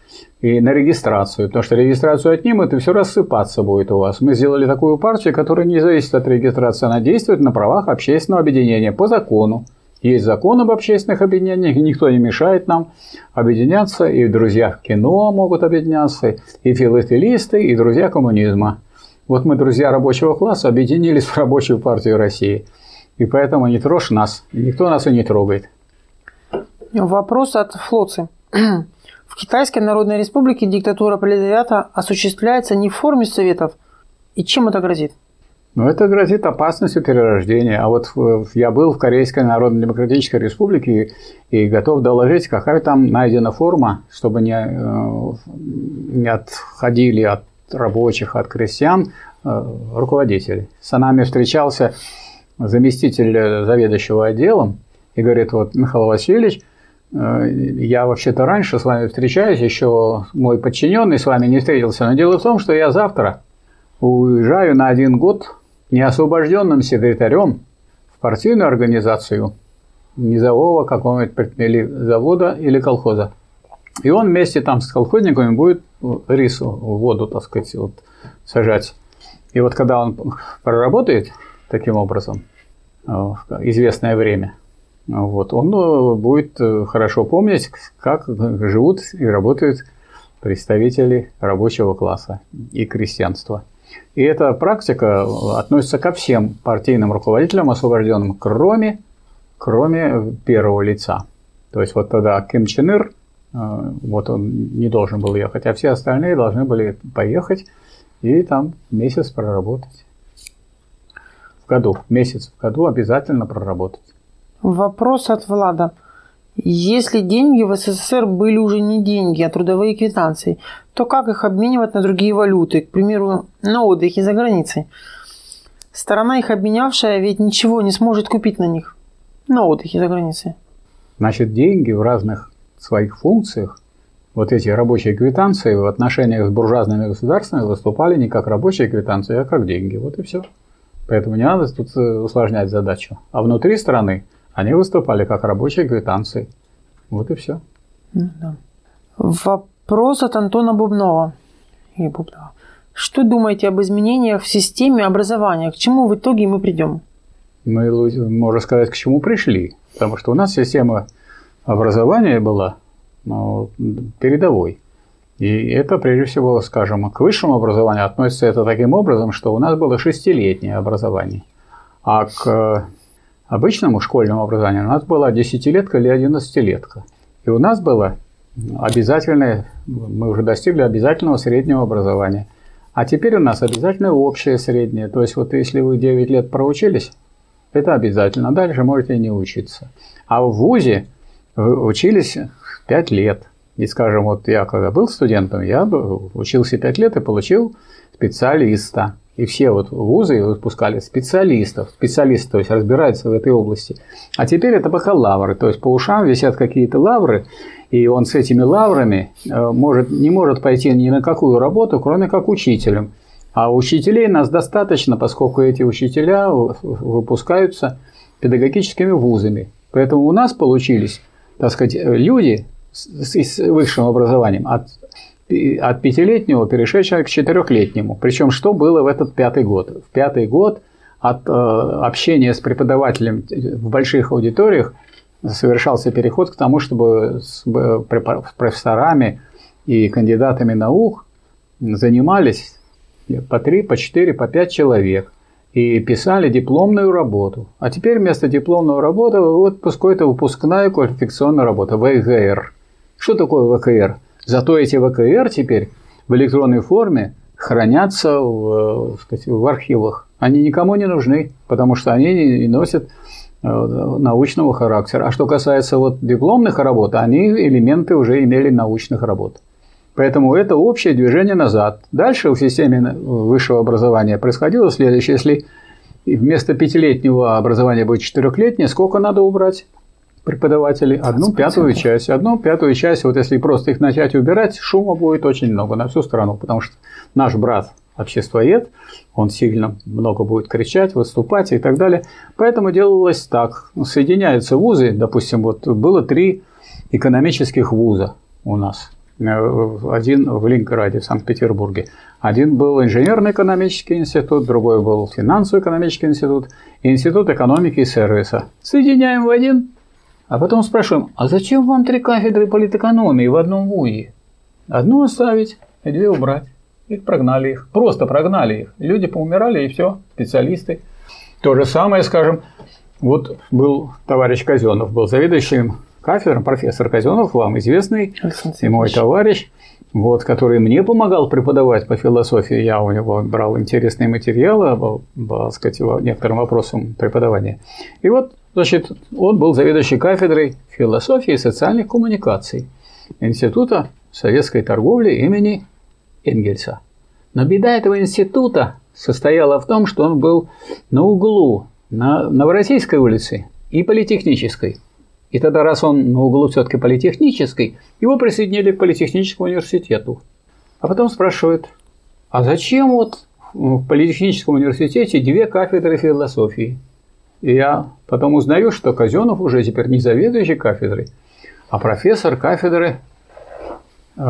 и на регистрацию, потому что регистрацию отнимут и все рассыпаться будет у вас. Мы сделали такую партию, которая не зависит от регистрации, она действует на правах общественного объединения по закону. Есть закон об общественных объединениях, и никто не мешает нам объединяться, и друзья в кино могут объединяться, и филателисты, и друзья коммунизма. Вот мы, друзья рабочего класса, объединились в рабочую партию России – и поэтому не трожь нас, никто нас и не трогает. Вопрос от Флоци. В Китайской Народной Республике диктатура пролетариата осуществляется не в форме советов. И чем это грозит? Ну, это грозит опасностью перерождения. А вот я был в Корейской Народно-Демократической Республике и, и готов доложить, какая там найдена форма, чтобы не, э, не отходили от рабочих, от крестьян э, руководители. С нами встречался заместитель заведующего отделом и говорит, вот, Михаил Васильевич, э, я вообще-то раньше с вами встречаюсь, еще мой подчиненный с вами не встретился, но дело в том, что я завтра уезжаю на один год неосвобожденным секретарем в партийную организацию низового какого-нибудь или завода или колхоза. И он вместе там с колхозниками будет рис в воду, так сказать, вот, сажать. И вот когда он проработает таким образом э, известное время, вот, он э, будет э, хорошо помнить, как живут и работают представители рабочего класса и крестьянства. И эта практика относится ко всем партийным руководителям, освобожденным, кроме, кроме первого лица. То есть вот тогда Ким Чен Ир, вот он не должен был ехать, а все остальные должны были поехать и там месяц проработать. Году, месяц в году обязательно проработать. Вопрос от Влада. Если деньги в СССР были уже не деньги, а трудовые квитанции, то как их обменивать на другие валюты, к примеру, на отдыхе за границей? Сторона их обменявшая ведь ничего не сможет купить на них, на отдыхе за границей. Значит, деньги в разных своих функциях, вот эти рабочие квитанции в отношениях с буржуазными государствами выступали не как рабочие квитанции, а как деньги. Вот и все. Поэтому не надо тут э, усложнять задачу. А внутри страны они выступали как рабочие квитанции. Вот и все. Ну да. Вопрос от Антона Бубнова. И Бубнова. Что думаете об изменениях в системе образования? К чему в итоге мы придем? Мы, можно сказать, к чему пришли. Потому что у нас система образования была ну, передовой. И это, прежде всего, скажем, к высшему образованию относится это таким образом, что у нас было шестилетнее образование. А к обычному школьному образованию у нас была десятилетка или одиннадцатилетка. И у нас было обязательное, мы уже достигли обязательного среднего образования. А теперь у нас обязательное общее среднее. То есть вот если вы 9 лет проучились, это обязательно. Дальше можете не учиться. А в ВУЗе учились 5 лет. И, скажем, вот я когда был студентом, я учился 5 лет и получил специалиста. И все вот вузы выпускали специалистов, специалисты, то есть разбираются в этой области. А теперь это бакалавры, то есть по ушам висят какие-то лавры, и он с этими лаврами э, может, не может пойти ни на какую работу, кроме как учителем. А учителей нас достаточно, поскольку эти учителя выпускаются педагогическими вузами. Поэтому у нас получились, так сказать, люди с, с высшим образованием от от пятилетнего перешедшего к четырехлетнему. Причем что было в этот пятый год? В пятый год от э, общения с преподавателем в больших аудиториях совершался переход к тому, чтобы с профессорами и кандидатами наук занимались по три, по четыре, по пять человек и писали дипломную работу. А теперь вместо дипломной работы вот пускай это выпускная квалификационная работа, ВГР. Что такое ВКР? Зато эти ВКР теперь в электронной форме хранятся в, сказать, в архивах. Они никому не нужны, потому что они не носят э, научного характера. А что касается вот дипломных работ, они элементы уже имели научных работ. Поэтому это общее движение назад. Дальше в системе высшего образования происходило следующее. Если вместо пятилетнего образования будет четырехлетнее, сколько надо убрать? Преподавателей одну пятую часть. Одну пятую часть, вот если просто их начать убирать, шума будет очень много на всю страну, потому что наш брат обществоед, он сильно много будет кричать, выступать и так далее. Поэтому делалось так. Соединяются вузы, допустим, вот было три экономических вуза у нас. Один в Ленинграде, в Санкт-Петербурге. Один был инженерно-экономический институт, другой был финансово-экономический институт, институт экономики и сервиса. Соединяем в один, а потом спрашиваем, а зачем вам три кафедры политэкономии в одном ВУЗе? Одну оставить, и две убрать. И прогнали их. Просто прогнали их. Люди поумирали, и все, специалисты. То же самое, скажем, вот был товарищ Казенов, был заведующим кафедрам, профессор Казенов, вам известный, и мой товарищ, вот, который мне помогал преподавать по философии. Я у него брал интересные материалы по, по сказать, некоторым вопросам преподавания. И вот, значит, он был заведующий кафедрой философии и социальных коммуникаций Института советской торговли имени Энгельса. Но беда этого института состояла в том, что он был на углу на Новороссийской улице и Политехнической. И тогда, раз он на углу все-таки Политехнической, его присоединили к Политехническому университету. А потом спрашивают, а зачем вот в Политехническом университете две кафедры философии? И я потом узнаю, что Казенов уже теперь не заведующий кафедрой, а профессор кафедры э,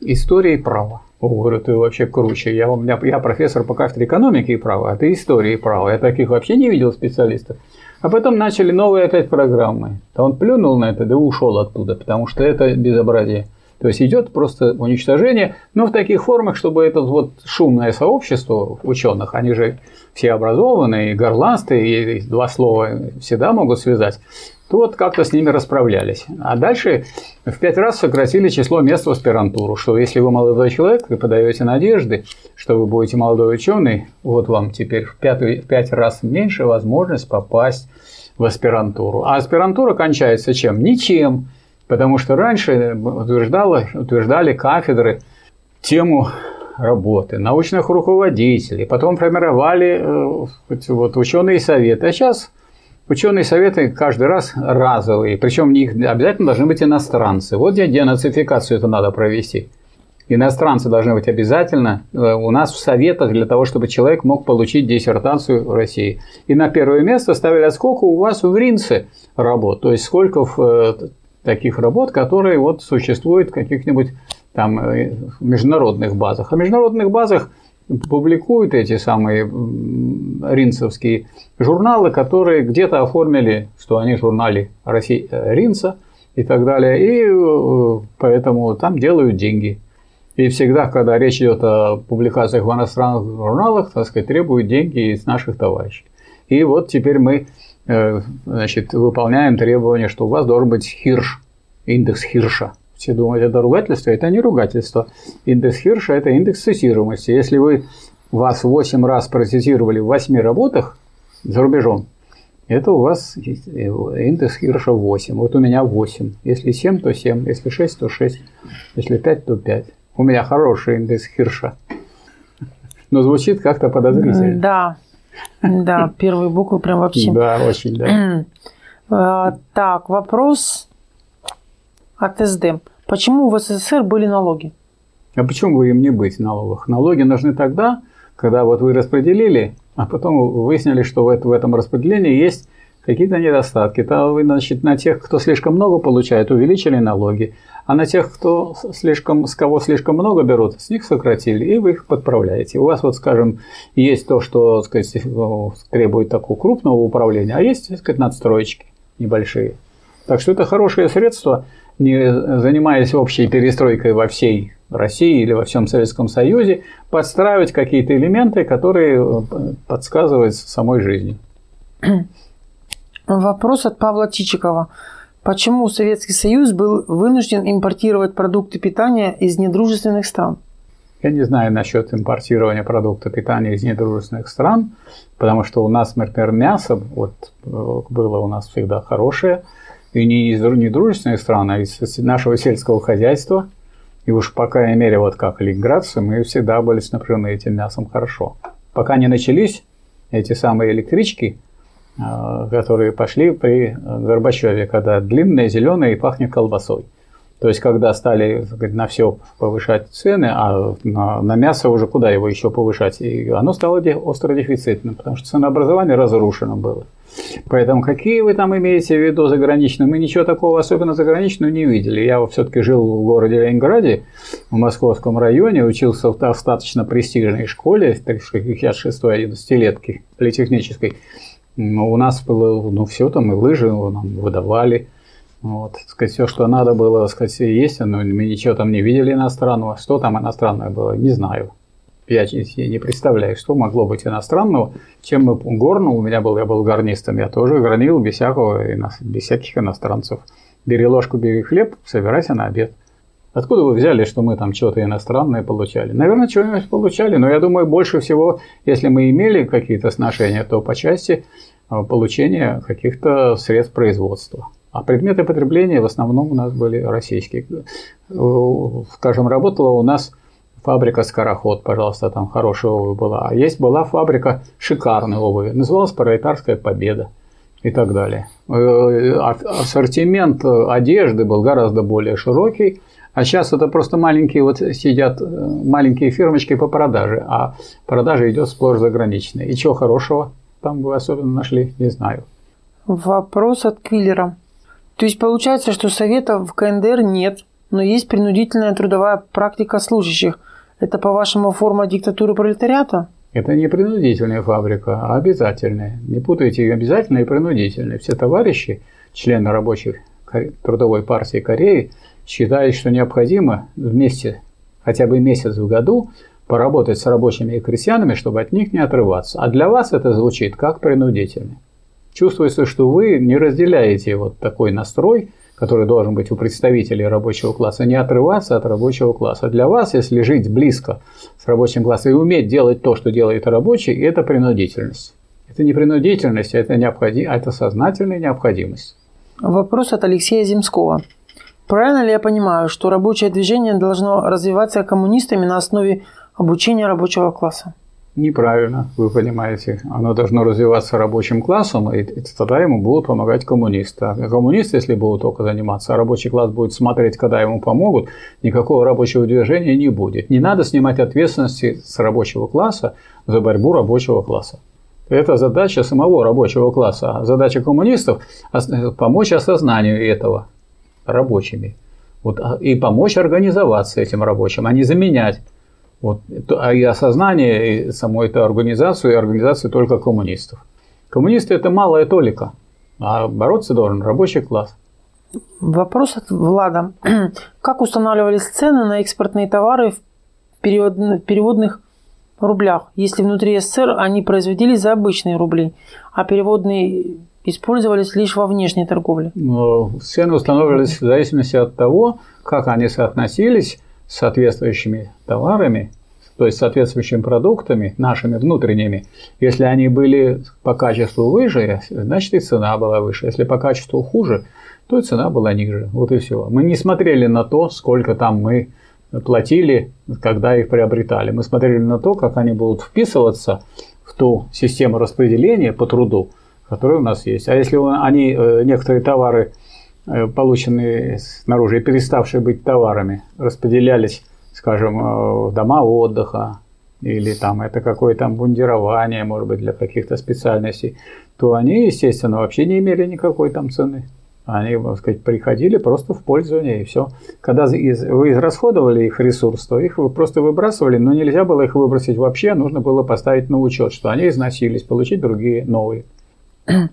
истории права. О, говорю, ты вообще круче. Я, у меня, я профессор по кафедре экономики и права, а ты истории и права. Я таких вообще не видел специалистов. А потом начали новые опять программы. То он плюнул на это, да ушел оттуда, потому что это безобразие. То есть идет просто уничтожение, но в таких формах, чтобы это вот шумное сообщество ученых, они же все образованные, горластые, и два слова всегда могут связать, то вот как-то с ними расправлялись. А дальше в пять раз сократили число мест в аспирантуру, что если вы молодой человек, вы подаете надежды, что вы будете молодой ученый, вот вам теперь в, пятый, в пять раз меньше возможность попасть в аспирантуру. А аспирантура кончается чем? Ничем. Потому что раньше утверждало, утверждали кафедры тему работы, научных руководителей, потом формировали э, вот, ученые советы. А сейчас Ученые советы каждый раз разовые, причем них обязательно должны быть иностранцы. Вот где денацификацию это надо провести. Иностранцы должны быть обязательно э, у нас в советах для того, чтобы человек мог получить диссертацию в России. И на первое место ставили, а сколько у вас в Ринце работ, то есть сколько в, э, таких работ, которые вот существуют в каких-нибудь там э, международных базах. А в международных базах публикуют эти самые ринцевские журналы, которые где-то оформили, что они журналы России, э, Ринца и так далее, и э, поэтому там делают деньги. И всегда, когда речь идет о публикациях в иностранных журналах, так сказать, требуют деньги из наших товарищей. И вот теперь мы значит, выполняем требования, что у вас должен быть Хирш, индекс Хирша – все думают, это ругательство. Это не ругательство. Индекс Хирша – это индекс цитируемости. Если вы вас 8 раз процитировали в 8 работах за рубежом, это у вас индекс Хирша 8. Вот у меня 8. Если 7, то 7. Если 6, то 6. Если 5, то 5. У меня хороший индекс Хирша. Но звучит как-то подозрительно. Да. Да, первые буквы прям вообще. Да, очень, да. А, так, вопрос от СД. Почему в СССР были налоги? А почему бы им не быть налогах? Налоги нужны тогда, когда вот вы распределили, а потом выяснили, что в этом распределении есть какие-то недостатки. То вы, значит, на тех, кто слишком много получает, увеличили налоги, а на тех, кто слишком, с кого слишком много берут, с них сократили, и вы их подправляете. У вас, вот, скажем, есть то, что сказать, требует такого крупного управления, а есть, так сказать, надстроечки небольшие. Так что это хорошее средство – не занимаясь общей перестройкой во всей России или во всем Советском Союзе, подстраивать какие-то элементы, которые э, подсказывают самой жизни. Вопрос от Павла Тичикова. Почему Советский Союз был вынужден импортировать продукты питания из недружественных стран? Я не знаю насчет импортирования продуктов питания из недружественных стран, потому что у нас, например, мясо вот, э, было у нас всегда хорошее – и не из недружественных стран, а из нашего сельского хозяйства. И уж по крайней мере, вот как ленинградцы, мы всегда были снабжены этим мясом хорошо. Пока не начались эти самые электрички, которые пошли при Горбачеве, когда длинные, зеленые и пахнет колбасой. То есть, когда стали на все повышать цены, а на, мясо уже куда его еще повышать, и оно стало остро дефицитным, потому что ценообразование разрушено было. Поэтому какие вы там имеете в виду заграничные? Мы ничего такого особенно заграничного не видели. Я все-таки жил в городе Ленинграде, в московском районе, учился в достаточно престижной школе, 66-й 11-летки политехнической. У нас было ну, все там, и лыжи нам выдавали. Вот, сказать, все, что надо было, сказать, есть, но мы ничего там не видели иностранного. Что там иностранное было, не знаю. Я не представляю, что могло быть иностранного, чем мы горну, у меня был, я был гарнистом, я тоже горнил без всякого, без всяких иностранцев. Бери ложку, бери хлеб, собирайся на обед. Откуда вы взяли, что мы там что-то иностранное получали? Наверное, что-нибудь получали, но я думаю, больше всего, если мы имели какие-то сношения, то по части а, получения каких-то средств производства. А предметы потребления в основном у нас были российские. Скажем, работала у нас фабрика «Скороход», пожалуйста, там хорошая обувь была. А есть была фабрика шикарной обуви, называлась «Пролетарская победа» и так далее. Э, а, ассортимент одежды был гораздо более широкий, а сейчас это просто маленькие вот сидят э, маленькие фирмочки по продаже, а продажа идет сплошь заграничная. И чего хорошего там вы особенно нашли, не знаю. Вопрос от Квиллера. То есть получается, что совета в КНДР нет, но есть принудительная трудовая практика служащих – это, по-вашему, форма диктатуры пролетариата? Это не принудительная фабрика, а обязательная. Не путайте обязательное и принудительное. Все товарищи, члены рабочих трудовой партии Кореи, считают, что необходимо вместе хотя бы месяц в году поработать с рабочими и крестьянами, чтобы от них не отрываться. А для вас это звучит как принудительно. Чувствуется, что вы не разделяете вот такой настрой – который должен быть у представителей рабочего класса, не отрываться от рабочего класса. Для вас, если жить близко с рабочим классом и уметь делать то, что делает рабочий, это принудительность. Это не принудительность, это, необходим, это сознательная необходимость. Вопрос от Алексея Земского. Правильно ли я понимаю, что рабочее движение должно развиваться коммунистами на основе обучения рабочего класса? неправильно, вы понимаете. Оно должно развиваться рабочим классом, и тогда ему будут помогать коммунисты. А коммунисты, если будут только заниматься, а рабочий класс будет смотреть, когда ему помогут, никакого рабочего движения не будет. Не надо снимать ответственности с рабочего класса за борьбу рабочего класса. Это задача самого рабочего класса. А задача коммунистов – помочь осознанию этого рабочими. Вот, а, и помочь организоваться этим рабочим, а не заменять вот, а и осознание и саму эту организацию, и организацию только коммунистов. Коммунисты – это малая толика, а бороться должен рабочий класс. Вопрос от Влада. Как устанавливались цены на экспортные товары в переводных рублях, если внутри СССР они производились за обычные рубли, а переводные использовались лишь во внешней торговле? Цены устанавливались в зависимости от того, как они соотносились соответствующими товарами, то есть соответствующими продуктами, нашими внутренними, если они были по качеству выше, значит и цена была выше. Если по качеству хуже, то и цена была ниже. Вот и все. Мы не смотрели на то, сколько там мы платили, когда их приобретали. Мы смотрели на то, как они будут вписываться в ту систему распределения по труду, которая у нас есть. А если они, э, некоторые товары Э, полученные снаружи и переставшие быть товарами, распределялись, скажем, э, в дома отдыха, или там это какое-то бундирование, может быть, для каких-то специальностей, то они, естественно, вообще не имели никакой там цены. Они, так сказать, приходили просто в пользование и все. Когда вы израсходовали их ресурс, то их вы просто выбрасывали, но нельзя было их выбросить вообще, нужно было поставить на учет, что они износились, получить другие новые.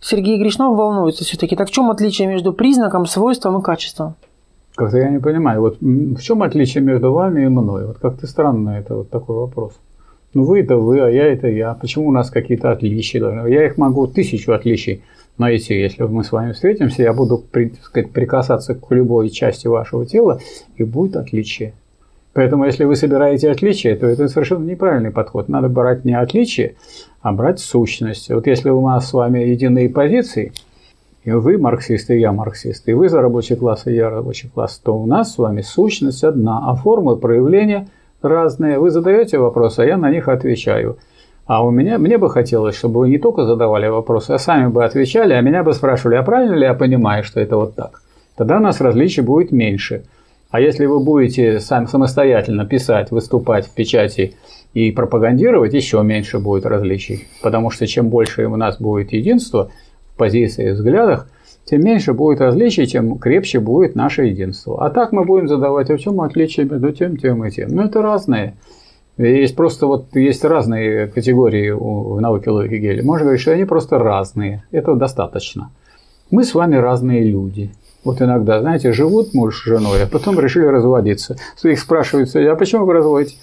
Сергей Гришнов волнуется все-таки. Так в чем отличие между признаком, свойством и качеством? Как-то я не понимаю, вот в чем отличие между вами и мной? Вот как-то странно это вот такой вопрос. Ну вы это вы, а я это я. Почему у нас какие-то отличия должны? Я их могу тысячу отличий найти. Если мы с вами встретимся, я буду сказать, прикасаться к любой части вашего тела, и будет отличие. Поэтому, если вы собираете отличия, то это совершенно неправильный подход. Надо брать не отличие, а брать сущность. Вот если у нас с вами единые позиции, и вы марксист, и я марксист, и вы за рабочий класс, и я рабочий класс, то у нас с вами сущность одна, а формы проявления разные. Вы задаете вопросы, а я на них отвечаю. А у меня, мне бы хотелось, чтобы вы не только задавали вопросы, а сами бы отвечали, а меня бы спрашивали, а правильно ли я понимаю, что это вот так? Тогда у нас различий будет меньше. А если вы будете сам, самостоятельно писать, выступать в печати и пропагандировать, еще меньше будет различий. Потому что чем больше у нас будет единства в позиции и взглядах, тем меньше будет различий, тем крепче будет наше единство. А так мы будем задавать, в чем отличие между тем, тем и тем. Ну, это разные. Есть просто вот есть разные категории в науке логики Геля. Можно говорить, что они просто разные. Этого достаточно. Мы с вами разные люди. Вот иногда, знаете, живут муж с женой, а потом решили разводиться. Их спрашивают, а почему вы разводитесь?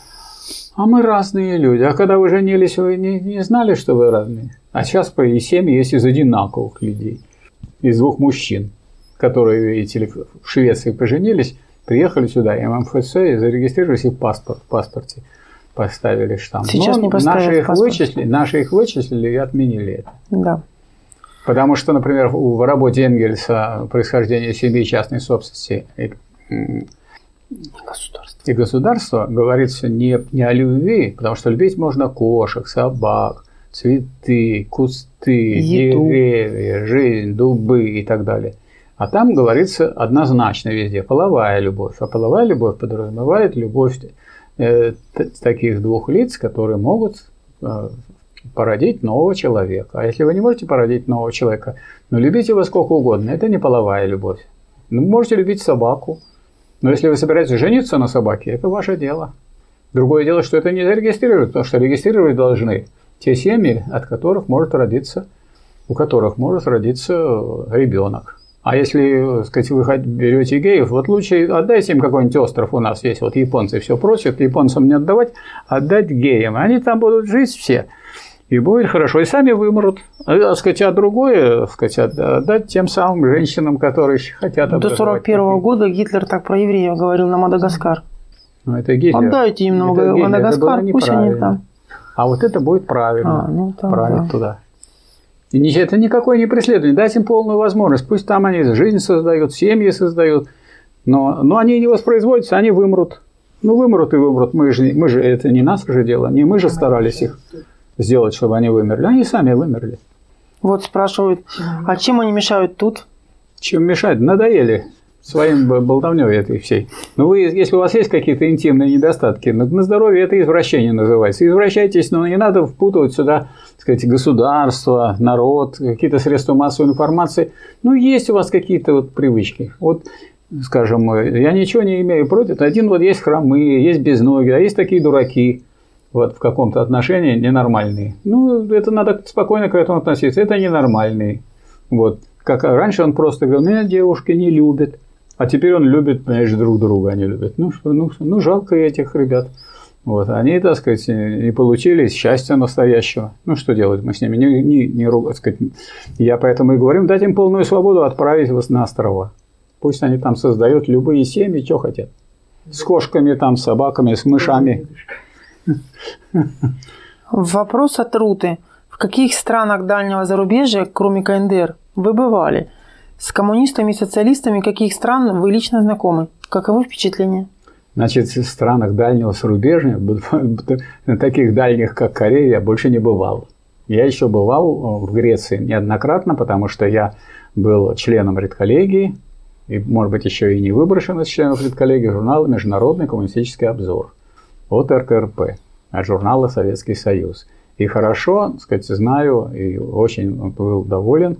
А мы разные люди. А когда вы женились, вы не, не знали, что вы разные? А сейчас и семьи есть из одинаковых людей. Из двух мужчин, которые, видите в Швеции поженились, приехали сюда, и МФС, и зарегистрировались, и паспорт в паспорте поставили штамп. Сейчас Но не поставят наши их, вычислили, наши их вычислили и отменили это. Да. Потому что, например, в работе Энгельса происхождение семьи частной собственности и, Государство. и государства говорится не, не о любви, потому что любить можно кошек, собак, цветы, кусты, Еду. деревья, жизнь, дубы и так далее. А там говорится однозначно везде половая любовь. А половая любовь подразумевает любовь э, таких двух лиц, которые могут э, породить нового человека. А если вы не можете породить нового человека, ну любите его сколько угодно, это не половая любовь. Ну, можете любить собаку, но если вы собираетесь жениться на собаке, это ваше дело. Другое дело, что это не зарегистрировать, потому что регистрировать должны те семьи, от которых может родиться, у которых может родиться ребенок. А если, так сказать, вы берете геев, вот лучше отдайте им какой-нибудь остров у нас есть, вот японцы все просят, японцам не отдавать, отдать геям. Они там будут жить все. И будет хорошо, и сами вымрут. А, сказать, а другое, сказать, отдать тем самым женщинам, которые еще хотят До образовать 41 такие. года Гитлер так про евреев говорил на Мадагаскар. Ну, это Гитлер. Отдайте им много Гитлер, это Мадагаскар, пусть они там. А вот это будет правильно. А, ну там, править да. туда. И это никакое не преследование. Дать им полную возможность. Пусть там они жизнь создают, семьи создают. Но, но они не воспроизводятся, они вымрут. Ну, вымрут и вымрут. Мы же, мы же это не наше же дело. Не мы же старались их сделать, чтобы они вымерли. Они сами вымерли. Вот спрашивают, а чем они мешают тут? Чем мешать? Надоели своим б- болтовней этой всей. Ну, вы, если у вас есть какие-то интимные недостатки, на, на здоровье это извращение называется. Извращайтесь, но не надо впутывать сюда, так сказать, государство, народ, какие-то средства массовой информации. Ну, есть у вас какие-то вот привычки. Вот, скажем, я ничего не имею против. Один вот есть хромые, есть безногие, а есть такие дураки вот в каком-то отношении ненормальные. Ну, это надо спокойно к этому относиться. Это ненормальные. Вот. Как раньше он просто говорил, меня девушки не любят. А теперь он любит, понимаешь, друг друга они любят. Ну, что, ну, ну жалко этих ребят. Вот. Они, так сказать, не получили счастья настоящего. Ну, что делать мы с ними? Не, не, не ру- так сказать. Я поэтому и говорю, дать им полную свободу, отправить вас на острова. Пусть они там создают любые семьи, что хотят. С кошками, там, с собаками, с мышами. Вопрос от Руты. В каких странах дальнего зарубежья, кроме КНДР, вы бывали? С коммунистами и социалистами каких стран вы лично знакомы? Каковы впечатления? Значит, в странах дальнего зарубежья, таких дальних, как Корея, я больше не бывал. Я еще бывал в Греции неоднократно, потому что я был членом редколлегии, и, может быть, еще и не выброшен из членов редколлегии журнала «Международный коммунистический обзор» от РКРП, от журнала «Советский Союз». И хорошо, так сказать, знаю и очень был доволен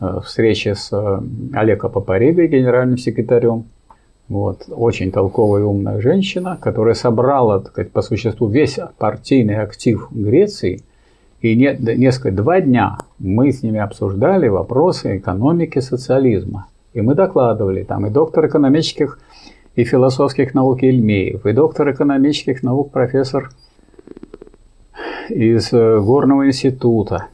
э, встрече с э, Олегом Папаригой, генеральным секретарем, вот, очень толковая и умная женщина, которая собрала, так сказать, по существу весь партийный актив Греции. И не, несколько, два дня мы с ними обсуждали вопросы экономики социализма. И мы докладывали, там и доктор экономических и философских наук Ильмеев, и доктор экономических наук профессор из э, Горного института.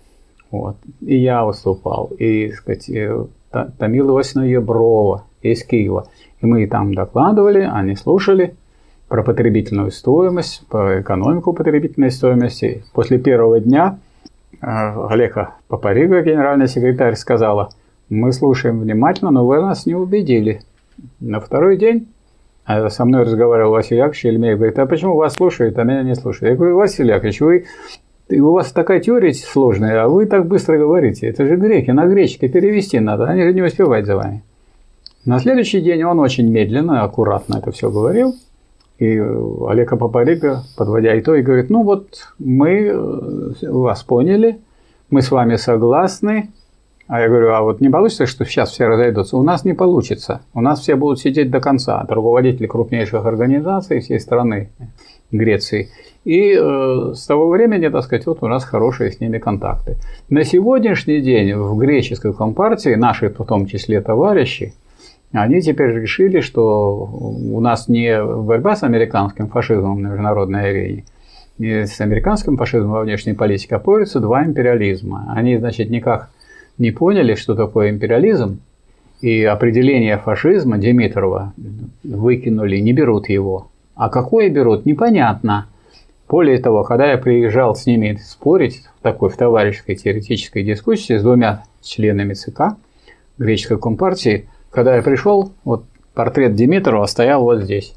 Вот. И я выступал, и, сказать, э, Та- Тамила Иосифовна Еброва из Киева. И мы там докладывали, они слушали про потребительную стоимость, про экономику потребительной стоимости. После первого дня э, Олега Папарига, генеральный секретарь, сказала, мы слушаем внимательно, но вы нас не убедили. На второй день со мной разговаривал Василий Яковлевич Ельмеев, говорит, а почему вас слушают, а меня не слушают? Я говорю, Василий Яковлевич, вы и у вас такая теория сложная, а вы так быстро говорите. Это же греки, на греческий перевести надо, они же не успевают за вами. На следующий день он очень медленно, аккуратно это все говорил. И Олег Папарига, подводя итоги, говорит, ну вот мы э, вас поняли, мы с вами согласны. А я говорю, а вот не получится, что сейчас все разойдутся? У нас не получится. У нас все будут сидеть до конца. Руководители крупнейших организаций всей страны Греции. И э, с того времени, так сказать, вот у нас хорошие с ними контакты. На сегодняшний день в греческой компартии, наши в том числе товарищи, они теперь решили, что у нас не борьба с американским фашизмом на международной арене, с американским фашизмом во внешней политике, а борются два империализма. Они, значит, никак не поняли, что такое империализм, и определение фашизма Димитрова выкинули, не берут его. А какое берут, непонятно. Более того, когда я приезжал с ними спорить в такой в товарищеской теоретической дискуссии с двумя членами ЦК греческой компартии, когда я пришел, вот портрет Димитрова стоял вот здесь,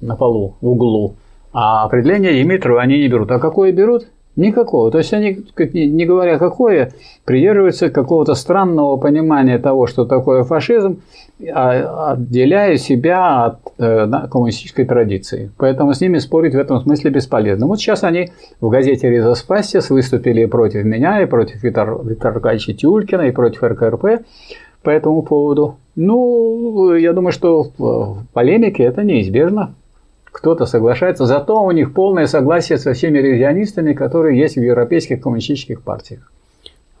на полу, в углу. А определение Димитрова они не берут. А какое берут? Никакого. То есть они, не говоря какое, придерживаются какого-то странного понимания того, что такое фашизм, а, отделяя себя от э, коммунистической традиции. Поэтому с ними спорить в этом смысле бесполезно. Вот сейчас они в газете «Реза Спастис» выступили против меня, и против Виктора Аркадьевича Тюлькина, и против РКРП по этому поводу. Ну, я думаю, что в полемике это неизбежно кто-то соглашается, зато у них полное согласие со всеми ревизионистами, которые есть в европейских коммунистических партиях.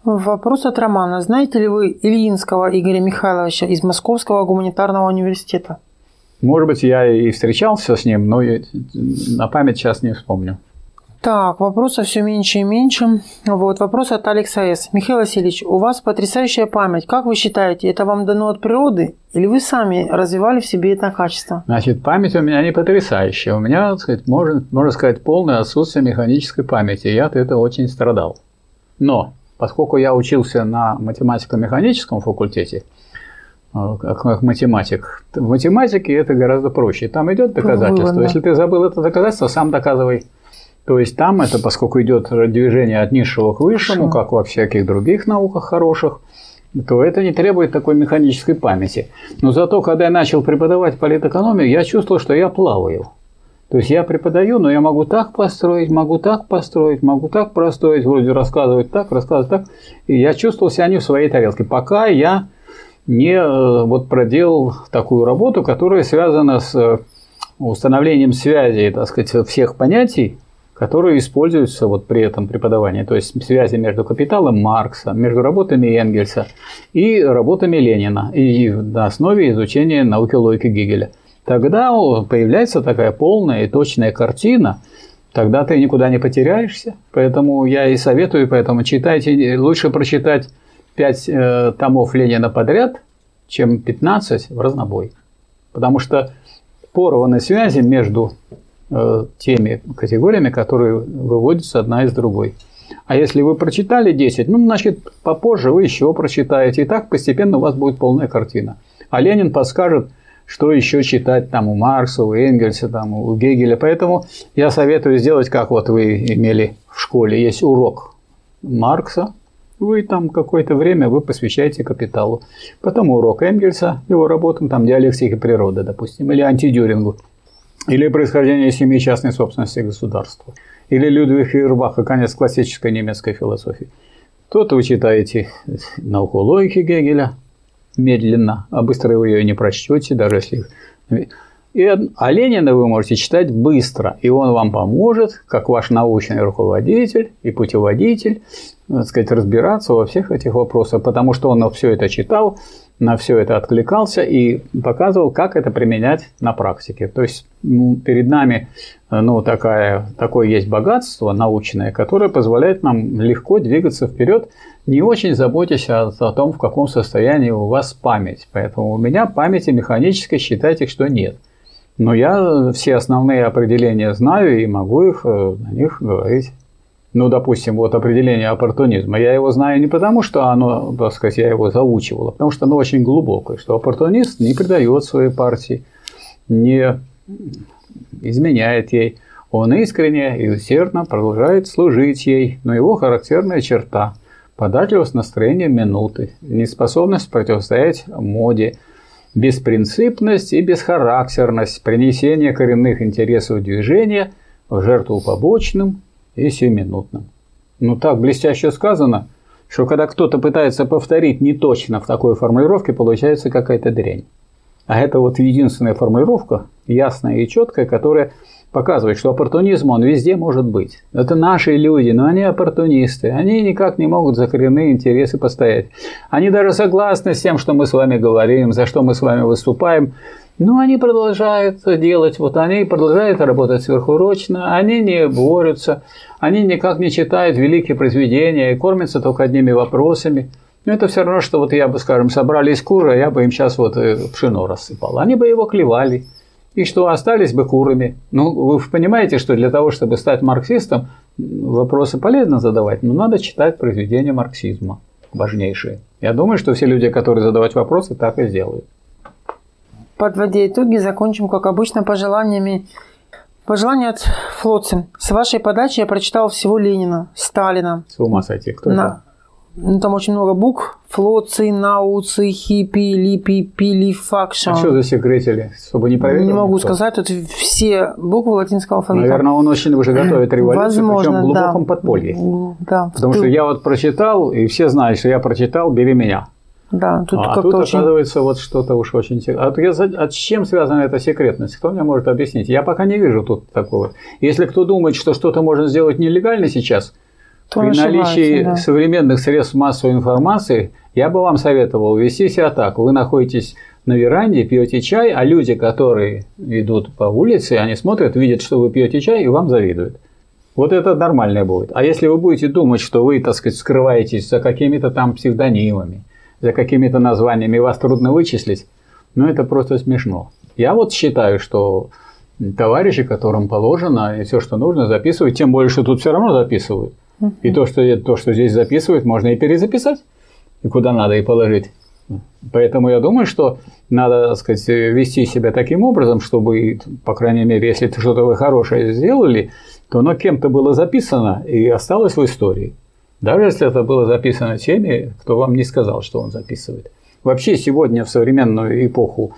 Вопрос от Романа. Знаете ли вы Ильинского Игоря Михайловича из Московского гуманитарного университета? Может быть, я и встречался с ним, но на память сейчас не вспомню. Так, вопросов все меньше и меньше. Вот, вопрос от Алекса С. Михаил Васильевич, у вас потрясающая память. Как вы считаете, это вам дано от природы или вы сами развивали в себе это качество? Значит, память у меня не потрясающая. У меня, так сказать, можно, можно сказать, полное отсутствие механической памяти. Я от этого очень страдал. Но, поскольку я учился на математико-механическом факультете, э, как математик. В математике это гораздо проще. Там идет доказательство. Вывод, Если ты забыл это доказательство, сам доказывай. То есть там это, поскольку идет движение от низшего к высшему, как во всяких других науках хороших, то это не требует такой механической памяти. Но зато, когда я начал преподавать политэкономию, я чувствовал, что я плаваю. То есть я преподаю, но я могу так построить, могу так построить, могу так простроить, вроде рассказывать так, рассказывать так. И я чувствовал себя не в своей тарелке, пока я не э, вот проделал такую работу, которая связана с э, установлением связи, так сказать, всех понятий, которые используются вот при этом преподавании, то есть связи между капиталом Маркса, между работами Энгельса и работами Ленина, и на основе изучения науки логики Гегеля. Тогда появляется такая полная и точная картина, тогда ты никуда не потеряешься. Поэтому я и советую, поэтому читайте, лучше прочитать 5 э, томов Ленина подряд, чем 15 в разнобой. Потому что порваны связи между теми категориями, которые выводятся одна из другой. А если вы прочитали 10, ну, значит, попозже вы еще прочитаете, и так постепенно у вас будет полная картина. А Ленин подскажет, что еще читать там у Маркса, у Энгельса, там, у Гегеля. Поэтому я советую сделать, как вот вы имели в школе. Есть урок Маркса, вы там какое-то время вы посвящаете капиталу. Потом урок Энгельса, его работам, там диалектики природы, допустим, или антидюрингу. Или происхождение семьи частной собственности государства. Или Людвиг Фейербаха, конец классической немецкой философии. То-то вы читаете науку логики Гегеля медленно, а быстро вы ее не прочтете, даже если... И, а Ленина вы можете читать быстро, и он вам поможет, как ваш научный руководитель и путеводитель, так сказать, разбираться во всех этих вопросах, потому что он все это читал, на все это откликался и показывал, как это применять на практике. То есть ну, перед нами ну, такая, такое есть богатство научное, которое позволяет нам легко двигаться вперед, не очень заботясь о, о том, в каком состоянии у вас память. Поэтому у меня памяти механической считайте, что нет. Но я все основные определения знаю и могу их, э, на них говорить. Ну, допустим, вот определение оппортунизма. Я его знаю не потому, что оно, так сказать, я его заучивал, а потому что оно очень глубокое, что оппортунист не предает своей партии, не изменяет ей. Он искренне и усердно продолжает служить ей, но его характерная черта – податливость настроения минуты, неспособность противостоять моде, беспринципность и бесхарактерность, принесение коренных интересов движения в жертву побочным и сиюминутным. Ну так блестяще сказано, что когда кто-то пытается повторить не точно в такой формулировке, получается какая-то дрянь. А это вот единственная формулировка, ясная и четкая, которая показывает, что оппортунизм он везде может быть. Это наши люди, но они оппортунисты. Они никак не могут за коренные интересы постоять. Они даже согласны с тем, что мы с вами говорим, за что мы с вами выступаем, Ну, они продолжают делать, вот они продолжают работать сверхурочно, они не борются, они никак не читают великие произведения и кормятся только одними вопросами. Но это все равно, что вот я бы, скажем, собрали из кура, я бы им сейчас вот э, пшено рассыпал. Они бы его клевали. И что, остались бы курами. Ну, вы понимаете, что для того, чтобы стать марксистом, вопросы полезно задавать, но надо читать произведения марксизма важнейшие. Я думаю, что все люди, которые задавать вопросы, так и сделают. Подводя итоги, закончим, как обычно, пожеланиями. Пожелание от Флотцин. С вашей подачи я прочитал всего Ленина, Сталина. С ума сойти. Кто На... это? Ну, там очень много букв. Флоци, науцы, хипи, липи, пили, факша. А что за секретили? Чтобы не проверил? Не могу никто? сказать. Тут все буквы латинского алфавита. Наверное, он очень уже готовит революцию, Возможно, причем в глубоком да. подполье. Да. Потому что я вот прочитал, и все знают, что я прочитал «Бери меня». Да, тут а тут очень... оказывается вот что-то уж очень секретное. А, а с чем связана эта секретность? Кто мне может объяснить? Я пока не вижу тут такого. Если кто думает, что что-то можно сделать нелегально сейчас, То при наличии да. современных средств массовой информации, я бы вам советовал вести себя так. Вы находитесь на веранде, пьете чай, а люди, которые идут по улице, они смотрят, видят, что вы пьете чай, и вам завидуют. Вот это нормальное будет. А если вы будете думать, что вы, так сказать, скрываетесь за какими-то там псевдонимами, за какими-то названиями вас трудно вычислить, но это просто смешно. Я вот считаю, что товарищи, которым положено, и все, что нужно, записывают, тем более, что тут все равно записывают. И то, что, то, что здесь записывают, можно и перезаписать, и куда надо и положить. Поэтому я думаю, что надо, так сказать, вести себя таким образом, чтобы, по крайней мере, если что-то вы хорошее сделали, то оно кем-то было записано и осталось в истории. Даже если это было записано теми, кто вам не сказал, что он записывает. Вообще сегодня в современную эпоху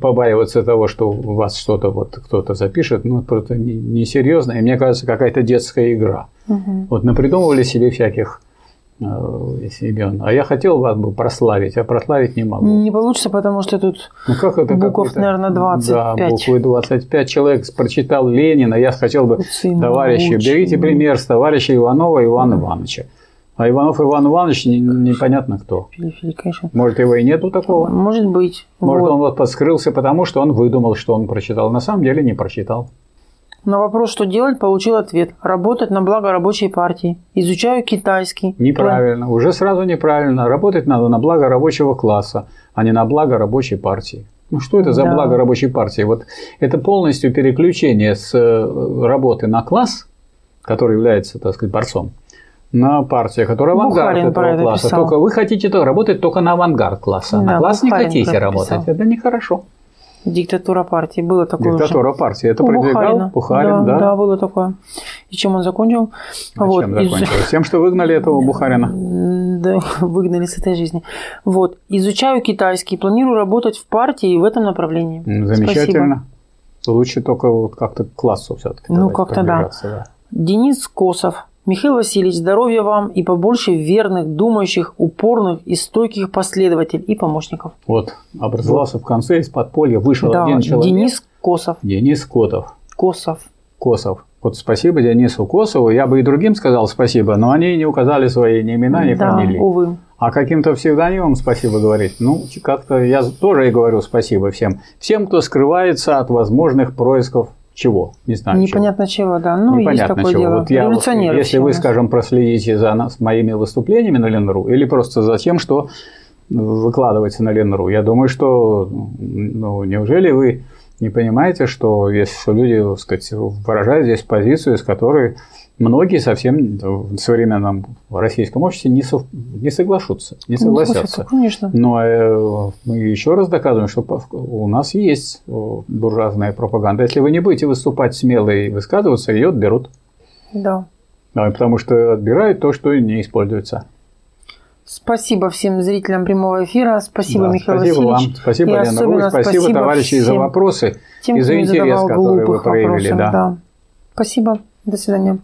побаиваться того, что у вас что-то вот кто-то запишет, ну, это несерьезно. Не и мне кажется, какая-то детская игра. Угу. Вот напридумывали себе всяких э, имен. А я хотел вас бы прославить, а прославить не могу. Не получится, потому что тут ну, как это букв, наверное, 25. Да, буквы 25. Человек прочитал Ленина. Я хотел бы, товарищи, берите пример с товарища Иванова Ивана Ивановича. А Иванов Иван Иванович непонятно кто. Конечно. Может, его и нету такого? Может быть. Может, вот. он вот подскрылся, потому что он выдумал, что он прочитал. На самом деле не прочитал. На вопрос, что делать, получил ответ. Работать на благо рабочей партии. Изучаю китайский. Неправильно. Уже сразу неправильно. Работать надо на благо рабочего класса, а не на благо рабочей партии. Ну что это за да. благо рабочей партии? Вот это полностью переключение с э, работы на класс, который является, так сказать, борцом, на партию, которая авангард Бухарин этого класса. Писал. Только вы хотите работать только на авангард класса. Да, на класс Бухарин не хотите работать. Это нехорошо. Диктатура партии. Было такое Диктатура уже. партии. Это У продвигал Бухарина. Бухарин, да, да? Да, было такое. И чем он закончил? А вот. Чем закончил? Из... Тем, что выгнали этого Бухарина. Да, выгнали с этой жизни. Вот. Изучаю китайский, планирую работать в партии в этом направлении. Замечательно. Спасибо. Лучше только вот как-то к классу все-таки. Ну, как-то да. да. Денис Косов. Михаил Васильевич, здоровья вам и побольше верных, думающих, упорных и стойких последователей и помощников. Вот, образовался вот. в конце из подполья, вышел да, один человек. Денис Косов. Денис Котов. Косов. Косов. Вот спасибо Денису Косову. Я бы и другим сказал спасибо, но они не указали свои ни имена, ни да, фамилии. увы. А каким-то псевдонимом спасибо говорить? Ну, как-то я тоже и говорю спасибо всем. Всем, кто скрывается от возможных происков чего? Не знаю. Непонятно чего, чего да. Ну, Непонятно есть такое чего. дело. Вот я, вот, если вы, скажем, проследите за нас, моими выступлениями на Ленру, или просто за тем, что выкладывается на Ленру, я думаю, что ну, неужели вы не понимаете, что если люди, так сказать, выражают здесь позицию, с которой многие совсем в современном российском обществе не, со, не соглашутся, не согласятся. Ну, конечно. Но э, мы еще раз доказываем, что у нас есть буржуазная пропаганда. Если вы не будете выступать смело и высказываться, ее отберут. Да. Потому что отбирают то, что не используется. Спасибо всем зрителям прямого эфира. Спасибо, да, Михаил спасибо Васильевич. Вам. Спасибо, и Лена Русь. Спасибо, спасибо товарищи, за вопросы тем, и за интерес, который вы проявили. Вопросов, да. Да. Спасибо. До свидания.